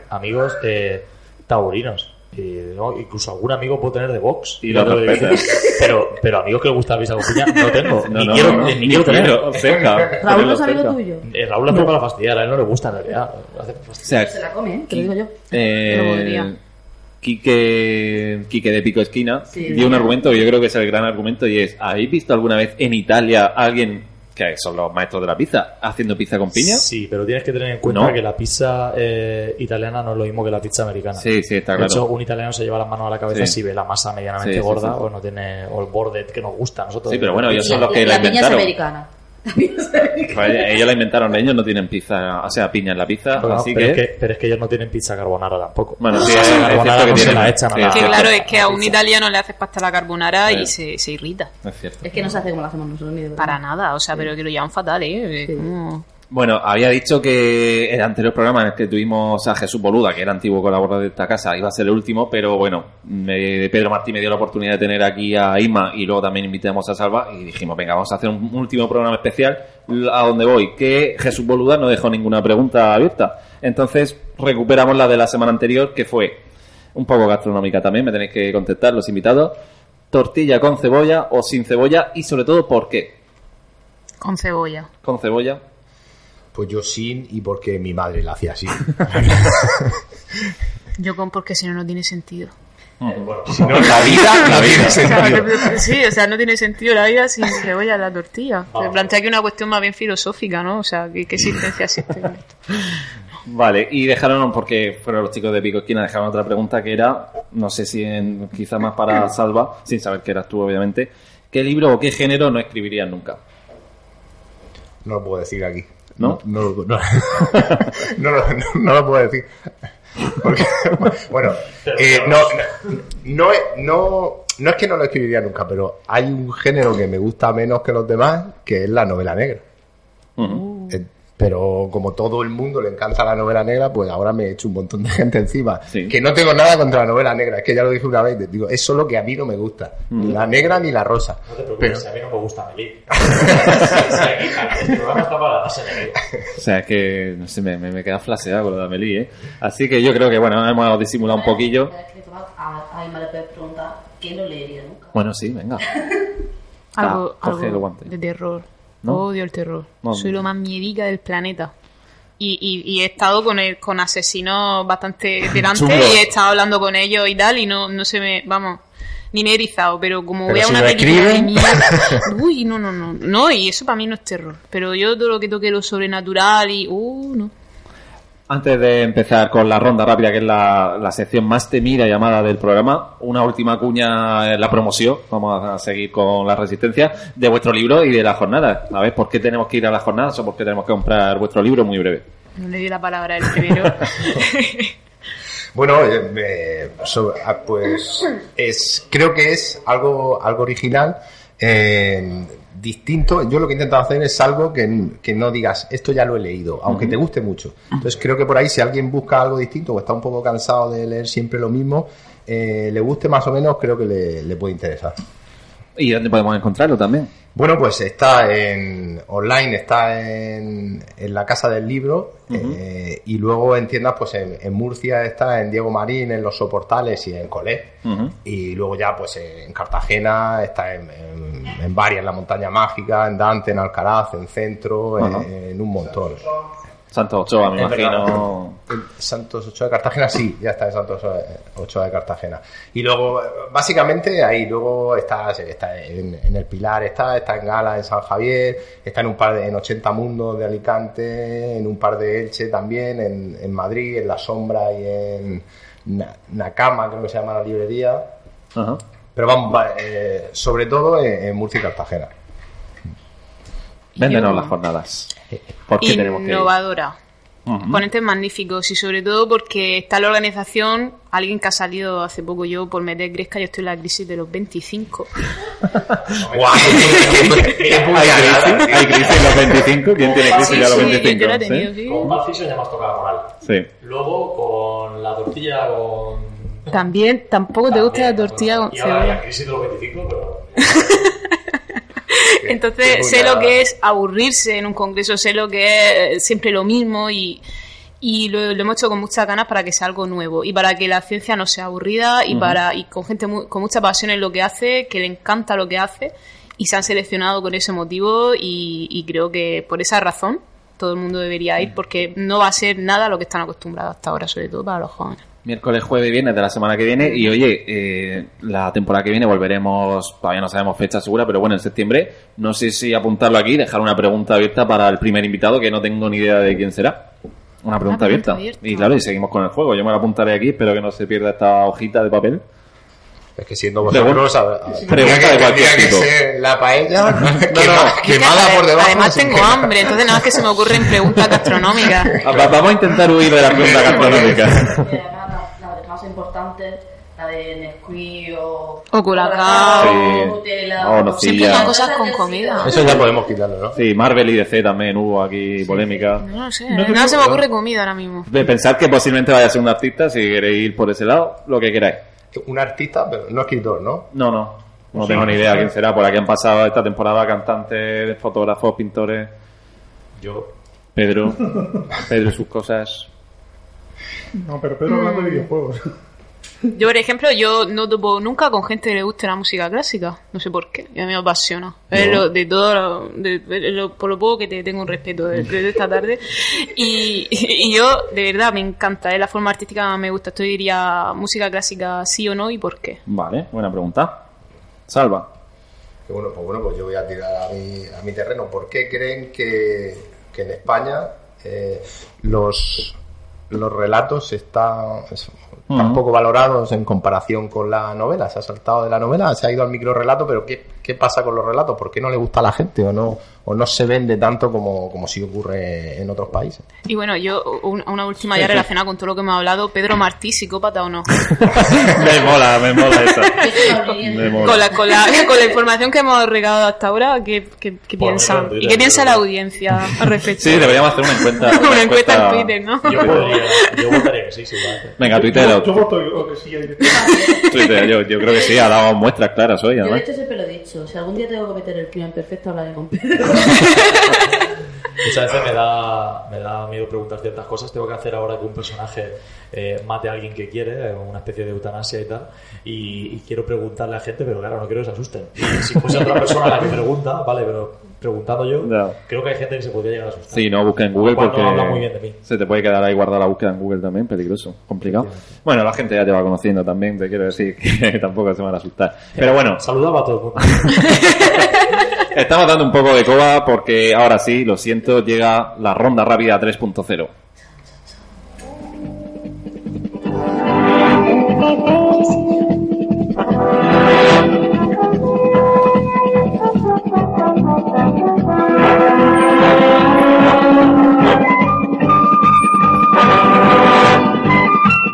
amigos eh, taurinos. Y, ¿no? Incluso algún amigo puedo tener de box. Y lo respetas. Pero, pero amigos que le gusta la pizza con piña no tengo. <laughs> No, ni no, quiero, no, ni, ni quiero tener. quiero. <laughs> Raúl no es amigo tuyo. Eh, Raúl la hace para fastidiar, a él no le gusta en realidad. Lo hace para O fastidiar. sea, Se la come, ¿eh? te lo digo yo. Eh. Quique, Quique de Pico Esquina Sí. dio un argumento que yo creo que es el gran argumento y es, ¿habéis visto alguna vez en Italia a alguien, que son los maestros de la pizza, haciendo pizza con piña? Sí, pero tienes que tener en cuenta No. que la pizza eh, italiana no es lo mismo que la pizza americana. Sí, sí, está De claro. hecho, un italiano se lleva las manos a la cabeza Sí. si ve la masa medianamente Sí, sí, gorda sí. o no tiene o el borde que nos gusta a nosotros. Sí, pero bueno, ellos son la, los que la la piña es americana. La. Pues ellos la inventaron, ellos no tienen pizza, o sea, piña en la pizza, Pero, no, así pero que... es que... Pero es que ellos no tienen pizza carbonara tampoco. Bueno, sí, es, la carbonara que no se tienen... la echan a sí, la- es Que claro, es que a un italiano le haces pasta a la carbonara y se, se irrita. Es cierto. Es que no se hace como la hacemos nosotros ni de verdad. Para nada, o sea, pero que lo llaman fatal, ¿eh? Sí. Como- Bueno, había dicho que el anterior programa en el que tuvimos a Jesús Boluda, que era antiguo colaborador de esta casa, iba a ser el último, pero bueno, me- Pedro Martí me dio la oportunidad de tener aquí a Isma y luego también invitamos a Salva y dijimos, venga, vamos a hacer un último programa especial a donde voy, que Jesús Boluda no dejó ninguna pregunta abierta. Entonces recuperamos la de la semana anterior, que fue un poco gastronómica también, me tenéis que contestar los invitados. Tortilla con cebolla o sin cebolla y sobre todo por qué. Con cebolla. Con cebolla. Pues yo sin y porque mi madre la hacía así. <laughs> Yo con porque si no, no tiene sentido. Si no, la vida sentido. que- sí, o sea, no tiene sentido la vida sin cebolla en la tortilla. Se plantea aquí una cuestión más bien filosófica, ¿no? O sea, ¿qué, qué existencia existe en esto? Vale, y dejaron, porque fueron los chicos de Pico Esquina, dejaron otra pregunta que era, no sé si en, quizá más para <clears throat> Salva, sin saber que eras tú, obviamente, ¿qué libro o qué género no escribirías nunca? No lo puedo decir aquí. ¿No? No, lo- no, <laughs> no lo- no- no lo puedo decir. Porque, <laughs> bueno, eh, no, no, es- no, no es que no lo escribiría nunca, pero hay un género que me gusta menos que los demás, que es la novela negra. Pero como todo el mundo le encanta la novela negra, pues ahora me he hecho un montón de <laughs> gente encima. Que no tengo nada contra la novela negra, es que ya lo dije una vez, digo, es solo que a mí no me gusta. Ni Mm. la negra ni la rosa. No te preocupes, Pero, si a mí no me gusta Melí. <laughs> El programa está para la base negra. O sea, es que no sé, me, me, me queda flaseado con lo de Amelie, ¿eh? Así que yo creo que, bueno, hemos disimulado un poquillo. Bueno, sí, venga. <laughs> Algo, Ah, algo de terror. ¿No? Odio el terror. No, Soy lo más miedica del planeta. Y, y, y he estado con el, con asesinos bastante <laughs> delante y he estado hablando con ellos y tal y no, no se me, vamos, ni me he erizado, pero como Pero vea si una película de <laughs> uy, no, no, no, no, y eso para mí no es terror, pero yo todo lo que toque lo sobrenatural y, uh, no. Antes de empezar con la ronda rápida, que es la, la sección más temida y llamada del programa, una última cuña en la promoción, vamos a seguir con la resistencia, de vuestro libro y de la jornada. A ver, ¿por qué tenemos que ir a las jornadas o por qué tenemos que comprar vuestro libro? Muy breve. No le di la palabra al primero. <laughs> Bueno, eh, eh, so- ah, pues es, creo que es algo, algo original, eh, distinto. Yo lo que he intentado hacer es algo que, que no digas, esto ya lo he leído, aunque te guste mucho. Entonces creo que por ahí si alguien busca algo distinto o está un poco cansado de leer siempre lo mismo, eh, le guste más o menos, creo que le, le puede interesar. ¿Y dónde podemos encontrarlo también? Bueno, pues está en online, está en, en la Casa del Libro eh, y luego en tiendas, pues en, en Murcia está en Diego Marín, en Los Soportales y en Colé. Y luego ya pues en Cartagena está en, en, en varias, en la Montaña Mágica, en Dante, en Alcaraz, en Centro, en un montón. Santos Ochoa, me imagino. En Santos Ochoa de Cartagena, sí, ya está en Santos Ochoa- de Cartagena. Y luego, básicamente, ahí luego está, está en, en El Pilar, está, está en Gala, en San Javier, está en un par de, en 80 Mundos de Alicante, en un par de Elche también, en, en Madrid, en La Sombra y en Na- Nakama, creo que se llama la librería. Ajá. Pero vamos, va, eh, sobre todo en, en Murcia y Cartagena. Véndenos las jornadas. ¿Por qué tenemos que? Innovadora. Ponentes magníficos y sobre todo porque está la organización, alguien que ha salido hace poco yo por meter Gresca, yo estoy en la crisis de los 25. <laughs> ¡Guau! ¡Qué- qué ¿Hay crisis? tío! ¿Hay crisis en los 25? ¿Quién tiene crisis Sí, ya a los sí, 25? yo la he ¿Sí? tenido, sí. Con Fiction ya has tocado la moral. Sí. Luego con la tortilla con... También, tampoco te gusta la tortilla con Y ahora la cebolla. crisis de los 25, pero... <laughs> <laughs> Entonces sé lo que es aburrirse en un congreso, sé lo que es siempre lo mismo y, y lo, lo hemos hecho con muchas ganas para que sea algo nuevo y para que la ciencia no sea aburrida y para y con gente mu- con mucha pasión en lo que hace, que le encanta lo que hace y se han seleccionado con ese motivo y, y creo que por esa razón todo el mundo debería ir porque no va a ser nada lo que están acostumbrados hasta ahora, sobre todo para los jóvenes. Miércoles, jueves viernes de la semana que viene. Y oye, eh, la temporada que viene volveremos, todavía no sabemos fecha segura, pero bueno, en septiembre. No sé si apuntarlo aquí, dejar una pregunta abierta para el primer invitado, que no tengo ni idea de quién será. Una pregunta, pregunta abierta. abierta. Y claro, y seguimos con el juego. Yo me la apuntaré aquí, espero que no se pierda esta hojita de papel. Es que siendo vosotros, a- a- Pregunta de cualquier que tipo. ser la paella no. <laughs> quema- quemada por debajo. Además tengo hambre, entonces nada más que se me ocurren preguntas gastronómicas. Ah, <laughs> va- Vamos a intentar huir de la pregunta gastronómica. <laughs> Además la, de Nesquik o... O Colacao. Sí. Nutella. O nocilla. Siempre son cosas con comida. Eso ya podemos quitarlo, ¿no? Sí, Marvel y DC también hubo aquí polémica. No lo sé, No se me ocurre comida ahora mismo. De pensar que posiblemente vaya a ser un artista, si queréis ir por ese lado, lo que queráis. Un artista, pero no escritor, ¿no? No, no. No tengo ni idea quién será. Por aquí han pasado esta temporada cantantes, fotógrafos, pintores. Yo... Pedro. <laughs> Pedro y sus cosas. No, pero Pedro hablando de videojuegos. Yo, por ejemplo, yo no topo nunca con gente que le guste la música clásica. No sé por qué. Y a mí me apasiona. Es lo- de todo, lo- de- de lo- por lo poco que te tengo un respeto de, de esta tarde. Y, y yo, de verdad, me encanta. Es la forma artística me gusta. Esto diría música clásica sí o no y por qué. Vale, buena pregunta. Salva. Que bueno, pues bueno, pues yo voy a tirar a mi, a mi terreno. ¿Por qué creen que, que en España eh, los, los relatos están, están Ujú. poco valorados en comparación con la novela? Se ha saltado de la novela, se ha ido al microrelato, pero ¿qué, ¿Qué pasa con los relatos? ¿Por qué no le gusta a la gente o no, o no se vende tanto como, como sí ocurre en otros países? Y bueno, yo, un- una última ya relacionada con todo lo que hemos hablado. Pedro Martí, psicópata o no. <laughs> me mola, me mola esa. Me mola. Con la, con, la, con la información que hemos regalado hasta ahora, ¿qué, qué, Bueno, ¿Y qué piensa la audiencia al respecto? Sí, deberíamos hacer una encuesta. <laughs> Una encuesta en Twitter, ¿no? Yo, podría- yo votaría que sí, seguramente. Venga, Twitter. Yo, yo voto o que sí. Twitter, yo, yo creo que sí, ha dado muestras claras hoy, Yo de además. hecho siempre lo he dicho. Si algún día tengo que cometer el crimen perfecto, hablaré con Pedro. <laughs> Muchas veces me da, me da miedo preguntar ciertas cosas. Tengo que hacer ahora que un personaje eh, mate a alguien que quiere, eh, una especie de eutanasia y tal. Y, y quiero preguntarle a gente, pero claro, no quiero que se asusten. Si fuese otra persona la que pregunta, vale, pero preguntando yo, creo que hay gente que se podría llegar a asustar. Sí, no busca en Google porque habla muy bien de mí. se te puede quedar ahí guardada la búsqueda en Google también, peligroso, complicado. Bueno, la gente ya te va conociendo también, te quiero decir que <laughs> tampoco se van a asustar. Pero bueno, Saludaba a todo el mundo. <laughs> estamos dando un poco de coba porque ahora sí, lo siento, llega la ronda rápida 3.0.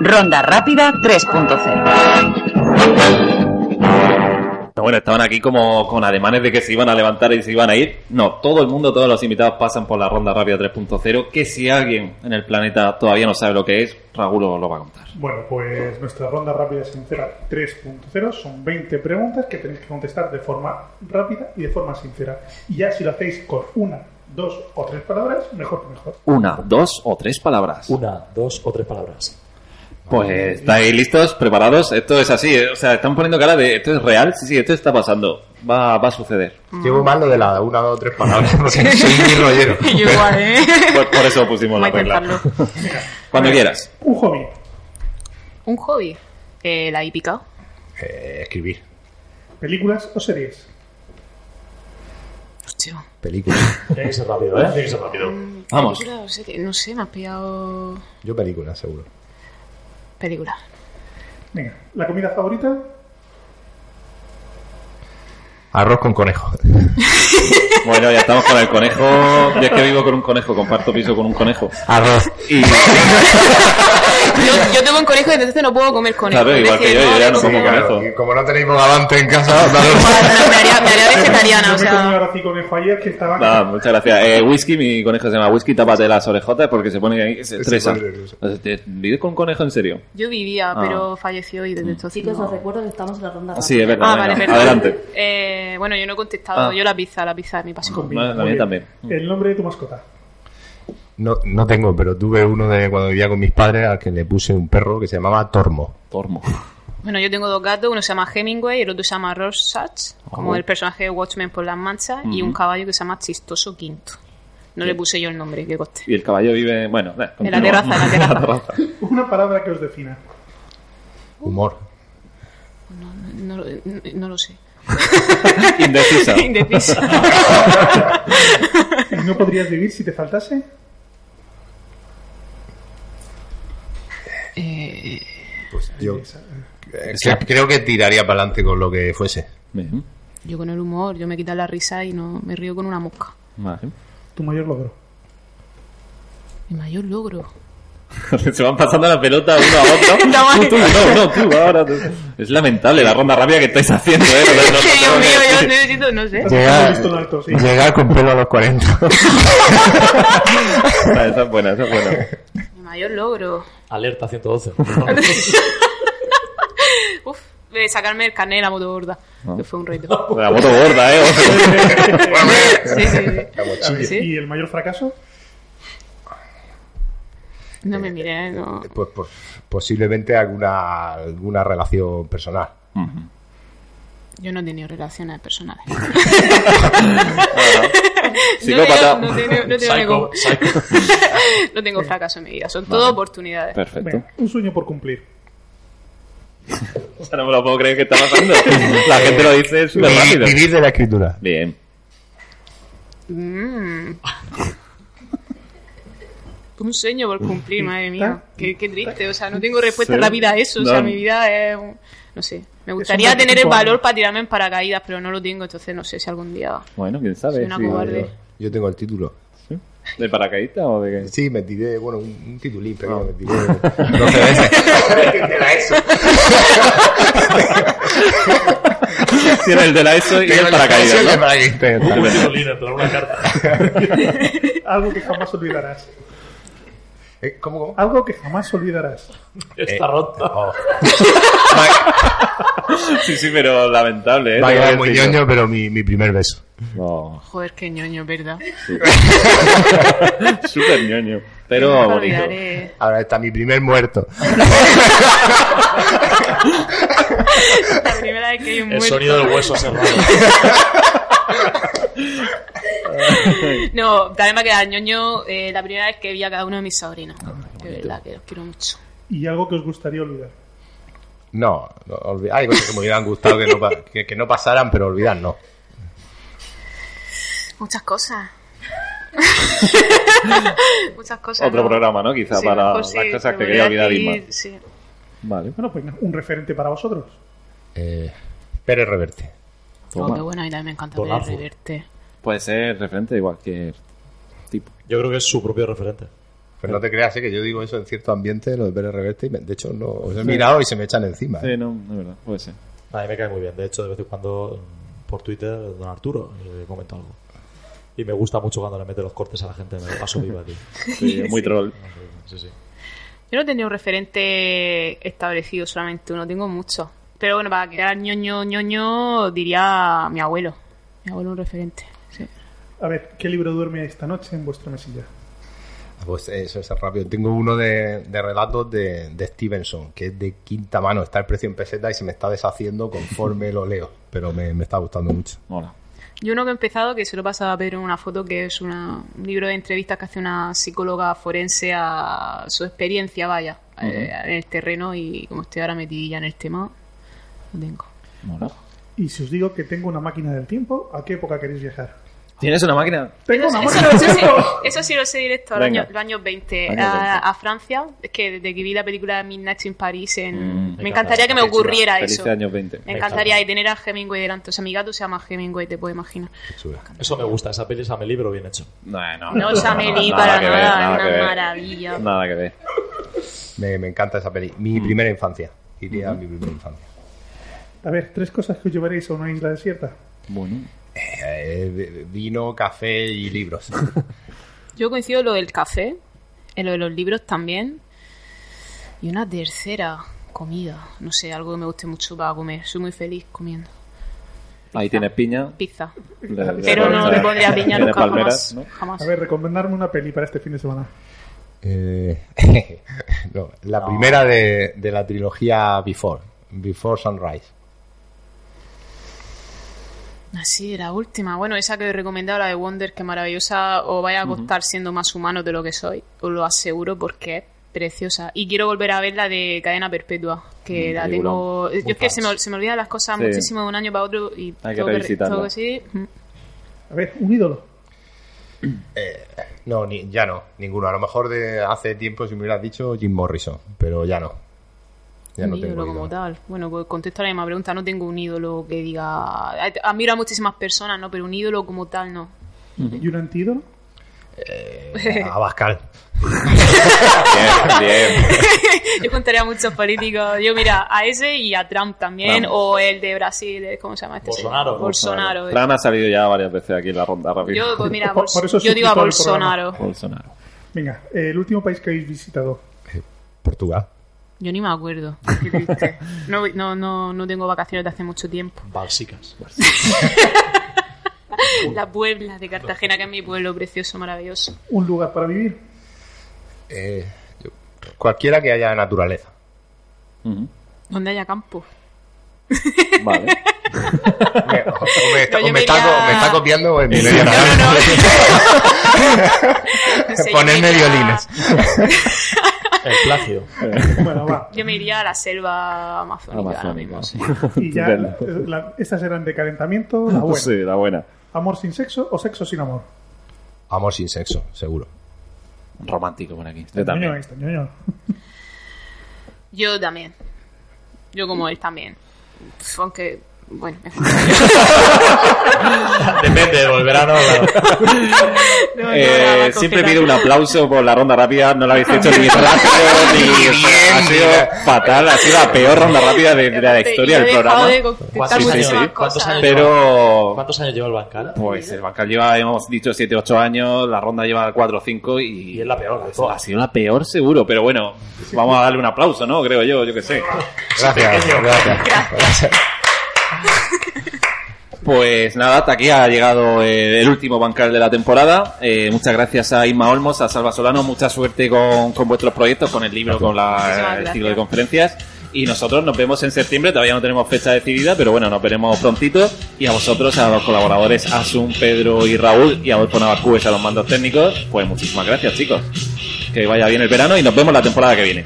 Ronda rápida 3.0. Bueno, estaban aquí como con ademanes de que se iban a levantar y se iban a ir. No, todo el mundo, todos los invitados pasan por la ronda rápida 3.0, que si alguien en el planeta todavía no sabe lo que es, Raúl lo, va a contar. Bueno, pues nuestra ronda rápida sincera 3.0 son 20 preguntas que tenéis que contestar de forma rápida y de forma sincera. Y ya si lo hacéis con una, dos o tres palabras, mejor que mejor. Una, dos o tres palabras. Una, dos o tres palabras. Pues estáis listos, preparados. Esto es así, ¿eh? o sea, están poniendo cara de esto es real, sí, sí, esto está pasando, va, va a suceder. Llevo mal lo de la una, dos, tres palabras, porque <laughs> soy muy rollero. <laughs> Yo igual, ¿eh? Por, por eso pusimos la Vamos regla. <laughs> Cuando quieras. Un hobby, Un hobby. Eh, la hípica. Eh, escribir. películas o series. Hostia. Películas. Tiene que ser rápido, ¿eh? Tiene que ser rápido. Vamos. Película o serie, No sé, me has pillado. Yo películas, seguro. Venga, ¿la comida favorita? Arroz con conejo. <laughs> Bueno, ya estamos con el conejo. Yo es que vivo con un conejo, comparto piso con un conejo. Arroz. Y <laughs> Yo, yo tengo un conejo y entonces no puedo comer conejo. Claro, igual que yo, yo ya no como- conejo. Y como no tenéis bogavante en casa, me haría, me haría <laughs> vegetariana, Yo o me comí sea. ahora sí conejo ayer que estaba... Nada, muchas gracias. Eh, whisky, mi conejo se llama Whisky, tápate las orejotas porque se pone ahí, se estresa. nervioso. ¿Vives con un conejo en serio? Yo vivía, Ah. pero falleció y desde entonces. Chicos, no. os recuerdo que estamos en la ronda Sí, es verdad. Ah, vale, perdón. adelante. Eh, bueno, yo no he contestado. Ah. Yo la pizza, la pizza es mi pasión. La mía también. El nombre de tu mascota. No, no tengo, pero tuve uno de cuando vivía con mis padres al que le puse un perro que se llamaba Tormo. Tormo. Bueno, yo tengo dos gatos. Uno se llama Hemingway y el otro se llama Rorschach, como Oh. el personaje de Watchmen por las manchas, y un caballo que se llama Chistoso Quinto. No le puse yo el nombre, que coste. Y el caballo vive, bueno, eh, En la terraza, en la <laughs> terraza. terraza. Una palabra que os defina. Humor. No, lo- no lo sé. <laughs> Indecisa. Indecisa. <laughs> ¿Y no podrías vivir si te faltase? Eh, Pues yo eh, que- creo que tiraría para adelante con lo que fuese. Bien, yo con el humor, yo me quito la risa y no me río con una mosca. vale. Tu mayor logro. Mi mayor logro. <laughs> Se van pasando la pelota uno a otro. <laughs> Tú, no, no, ahora tú. Es lamentable la ronda rápida que estáis haciendo, ¿eh? No, no, no Dios mío, yo necesito, no sé. Llegar, listo, alto, sí. llegar con pelo a los 40. Ah, Esa es buena, esa es buena. Mi mayor logro. Alerta 112. <laughs> Uf, eh, sacarme el carnet de la moto gorda. Que fue un reto. La moto gorda, ¿eh? Sí, sí, sí. Sí. ¿Y el mayor fracaso? No me miré, no. Pues, pues, posiblemente alguna, alguna relación personal. Yo no he tenido relaciones personales. <laughs> Psicópata. <laughs> No, tengo- no tengo, no tengo Psycho, ningún- psycho. no tengo fracaso en mi vida, son todo oportunidades. Perfecto. Un sueño por cumplir. O sea, no me lo puedo creer que está pasando. La gente lo dice súper rápido. Vivir de la escritura. Bien. Mm. Un sueño por cumplir, madre mía. Qué, qué triste. O sea, no tengo respuesta Sí. en la vida a eso. O sea, No. mi vida es. un- No sé. Me gustaría tener el 25 valor para tirarme en paracaídas, pero no lo tengo. Entonces, no sé si algún día. Bueno, quién sabe. Soy una sí. cobarde. Yo tengo el título. ¿De paracaidista o de qué? Sí, me tiré, bueno, un, un titulín pequeño, Ah. me tiré 12 veces. De la ESO. Tiene el de la ESO y el paracaídas, El de ¿no? tirolín, te una carta. <laughs> Algo que jamás olvidarás. Eh, ¿Cómo, cómo? Algo que jamás olvidarás. Está rota. Oh. <laughs> Sí, sí, pero lamentable, ¿eh? Va a Tengo quedar que muy decirlo. ñoño, pero mi, mi primer beso. No, Joder, qué ñoño, ¿verdad? <laughs> súper ñoño. Pero bonito. olvidaré. Ahora está mi primer muerto. <laughs> La primera vez que hay un El muerto. sonido del hueso cerrado. <laughs> No, también me ha quedado ñoño eh, la primera vez que vi a cada uno de mis sobrinos. De verdad, que los quiero mucho. Y algo que os gustaría olvidar. No, hay cosas que me hubieran gustado que no, pa- que, que no pasaran, pero olvidar no. Muchas cosas. <laughs> Muchas cosas. Otro ¿no? programa, ¿no? Quizá Sí, para las sí, cosas que quería olvidar Isma. Sí. Vale. Bueno, pues un referente para vosotros. Eh, Pérez Reverte. Oh, qué bueno, a mí también me encanta Donazo. reverte. Puede ser referente de cualquier tipo. Yo creo que es su propio referente. Pues no te creas, ¿eh? que yo digo eso en cierto ambiente, lo de Pérez Reverte, y me- de hecho no, os he mirado y se me echan encima. ¿eh? Sí, no, de verdad, puede ser. A mí me cae muy bien. De hecho, de vez en cuando mm, por Twitter, don Arturo, le comento algo. Y me gusta mucho cuando le mete los cortes a la gente. Me lo paso viva, tío. <laughs> Sí, es muy troll. Sí, sí. Yo no tenía un referente establecido, solamente uno, tengo muchos. Pero bueno, para quedar ñoño, ñoño, diría mi abuelo. Mi abuelo un referente. A ver, ¿qué libro duerme esta noche en vuestra mesilla? Pues eso es rápido. Tengo uno de, de relatos de, de Stevenson, que es de quinta mano. Está el precio en peseta y se me está deshaciendo conforme lo leo. Pero me, me está gustando mucho. Mola. Yo uno que he empezado, que se lo pasa a Pedro en una foto, que es una, un libro de entrevistas que hace una psicóloga forense a su experiencia, vaya, eh, en el terreno y como estoy ahora metidilla en el tema, lo tengo. Mola. Y si os digo que tengo una máquina del tiempo, ¿a qué época queréis viajar? ¿Tienes una máquina? Tengo una Eso, máquina eso del sí, tiempo. eso sí lo sé directo, al Venga. año, los años 20, Años a, 20. a Francia. Es que desde que vi la película Midnight in Paris, en- Mm, me me encantaría que me ocurriera eso. años 20. Me encantaría y tener a Hemingway delante. O sea, mi gato se llama Hemingway, te puedo imaginar. Eso me gusta. Esa peli es Amelie, pero bien hecho. No, no, No, Meli, nada para nada, una maravilla. Nada que ver. Me, me encanta esa peli. Mi primera infancia. Iría a mi primera infancia. A ver, tres cosas que os llevaréis a una isla desierta. Bueno. Eh, vino, café y libros. <laughs> Yo coincido en lo del café, en lo de los libros también. Y una tercera, comida. No sé, algo que me guste mucho para comer. Soy muy feliz comiendo. Ahí tienes piña. Pizza. Pero no le pondría piña nunca palmeras, jamás. ¿no? Jamás. A ver, recomendarme una peli para este fin de semana. Eh, <laughs> no, la primera de, de la trilogía Before. Before Sunrise. Así, la última. Bueno, esa que he recomendado, la de Wonder, que maravillosa. O vaya a costar siendo más humano de lo que soy. Os lo aseguro porque es preciosa. Y quiero volver a ver la de Cadena Perpetua. Que Mm, la tengo. Yo es que se me, se me olvidan las cosas Sí. muchísimo de un año para otro. Y Hay que revisitarla. sí. Mm. A ver, un ídolo. Eh, no, ni, ya no, ninguno. A lo mejor de hace tiempo si me hubieras dicho Jim Morrison, pero ya no. Ya no un tengo ídolo como tal. Bueno, pues contesto a la misma pregunta. No tengo un ídolo que diga. Admiro a muchísimas personas, ¿no? Pero un ídolo como tal, no. ¿Y un antídolo? Eh, <laughs> Abascal. Bien, bien. Yo contaría a muchos políticos. Yo, mira, a ese y a Trump también. Vamos. O el de Brasil, eh, ¿cómo se llama este? Bolsonaro. señor? Bolsonaro. Fran ha salido ya varias veces aquí en la ronda rápida. Yo, pues mira, <laughs> Por- Bols- por eso es yo digo a Bolsonaro. Bolsonaro. Venga, eh, el último país que habéis visitado. Portugal. Yo ni me acuerdo. <laughs> Qué triste. No, no, no, no tengo vacaciones de hace mucho tiempo. Balsicas. La <laughs> Puebla de Cartagena, que es mi pueblo precioso, maravilloso. Un lugar para vivir. Eh, yo- cualquiera que haya naturaleza. Ujú. Donde haya campo. Vale. <laughs> Me- o, o me, No, o yo me me está, iría- co- me está copiando en mi medio No, No sé, yo Ponerme me iría- violines. El plagio. <laughs> Bueno, va. Yo me iría a la selva amazónica. Amazónica. mismo, sí. Y ya, la- estas eran de calentamiento. La buena. Sí, la buena. ¿Amor sin sexo o sexo sin amor? Amor sin sexo, seguro. Romántico por aquí. Yo también. ñoño. Yo también. Yo como él también. Aunque, bueno, <laughs> Depende verano, claro. <laughs> No, no, Eh, siempre pido un aplauso por la ronda rápida. No la habéis hecho ni <laughs> rápido ni. ha sido fatal. Ha sido la peor ronda rápida de, de la historia del programa. de ¿Cuántos Sí, sí. Pero. ¿Cuántos años lleva el bancal? Pues el bancal lleva, hemos dicho, 7 8 años, la ronda lleva 4 o 5 y... Y es la peor de todas. Ha sido la peor seguro, pero bueno, vamos a darle un aplauso, ¿no? Creo yo, yo que sé. Gracias, gracias. Pues nada, hasta aquí ha llegado eh, el último bancal de la temporada. Eh, muchas gracias a Isma Olmos, a Salva Solano, mucha suerte con, con vuestros proyectos, con el libro, con la, el ciclo de conferencias. Y nosotros nos vemos en septiembre, todavía no tenemos fecha decidida, pero bueno, nos veremos prontito. Y a vosotros, a los colaboradores Asun, Pedro y Raúl, y a Adolfo Navascues a los mandos técnicos, pues muchísimas gracias chicos. Que vaya bien el verano y nos vemos la temporada que viene.